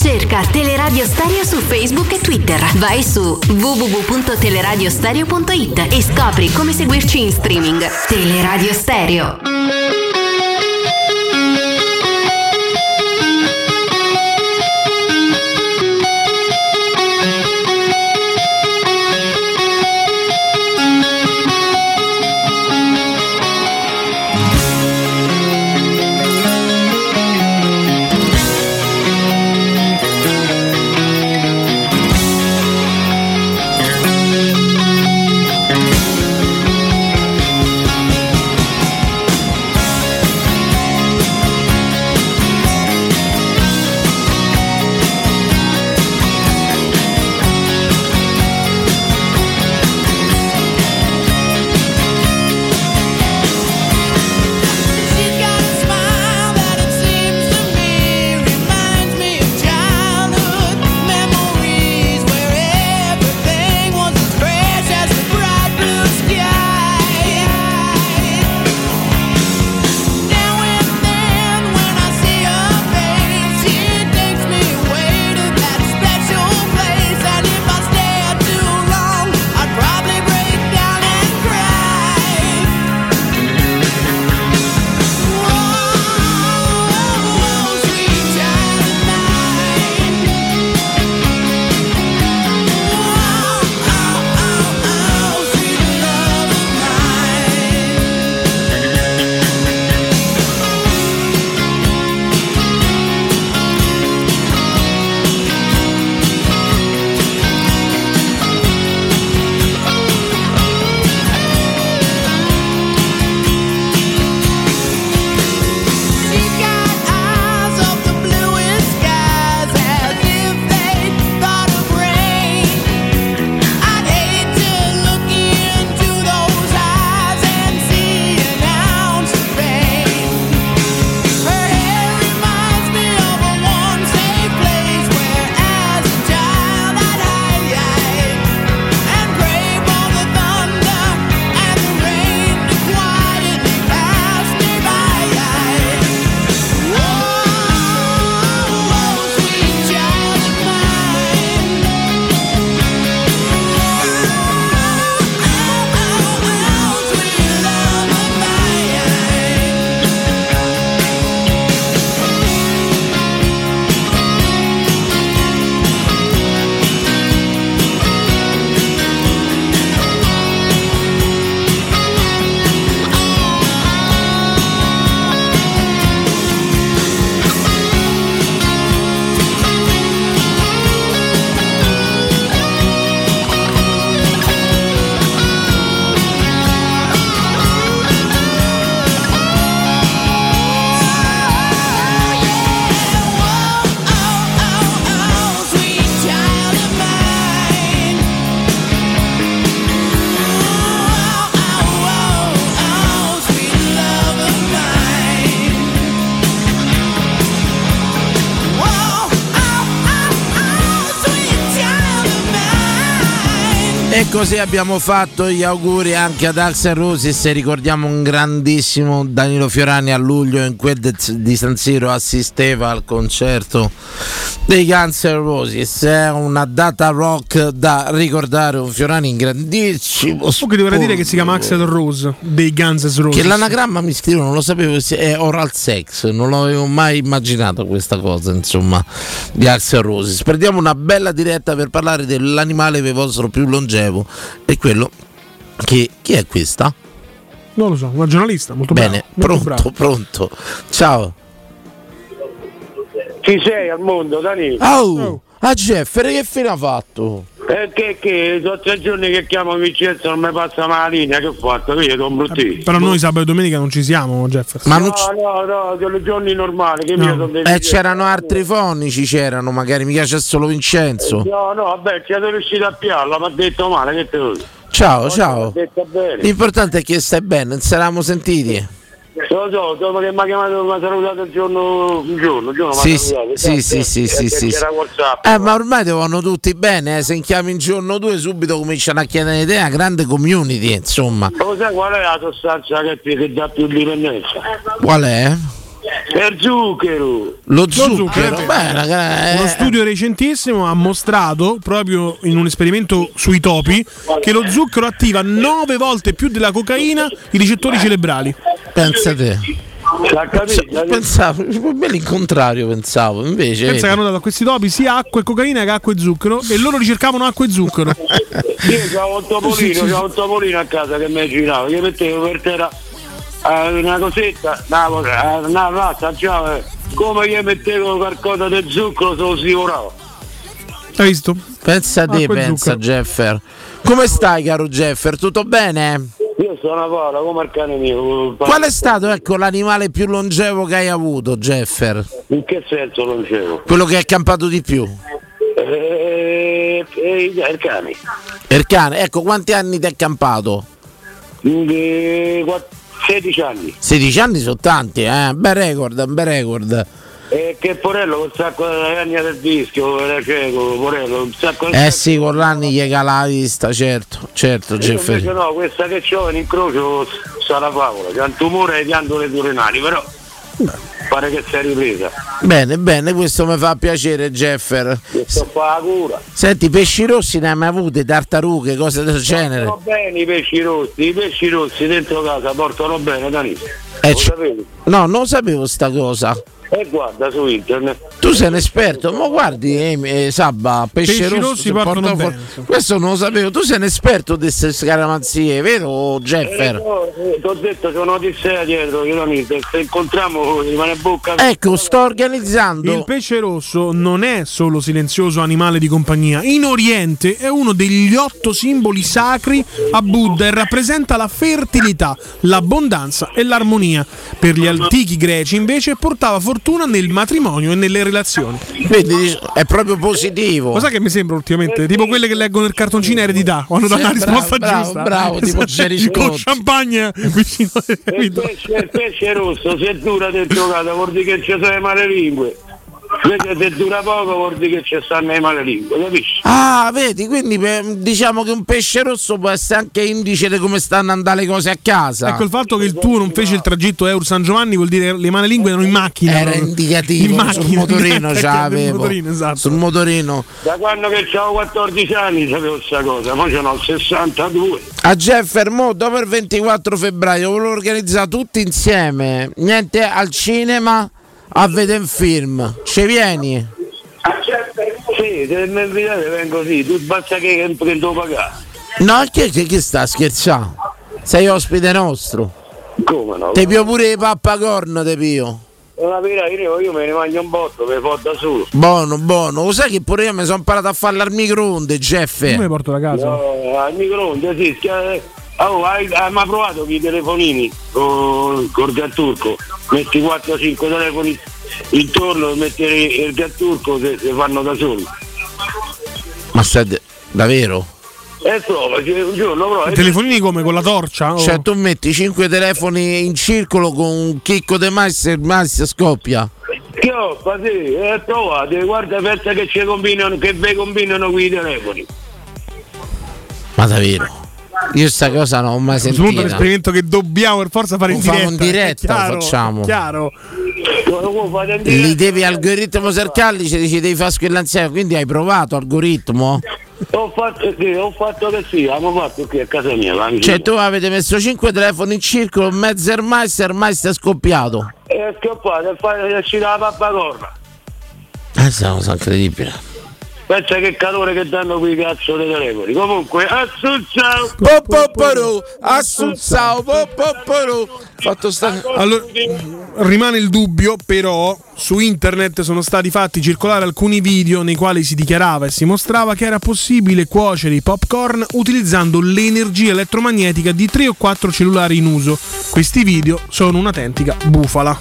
Cerca Teleradio Stereo su Facebook e Twitter. Vai su www.teleradiostereo.it e scopri come seguirci in streaming. Teleradio Stereo. Così abbiamo fatto gli auguri anche ad Axel Rosis e ricordiamo un grandissimo Danilo Fiorani a luglio in quel de- di San Siro assisteva al concerto dei Guns N' Roses. È una data rock da ricordare, un Fiorani in grandissimo Comunque dovrei dire che si chiama Axel Rose dei Guns N' Roses. che l'anagramma mi scrivono, non lo sapevo, è oral sex, non l'avevo mai immaginato questa cosa, insomma, di Axel Roses. Perdiamo una bella diretta per parlare dell'animale vostro più longevo e quello che chi è questa? Non lo so, una giornalista molto Bene, brava. molto pronto, pronto. Ciao. Ci sei al mondo, Danilo? Oh, a Jeffer che fine ha fatto? Eh, che, che sono tre giorni che chiamo Vincenzo non mi passa mai la linea, che ho fatto? Vedi, sono bruttissimo. Però noi sabato e domenica non ci siamo, Jefferson. Ma no, c- no, no, sono giorni normali, che mio sono Eh, c'erano altri fonici, c'erano, magari mica c'è solo Vincenzo. No, no, vabbè, ci siete riusciti a piarla, mi ha detto male, che te lo dico? Ciao, ciao. Mi. L'importante è che stai bene, non ci eravamo sentiti. Lo so, dopo che mi ha chiamato, mi ha salutato il giorno, un giorno, giorno mi Sì, sì, salutato. sì, Sì, sì, sì, sì, sì. WhatsApp. Eh, ma ormai ti vanno tutti bene, eh. se chiami in giorno due subito cominciano a chiedere una grande community, insomma. Lo sai qual è la sostanza che, che dà più dipendenza? Qual è? Per zucchero. Lo zucchero, zucchero, eh. beh, raga, Uno eh. studio recentissimo ha mostrato, proprio in un esperimento sui topi, che lo zucchero attiva nove volte più della cocaina i ricettori cerebrali. pensa te. L'ha capito? Pensavo, me l'incontrario pensavo, invece. Pensa che hanno dato a questi topi sia acqua e cocaina che acqua e zucchero e loro ricercavano acqua e zucchero. Io ho un topolino, c'ho un topolino a casa che mi girava, io mettevo per terra eh, una cosetta, una, eh, una razza, già, eh, come io mettevo qualcosa di zucchero se lo scivolavo. Hai visto? Pensa te, Acqua e pensa zucchero. Jeffer. Come stai, caro Jeffer? Tutto bene? Io sono una pala, come il cane mio. Qual è stato ecco, l'animale più longevo che hai avuto, Jeffer? In che senso non c'ero? Quello che hai campato di più? Eh, eh, il cane. Il cane, ecco, quanti anni ti è campato? Eh, quatt- 16 anni. 16 anni sono tanti, eh? Bel record, un bel record. E che Porello con un sacco di legna del era cieco, Porello, un sacco di Eh sì, con l'anni gli cala la vista, certo, certo, invece no, questa che ho in incrocio sarà favola, c'è un tumore ai ghiandole durenali, però pare che sia ripresa. Bene, bene, questo mi fa piacere, Jeffer. Sto a fare la cura. Senti, pesci rossi ne hai mai avute, tartarughe, cose del genere? Portano bene i pesci rossi, i pesci rossi dentro casa portano bene, Danilo. Eh, c- sapevi? No, non sapevo sta cosa. E guarda su internet. Tu sei un esperto, ma guardi, eh, eh, Sabba, pesce Pesci rosso rossi si portano porta bene, fuori. Questo non lo sapevo. Tu sei un esperto di queste scaramanzie, vero, Jeffer? Eh, Ti ho detto c'è una odissea dietro, io Danilo, se incontriamo rimane bocca. Ecco, sto organizzando. Il pesce rosso non è solo silenzioso animale di compagnia. In Oriente è uno degli otto simboli sacri a Buddha e rappresenta la fertilità, l'abbondanza e l'armonia. Per gli antichi greci invece portava fortuna nel matrimonio e nelle relazioni. Quindi è proprio positivo. Cosa che mi sembra ultimamente? Tipo quelle che leggono nel cartoncino eredità, quando Sì, danno la risposta bravo, giusta. bravo, tipo Esatto, Jerry Con champagne vicino. Il capito? pesce, il pesce rosso se dura dentro casa vuol dire che ci sono le male lingue. Se dura poco vuol dire che ci stanno le male lingue, capisci? Ah, vedi, quindi per- diciamo che un pesce rosso può essere anche indice di come stanno andando le cose a casa. Ecco il fatto che il tuo non fece il tragitto Eur San Giovanni vuol dire che le mani lingue erano in macchina. Era indicativo In macchina, sul motorino ce l'avevo. motorino, esatto. Sul motorino. Da quando che avevo 14 anni sapevo questa cosa, poi ce n'ho 62. A Jeffer, mo, dopo il 24 febbraio, volevo organizzare tutti insieme. Niente al cinema a vedere un film. Ci vieni? Sì, se mi invitate vengo sì, tu basta che, che devo pagare. No, che, che, che sta scherzando? Sei ospite nostro. Come no? Te pio pure i pappacorno, te pio. Una pira, io, io me ne mangio un botto, me fo da solo. Buono, buono. Lo sai che pure io mi sono imparato a farlo al microonde, Jeff? Come porto da casa? No, al microonde, sì, schia- Oh, hai, hai mai provato con i telefonini con, col gatturco? Metti 4-5 telefoni intorno, metti il, il gatturco se, se fanno da soli. Ma stai de- davvero? E prova, sì, un giorno prova. I telefonini come con la torcia? o- Cioè tu metti 5 telefoni in circolo con un chicco di mais e il mais scoppia. Chioppa, sì, e provate, guarda, pensa che ci combinano, che ve combinano con i telefoni. Ma davvero? Io sta cosa non ho mai punto è un esperimento che dobbiamo per forza fare in diretta. in diretta, chiaro, lo facciamo. Chiaro. Li devi algoritmo cercarli, ci dici devi fare squillanziare, quindi hai provato algoritmo? Ho fatto, sì, ho fatto che sì, abbiamo fatto qui a casa mia. vicino. Cioè tu avete messo 5 telefoni in circolo, mezzo Ermeister, Ermeister è scoppiato. È scappato, è fa- è uscita la pappacorna. Questa è una cosa incredibile. Pensa che calore che danno qui cazzo dei telefoni. Comunque, assunzao! Popoporo, assunzao, popoporo. Fatto sta... Allora, rimane il dubbio, però su internet sono stati fatti circolare alcuni video nei quali si dichiarava e si mostrava che era possibile cuocere i popcorn utilizzando l'energia elettromagnetica di 3 o 4 cellulari in uso. Questi video sono un'autentica bufala.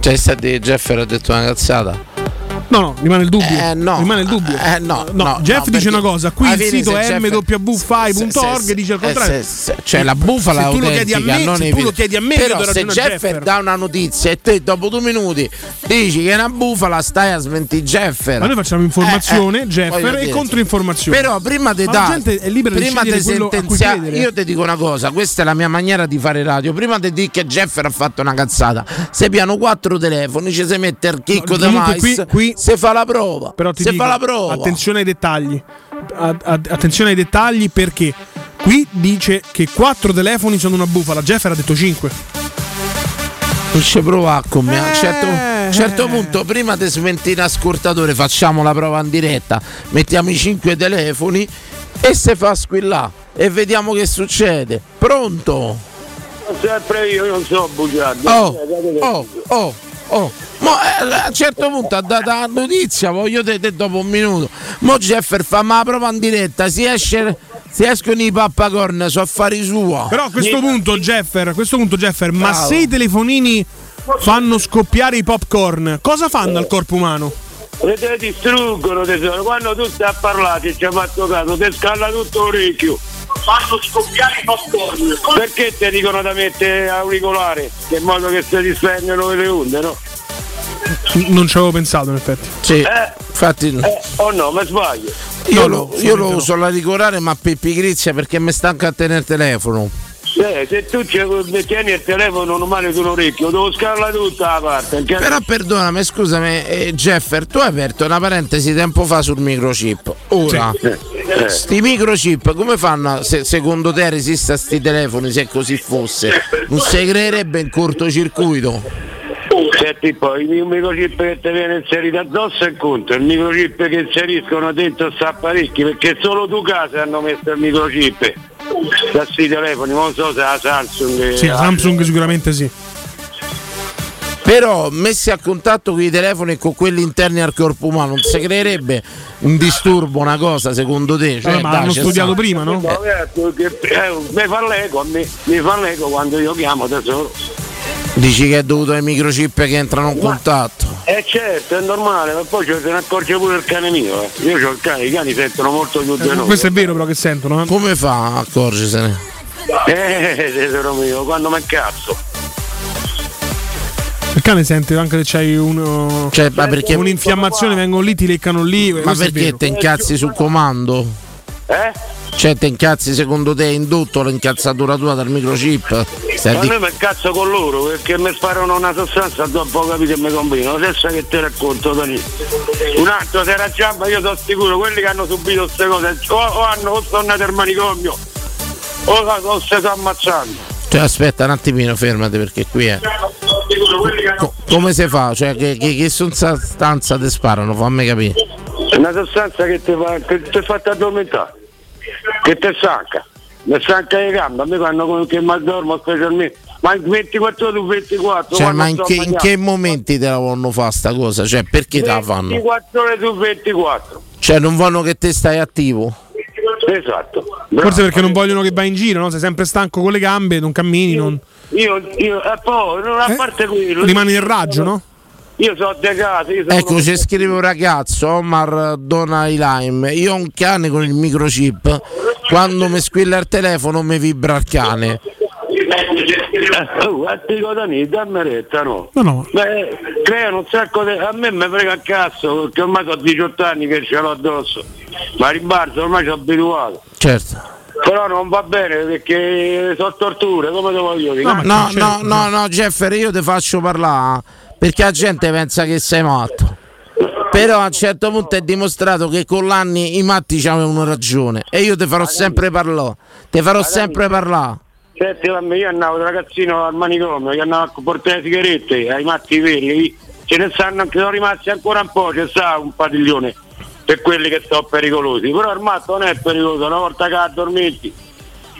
Cioè, sta di Jeffer ha detto una cazzata. No, no, rimane il dubbio. Eh, no. Rimane il dubbio. Eh, no, no, Jeff no, dice perché una cosa, qui il sito Jeff- mwfai.org dice il contrario. se- cioè la bufala se tu lo chiedi a me, non se tu lo chiedi a me, Però se Jeffer dà una notizia e te dopo due minuti dici che è una bufala, stai a smentire Jeffer. Ma noi facciamo informazione, Eh, eh, Jeffer, e controinformazione. Però prima di Ma la dare, gente è libera di prima di sentenziare, io ti dico una cosa, questa è la mia maniera di fare radio. Prima di dire che Jeffer ha fatto una cazzata, se piano quattro telefoni, ci si mette il chicco No, di comunque mais, qui- qui- si fa la prova. Però ti si dico, fa la prova. Attenzione ai dettagli. A- a- attenzione ai dettagli perché qui dice che quattro telefoni sono una bufala. Jeffer ha detto 5. Non ci prova con me. A un Eh, certo, a un certo punto, prima di smentire l'ascoltatore, facciamo la prova in diretta, mettiamo i cinque telefoni e se fa squillare e vediamo che succede. Pronto? Sempre io, io non so bugiardo. Oh, oh, oh, oh. Mo, eh, a un certo punto ha dato la notizia, voglio te dopo un minuto. Mo Jeffer fa ma la prova in diretta, si esce. Si escono i pappacorn, so affari sua. Però a questo punto, Jeffer, a questo punto, Jeffer, ma se i telefonini fanno scoppiare i popcorn, cosa fanno al corpo umano? Le te distruggono tesoro, quando tu stai a parlare e ci hai fatto caso, ti scalla tutto l'orecchio. Fanno scoppiare i popcorn. Perché ti dicono da mettere auricolare? In modo che si dispendono le onde, no? Non ci avevo pensato, in effetti. Sì, Eh. infatti. Eh, oh no, mi sbaglio. Io, No, lo, no, io lo uso la ricorare ma per pigrizia perché mi stanca a tenere il telefono. Eh, se tu ci tieni il telefono non male su un orecchio, devo scarla tutta la parte. perché- Però perdonami, scusami, eh, Jeffer, tu hai aperto una parentesi tempo fa sul microchip. Ora, Sì. Eh. sti microchip come fanno? Se, secondo te resiste a sti telefoni se così fosse? Non si creerebbe in cortocircuito? Senti poi il microchip che ti viene inserito addosso è un conto, il microchip che inseriscono dentro sta apparecchi, perché solo tu casa hanno messo il microchip da questi telefoni, non so se la Samsung. Sì, la Samsung sicuramente sì. Però messi a contatto con i telefoni e con quelli interni al corpo umano, non si creerebbe un disturbo, una cosa secondo te? Cioè, Allora, ma dai, hanno studiato sta- prima, no? Che- eh, mi fa l'eco me, mi fa l'eco quando io chiamo tesoro. Dici che è dovuto ai microchip che entrano in contatto. Eh certo, è normale, ma poi ce- se ne accorge pure il cane mio. eh. Io ho il cane, i cani sentono molto più di noi. Questo è vero però che sentono, eh? Come fa a accorgersene? Eh, tesoro mio, quando mi incazzo. Il cane sente anche se c'hai uno, Cioè, ma perché- un'infiammazione, vengono lì, ti leccano lì. Ma perché te incazzi sul comando? Eh? Cioè te incazzi secondo te è indotto l'incazzatura tua dal microchip? Stai Ma di- noi mi incazzo con loro perché mi sparano una sostanza dopo ho capito e mi combino. Adesso che ti racconto, Tony. Un altro si era già, ma io sono sicuro, quelli che hanno subito queste cose o, o hanno o sono andati al manicomio o, o si stanno ammazzando. Cioè aspetta un attimino, fermati perché qui è. Co- come si fa? Cioè che, che, che sostanza ti sparano? Fammi capire. È una sostanza che ti fa, che ti fa addormentare, che ti stanca. Mi stanca le gambe, a me quando che mi dormo specialmente. Ma in 24 ore su 24 Cioè, ma in che, in che momenti te la vanno fare sta cosa? Cioè perché te la fanno? 24 ore su 24. Cioè non vogliono che te stai attivo? Esatto. Forse perché non vogliono che vai in giro, no? Sei sempre stanco con le gambe, non cammini, non... Io, io, e poi, non a parte quello. rimani nel raggio, no? Io so de casa, io sono Ecco, ci scrive un ragazzo, Omar Donai Lime. Io ho un cane con il microchip. Quando mi squilla il telefono mi vibra il cane. Eh, oh, cosa ne dammi retta, no? No, no. Beh, creano un sacco di. A me mi frega il cazzo, perché ormai ho 18 anni che ce l'ho addosso. ma rimbalzo ormai sono abituato. Certo. Però non va bene perché sono torture, come te voglio dire? No, no, no, no, no, Jeffer, io ti faccio parlare perché la gente pensa che sei matto. Però a un certo punto è dimostrato che con l'anni i matti avevano ragione e io ti farò sempre parlare. Ti farò sempre parlare. Senti, io andavo da ragazzino al manicomio, io andavo a portare le sigarette ai matti veri, ce ne stanno, sono rimasti ancora un po', c'è sta un padiglione per quelli che sono pericolosi, però il matto non è pericoloso, una volta che addormenti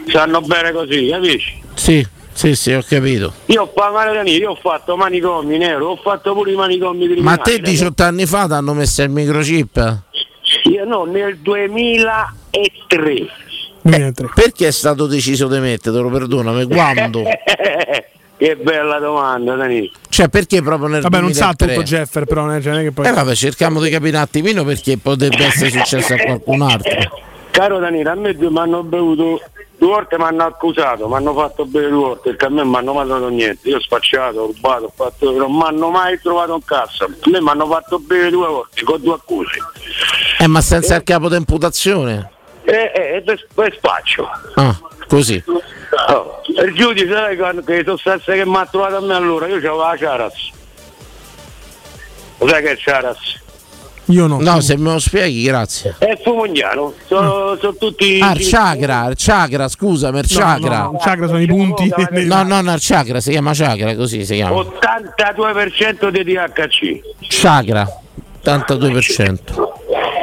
stanno bene così, capisci? Sì, sì, sì, ho capito. Io ho fatto io ho fatto manicomi nero, ho fatto pure i manicomi criminali. Ma te 18 anni fa ti hanno messo il microchip? Io no, nel 2003. Perché è stato deciso di metterlo? Perdonami, quando? che bella domanda, Danilo. Cioè, perché proprio nel Vabbè, non sa 2003? tutto Jeffer, però non è, cioè, non è che poi. Eh vabbè, cerchiamo di capire un attimino perché potrebbe essere successo a qualcun altro. Caro Danilo, a me due mi hanno bevuto due volte mi hanno accusato, mi hanno fatto bere due volte perché a me mi hanno mai dato niente. Io ho spacciato, ho rubato, ho fatto, non mi hanno mai trovato in cassa. A me mi hanno fatto bere due volte con due accuse. Eh, ma senza il capo di imputazione? E, e, e poi spaccio. Ah, così. Oh, il giudice sai quando- che sostanze che mi ha trovato a me allora, io c'avevo la Charas. Lo sai che è Charas? Io no. No, se me lo spieghi, grazie. È fumognano, sono, sono tutti. Ah, il chakra, il chakra, scusami, il chakra. no, il chakra sono i punti. No, no, no, il chakra si chiama chakra, così si chiama. 82% di THC. Chakra, 82%.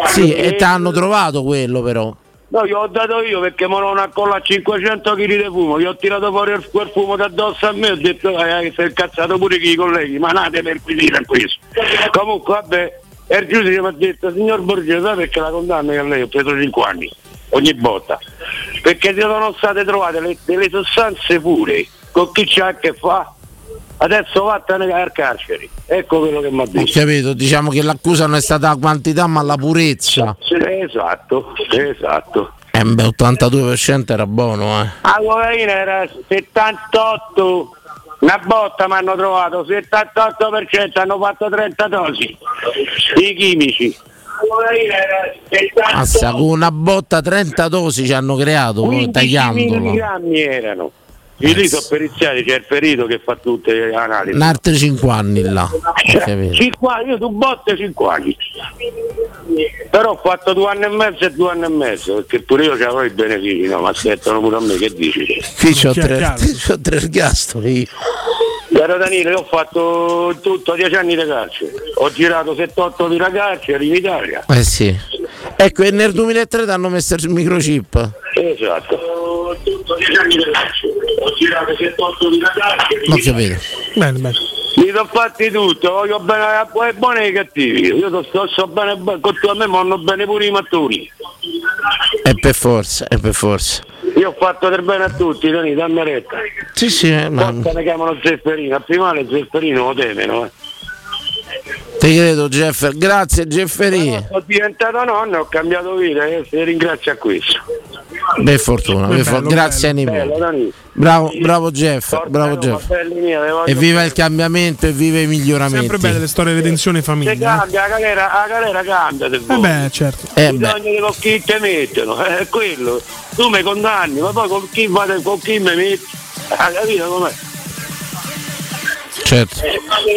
Sì, e ti hanno trovato quello però. No, glielo ho dato io perché mi accolla a 500 kg di fumo, gli ho tirato fuori quel fumo da addosso a me e ho detto eh, si è incazzato pure i colleghi, ma nate per a questo. Comunque vabbè, il giudice mi ha detto, signor Borghese, sai perché la condanna che lei ho preso 5 anni, ogni volta? Perché si sono state trovate le- delle sostanze pure, con chi c'ha a che fa? Adesso vattene al carcere. Ecco quello che mi ha Ho detto. capito, diciamo che l'accusa non è stata la quantità ma la purezza. Esatto, esatto. Eh beh, 82% era buono, eh. La cocaina era 78, una botta mi hanno trovato, 78% hanno fatto 30 dosi, i chimici. La cocaina era 78, Mazza, con una botta 30 dosi ci hanno creato, 15 tagliandolo. milligrammi erano. I lì sono periziati, c'è il ferito che fa tutte le analisi. Un altri 5 anni là. Ho capito. 5 anni, io su botte 5 anni. Però ho fatto due anni e mezzo e due anni e mezzo, perché pure io avevo i benefici, no? Ma aspettano pure a me, che dici? Qui c'ho tre, c'ho tre ergastoli io. Caro Danilo, io ho fatto tutto 10 anni di carcere, ho girato 78 di carcere in Italia. Eh sì. Ecco, e nel 2003 ti hanno messo il microchip. Esatto. Ho tutto 10 anni di carcere, ho girato 78 di carcere. Ho capito. Bene, bene. Mi sono fatti tutto, voglio bene ai buoni e ai cattivi. Io sto, sto, sto bene, con tu a me vanno bene pure i mattoni. E per forza, e per forza. Io ho fatto del bene a tutti, Danilo, dammi retta. Sì, sì, eh, ma Forse ne chiamano Zefferino, a prima le Zefferino lo temono, eh. Ti credo Jeffer. Grazie Jefferì. Ho diventato nonno e ho cambiato vita e ti ringrazio a questo. Per fortuna, per for- grazie Bello, nipoti. Danilo. Bravo, bravo Jeff, bravo Roma, Jeff. voglio Evviva il cambiamento, evviva i miglioramenti. Sempre belle le storie di redenzione e Se famiglia. cambia, la galera, la galera cambia se Eh vuoi. beh, certo. Eh beh. Bisogna che con chi te mettono, è quello. Tu mi condanni, ma poi con chi, vado, con chi mi metti? Ha capito com'è? Certo.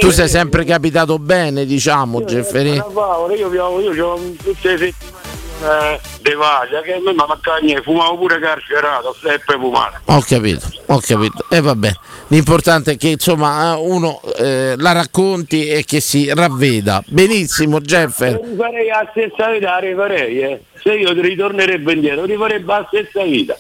Tu sei sempre capitato bene, diciamo, Jefferì. Ma Paolo, io, io, io ho tutte le settimane eh, de vaglia che a me manca niente, fumavo pure carcerato, sempre fumato. Ho capito, ho capito. E vabbè, l'importante è che insomma eh, uno eh, la racconti e che si ravveda. Benissimo, Jeffer. Rifarei la stessa vita, la rifarei, eh. Se io ritornerebbe indietro, rifarebbe la stessa vita.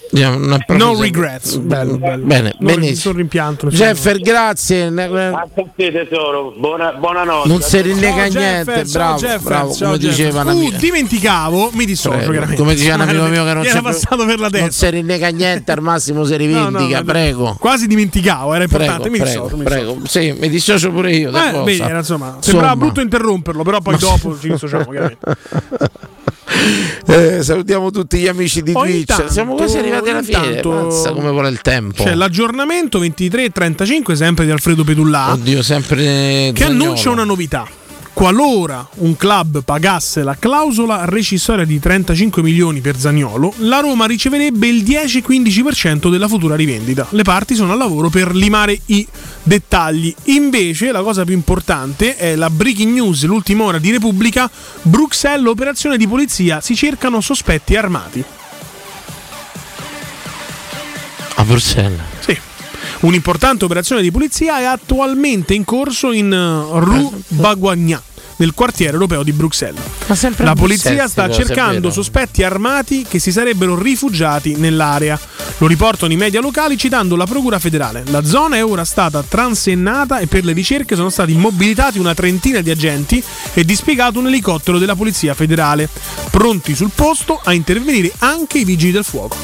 No regrets. Bello, bello. Bene, Non benissimo. nessun rimpianto. Jeffer, grazie. A te tesoro, buona, buonanotte. Non si rinnega Ciao, niente, Jeffer, ciao, bravo, Jeffer, bravo, ciao, come Jeffer. diceva Uh, dimenticavo, mi dissocio Prego. Come diceva un amico mio che non Mi era passato per la non testa. si rinnega niente, al massimo si No, no, rivendica, vabbè. prego. Quasi dimenticavo, era Prego, importante. mi prego, dissocio, mi prego. Sì, mi dissocio pure io. da dissocio. Eh, era, insomma, sembrava brutto interromperlo, però poi dopo ci dissociamo. chiaramente. Eh, salutiamo tutti gli amici di Oh, Twitch. intanto- Siamo quasi arrivati alla fine. Mazza come vuole il tempo. C'è l'aggiornamento 23 e 35 sempre di Alfredo Pedullà Oddio, sempre che Zaniolo. annuncia una novità. Qualora un club pagasse la clausola rescissoria di 35 milioni per Zagnolo, la Roma riceverebbe il 10-15% della futura rivendita. Le parti sono al lavoro per limare i dettagli. Invece, la cosa più importante è la breaking news, l'ultima ora di Repubblica, Bruxelles, operazione di polizia, si cercano sospetti armati. A Bruxelles. Sì. Un'importante operazione di polizia è attualmente in corso in eh, Rue Baguagna, nel quartiere europeo di Bruxelles. La polizia sta cercando sospetti armati che si sarebbero rifugiati nell'area. Lo riportano i media locali citando la Procura federale. La zona è ora stata transennata e per le ricerche sono stati mobilitati una trentina di agenti e dispiegato un elicottero della Polizia federale, pronti sul posto a intervenire anche i vigili del fuoco.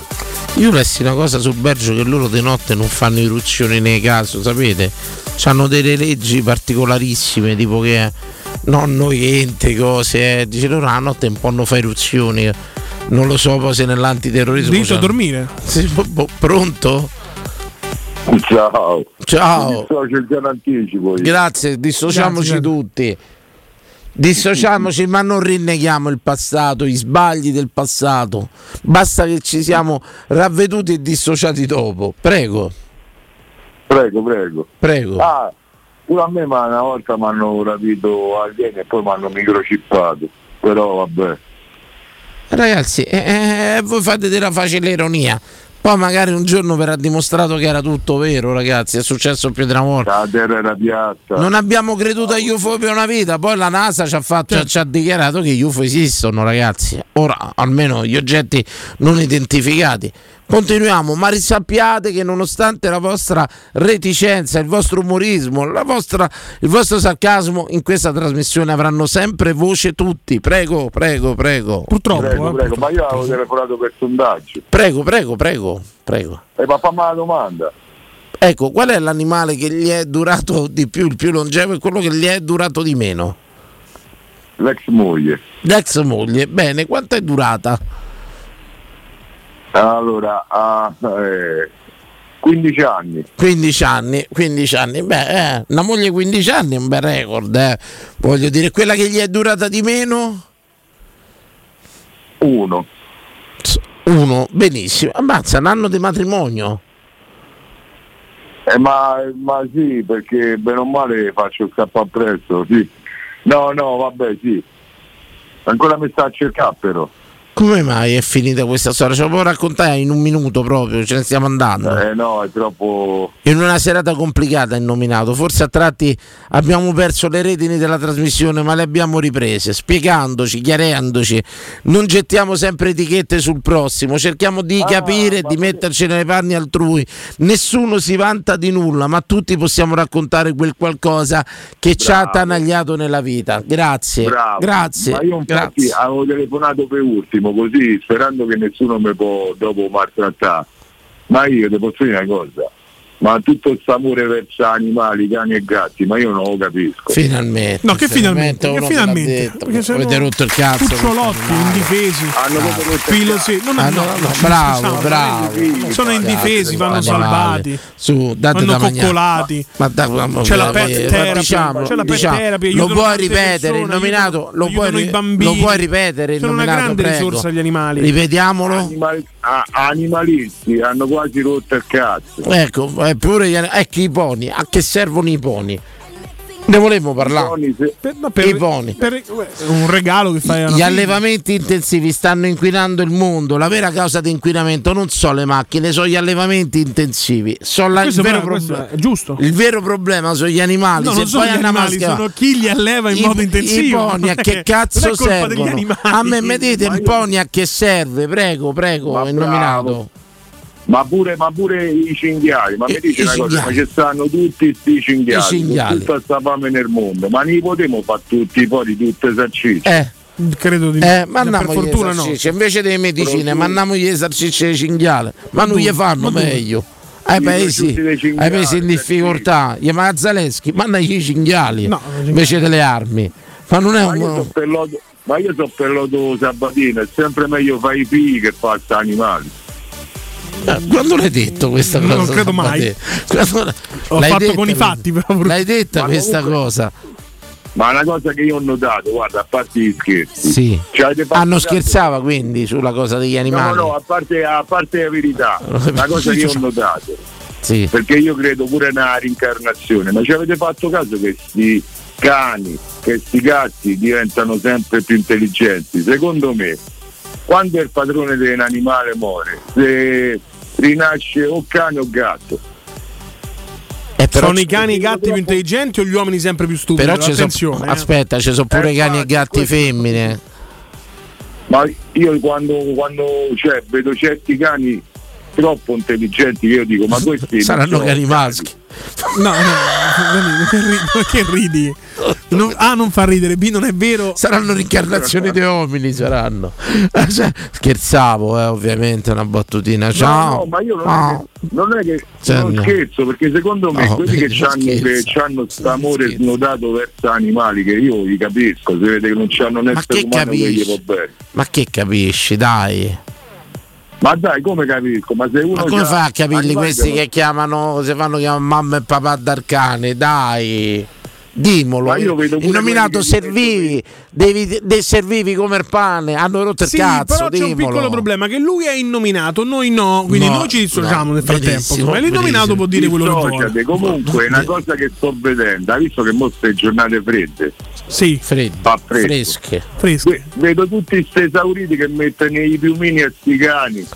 Io lessi una cosa sul Belgio che loro di notte non fanno irruzioni nei caso, sapete? Hanno delle leggi particolarissime, tipo che non noi ente, cose, eh. dice loro la notte un po' non fa irruzioni. Non lo so, poi se nell'antiterrorismo. Diritto a dormire. Sì, bo- bo- pronto? Ciao. Ciao. C'è il gran anticipo. io. Grazie, dissociamoci Grazie. tutti. Dissociamoci, ma non rinneghiamo il passato, i sbagli del passato. Basta che ci siamo ravveduti e dissociati dopo. Prego, Prego, prego. prego. Ah, pure a me ma una volta mi hanno rapito alieni e poi mi hanno microchippato. Però vabbè. Ragazzi, eh, eh, voi fate della facile ironia. Poi magari un giorno verrà dimostrato che era tutto vero, ragazzi. È successo più di una volta. La terra era piatta. Non abbiamo creduto agli UFO per una vita, poi la NASA ci ha, fatto, ci ha dichiarato che gli UFO esistono, ragazzi. Ora, almeno gli oggetti non identificati. Continuiamo, ma risappiate che nonostante la vostra reticenza, il vostro umorismo, la vostra- il vostro sarcasmo, in questa trasmissione avranno sempre voce tutti. Prego, prego, prego. Purtroppo. Prego, prego, ma io avevo telefonato per sondaggio. Prego, prego, prego, prego. E ma fammi la domanda. Ecco, qual è l'animale che gli è durato di più, il più longevo e quello che gli è durato di meno? L'ex moglie. L'ex moglie, bene, quanto è durata? Allora, a eh, 15 anni. 15 anni, 15 anni, beh, eh, una moglie 15 anni è un bel record, eh. voglio dire, quella che gli è durata di meno? Uno. Uno, benissimo, ammazza, un anno di matrimonio. Eh, ma, ma sì, perché bene o male faccio il capo appresso, sì. No, no, vabbè, sì. Ancora mi sta a cercare però. Come mai è finita questa storia? Ce la può raccontare in un minuto proprio, ce ne stiamo andando. Eh no, è troppo. In una serata complicata è nominato, forse a tratti abbiamo perso le redini della trasmissione, ma le abbiamo riprese, spiegandoci, chiarendoci. Non gettiamo sempre etichette sul prossimo, cerchiamo di capire, di metterci nelle panni altrui. Nessuno si vanta di nulla, ma tutti possiamo raccontare quel qualcosa che ci ha attanagliato nella vita. Grazie. Bravo. Grazie. Ma io infatti grazie. avevo telefonato per ultimo, così sperando che nessuno mi può dopo maltrattare. Ma io ti posso dire una cosa, ma tutto questo amore verso animali, cani e gatti, ma io non lo capisco. Finalmente. No, che finalmente? Che finalmente? detto. Perché Avete rotto il cazzo. Cucciolotti, indifesi. Hanno proprio rotto il cazzo. sì. Non Ah, no, no, no, no, bravo, sono- bravo. Sono indifesi, vanno Animali. salvati. Su, date vanno da coccolati. Ma, da- ma- C'è la ma- pet ma- therapy, diciamo, c'è la pet diciamo, therapy, lo puoi ripetere il nominato, lo puoi, lo puoi ripetere il Sono una nominato, grande risorsa agli animali. Ripetiamolo. Animali- a- animalisti hanno quasi rotto il cazzo. Ecco, eh, pure gli, ecco i poni, a che servono i poni? Ne volevo parlare. Per, per- I poni. per- un regalo che fai Gli figlia. allevamenti intensivi stanno inquinando il mondo. La vera causa di inquinamento non sono le macchine, sono gli allevamenti intensivi. Sono la- il, vero però- questo proble- è giusto. il vero problema sono gli animali. No, Se non sono poi gli hanno animali, maschera- sono chi li alleva in I- modo intensivo. I poni a che cazzo servono? animali. A me dite il poni a che serve? Prego, prego, Ma è bravo. nominato. Ma pure, ma pure i cinghiali, ma I- mi dici i una cosa, ma cinghiali. ci stanno tutti sti cinghiali, I cinghiali. tutta sta fame nel mondo, ma ne potremo fare tutti poi di tutte esercizi. Eh. Credo di Eh, Per mandiamo gli fortuna no. invece delle medicine, mandiamo gli esercizi ai cinghiali, ma non gli fanno ma meglio. Ai paesi, cinghiali, ai paesi in difficoltà, gli Mazzaleschi, mandagli i cinghiali No, invece delle armi. Ma non è Ma io un. so per l'odo- ma io so per l'odo Sabatino, è sempre meglio fare i figli che fare animali. Eh, Quando l'hai detto questa cosa? Non credo mai. Quando- L'ho l'hai fatto detta con i fatti, però. L'hai detta questa comunque- cosa? ma una cosa che io ho notato, guarda, a parte gli scherzi. Sì. Ci avete fatto Hanno caso- scherzava quindi sulla cosa degli No, animali. no, a parte, a parte la verità, una cosa che io ho notato. Sì. Perché io credo pure nella rincarnazione, ma ci avete fatto caso che questi cani, che questi gatti diventano sempre più intelligenti? Secondo me, quando il padrone dell'animale muore, se rinasce o cane o gatto. Eh, però sono i cani e i gatti più intelligenti o gli uomini sempre più stupidi? Però ci Attenzione. sono eh. aspetta, ci sono pure Eh, cani e gatti femmine. Ma io quando, quando cioè, vedo certi cani troppo intelligenti che io dico, ma questi Saranno cani maschi. No, no, Danilo, che ridi? Che ridi? Non- A non fa ridere, B non è vero. Saranno rincarnazioni di uomini, saranno. Eh, Scherzavo, eh, ovviamente, una battutina. Ciao. No, no, ma io non Ah. è che, non, è che Cioè, non no. scherzo, perché secondo me No, quelli che non hanno scherzo. questo amore snodato verso animali, che io li capisco, si vede che non c'hanno un Ma essere che umano che gli può bene. Ma che capisci, dai? Ma dai, come capisco? Ma se uno Ma come fai a capirli questi che- chiamano, si fanno chiamare mamma e papà d'arcane? Dai, dimolo. Il nominato servivi, devi, dei servivi come il pane, hanno rotto il Sì, cazzo. però c'è un piccolo problema che lui è innominato, noi no, quindi No, noi ci dissociamo no, nel frattempo. Ma l'innominato può dire quello che vuole. Dissociate. Comunque, una cosa che sto vedendo, hai visto che mo ste giornate fredde? Sì, fredde, fa freddo. fresche. Fresche. Vedo tutti questi esauriti che mettono i piumini a sti cani.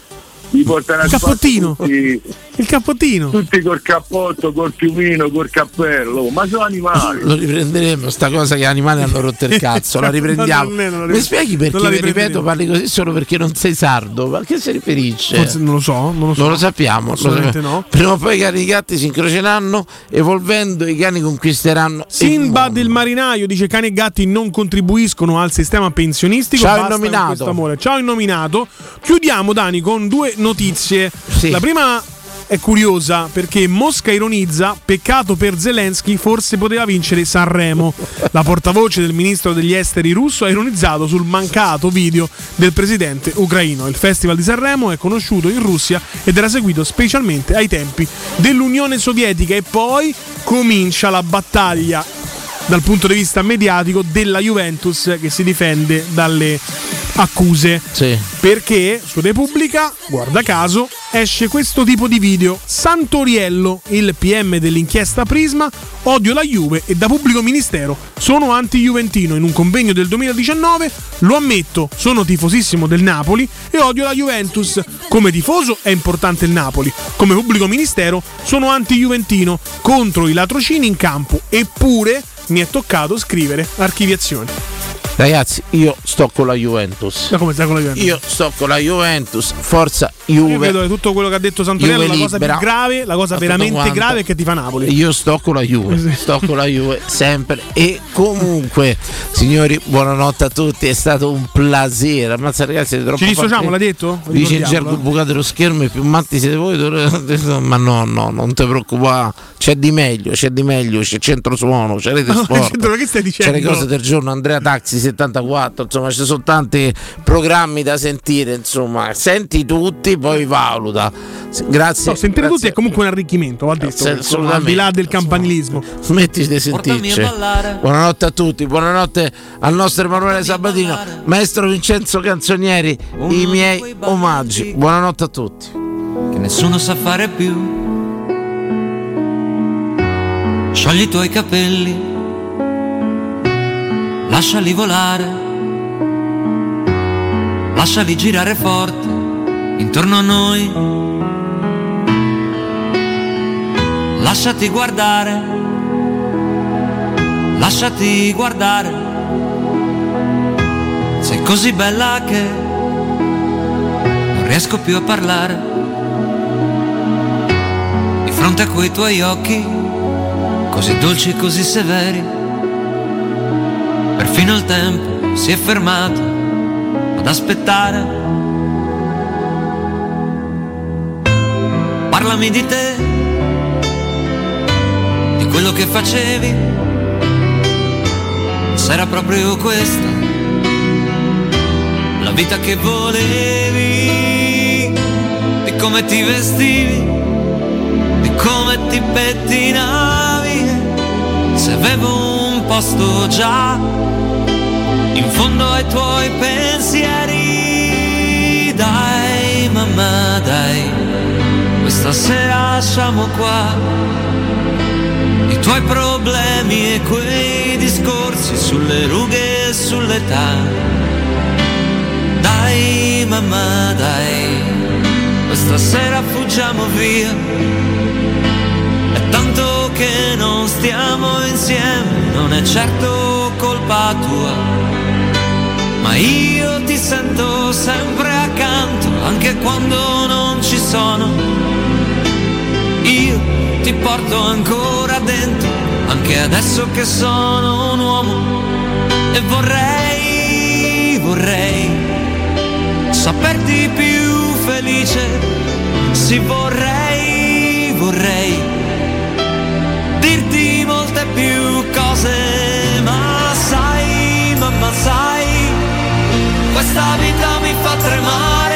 Li portano a cappottino. Tutti, Il cappottino. tutti col cappotto, col piumino, col cappello, ma sono animali. Lo riprenderemo, sta cosa che gli animali hanno rotto il cazzo, la riprendiamo. Non- non- non- Mi spieghi perché, ripeto, parli così solo perché non sei sardo? Ma a che si riferisce? Forse non lo so, non lo so. Non lo sappiamo. lo Assolutamente sappiamo. no. Prima o poi i cani e i gatti si incroceranno, evolvendo i cani conquisteranno. il Sinbad il marinaio dice cani e gatti non contribuiscono al sistema pensionistico. Ciao, basta questo amore. Ciao innominato. Chiudiamo Dani con due notizie. Sì. La prima è curiosa perché Mosca ironizza, peccato per Zelensky, forse poteva vincere Sanremo. La portavoce del ministro degli esteri russo ha ironizzato sul mancato video del presidente ucraino. Il Festival di Sanremo è conosciuto in Russia ed era seguito specialmente ai tempi dell'Unione Sovietica e poi comincia la battaglia dal punto di vista mediatico della Juventus che si difende dalle accuse. Sì. Perché su Repubblica, guarda caso, esce questo tipo di video. Santoriello, il PM dell'inchiesta Prisma, odio la Juve e da pubblico ministero sono anti-juventino. In un convegno del 2019 lo ammetto, sono tifosissimo del Napoli e odio la Juventus. Come tifoso è importante il Napoli, come pubblico ministero sono anti-juventino contro i latrocini in campo. Eppure mi è toccato scrivere archiviazioni. Ragazzi, io sto con la Juventus. Da come stai con la Juventus? Io sto con la Juventus, forza Io Juve. vedo che tutto quello che ha detto Santoriello, Juve la cosa più grave, la cosa Ma veramente quanto. grave è che ti fa Napoli. Io sto con la Juve, sto con la Juve sempre e comunque, signori, buonanotte a tutti, è stato un piacere. Ammazza ragazzi, troppo Ci dissociamo, l'ha detto? Dice gergo bucate lo schermo, i più matti siete voi, ma no, no, non ti preoccupare, c'è di meglio, c'è di meglio, c'è centro suono, c'è rete Ma no, sport. Centro, che stai C'è dicendo? le cose del giorno, Andrea Taxi 74, insomma ci sono tanti programmi da sentire, insomma, senti tutti, poi valuta. Grazie. No, sentire grazie. tutti è comunque un arricchimento, va detto. Al di là del campanilismo. Smetti di sentirci. Buonanotte a tutti, buonanotte al nostro Emanuele Sabatino, maestro Vincenzo Canzonieri, i miei omaggi. Buonanotte a tutti. che nessuno sa fare più. Sciogli i tuoi capelli, lasciali volare, lasciali girare forte intorno a noi. Lasciati guardare, lasciati guardare. Sei così bella che non riesco più a parlare di fronte a quei tuoi occhi, così dolci così severi. Perfino il tempo si è fermato ad aspettare. Parlami di te, di quello che facevi, era proprio questa la vita che volevi, di come ti vestivi di come ti pettinavi se avevo un po' posto già, in fondo ai tuoi pensieri. Dai, mamma, dai, questa sera lasciamo qua i tuoi problemi e quei discorsi sulle rughe e sull'età. Dai, mamma, dai, questa sera fuggiamo via. È tanto che non stiamo insieme, non è certo colpa tua. Ma io ti sento sempre accanto, anche quando non ci sono. Io ti porto ancora dentro, anche adesso che sono un uomo. E vorrei, vorrei saperti più felice. Sì, vorrei, vorrei dirti molte più cose, ma sai, mamma sai, questa vita mi fa tremare.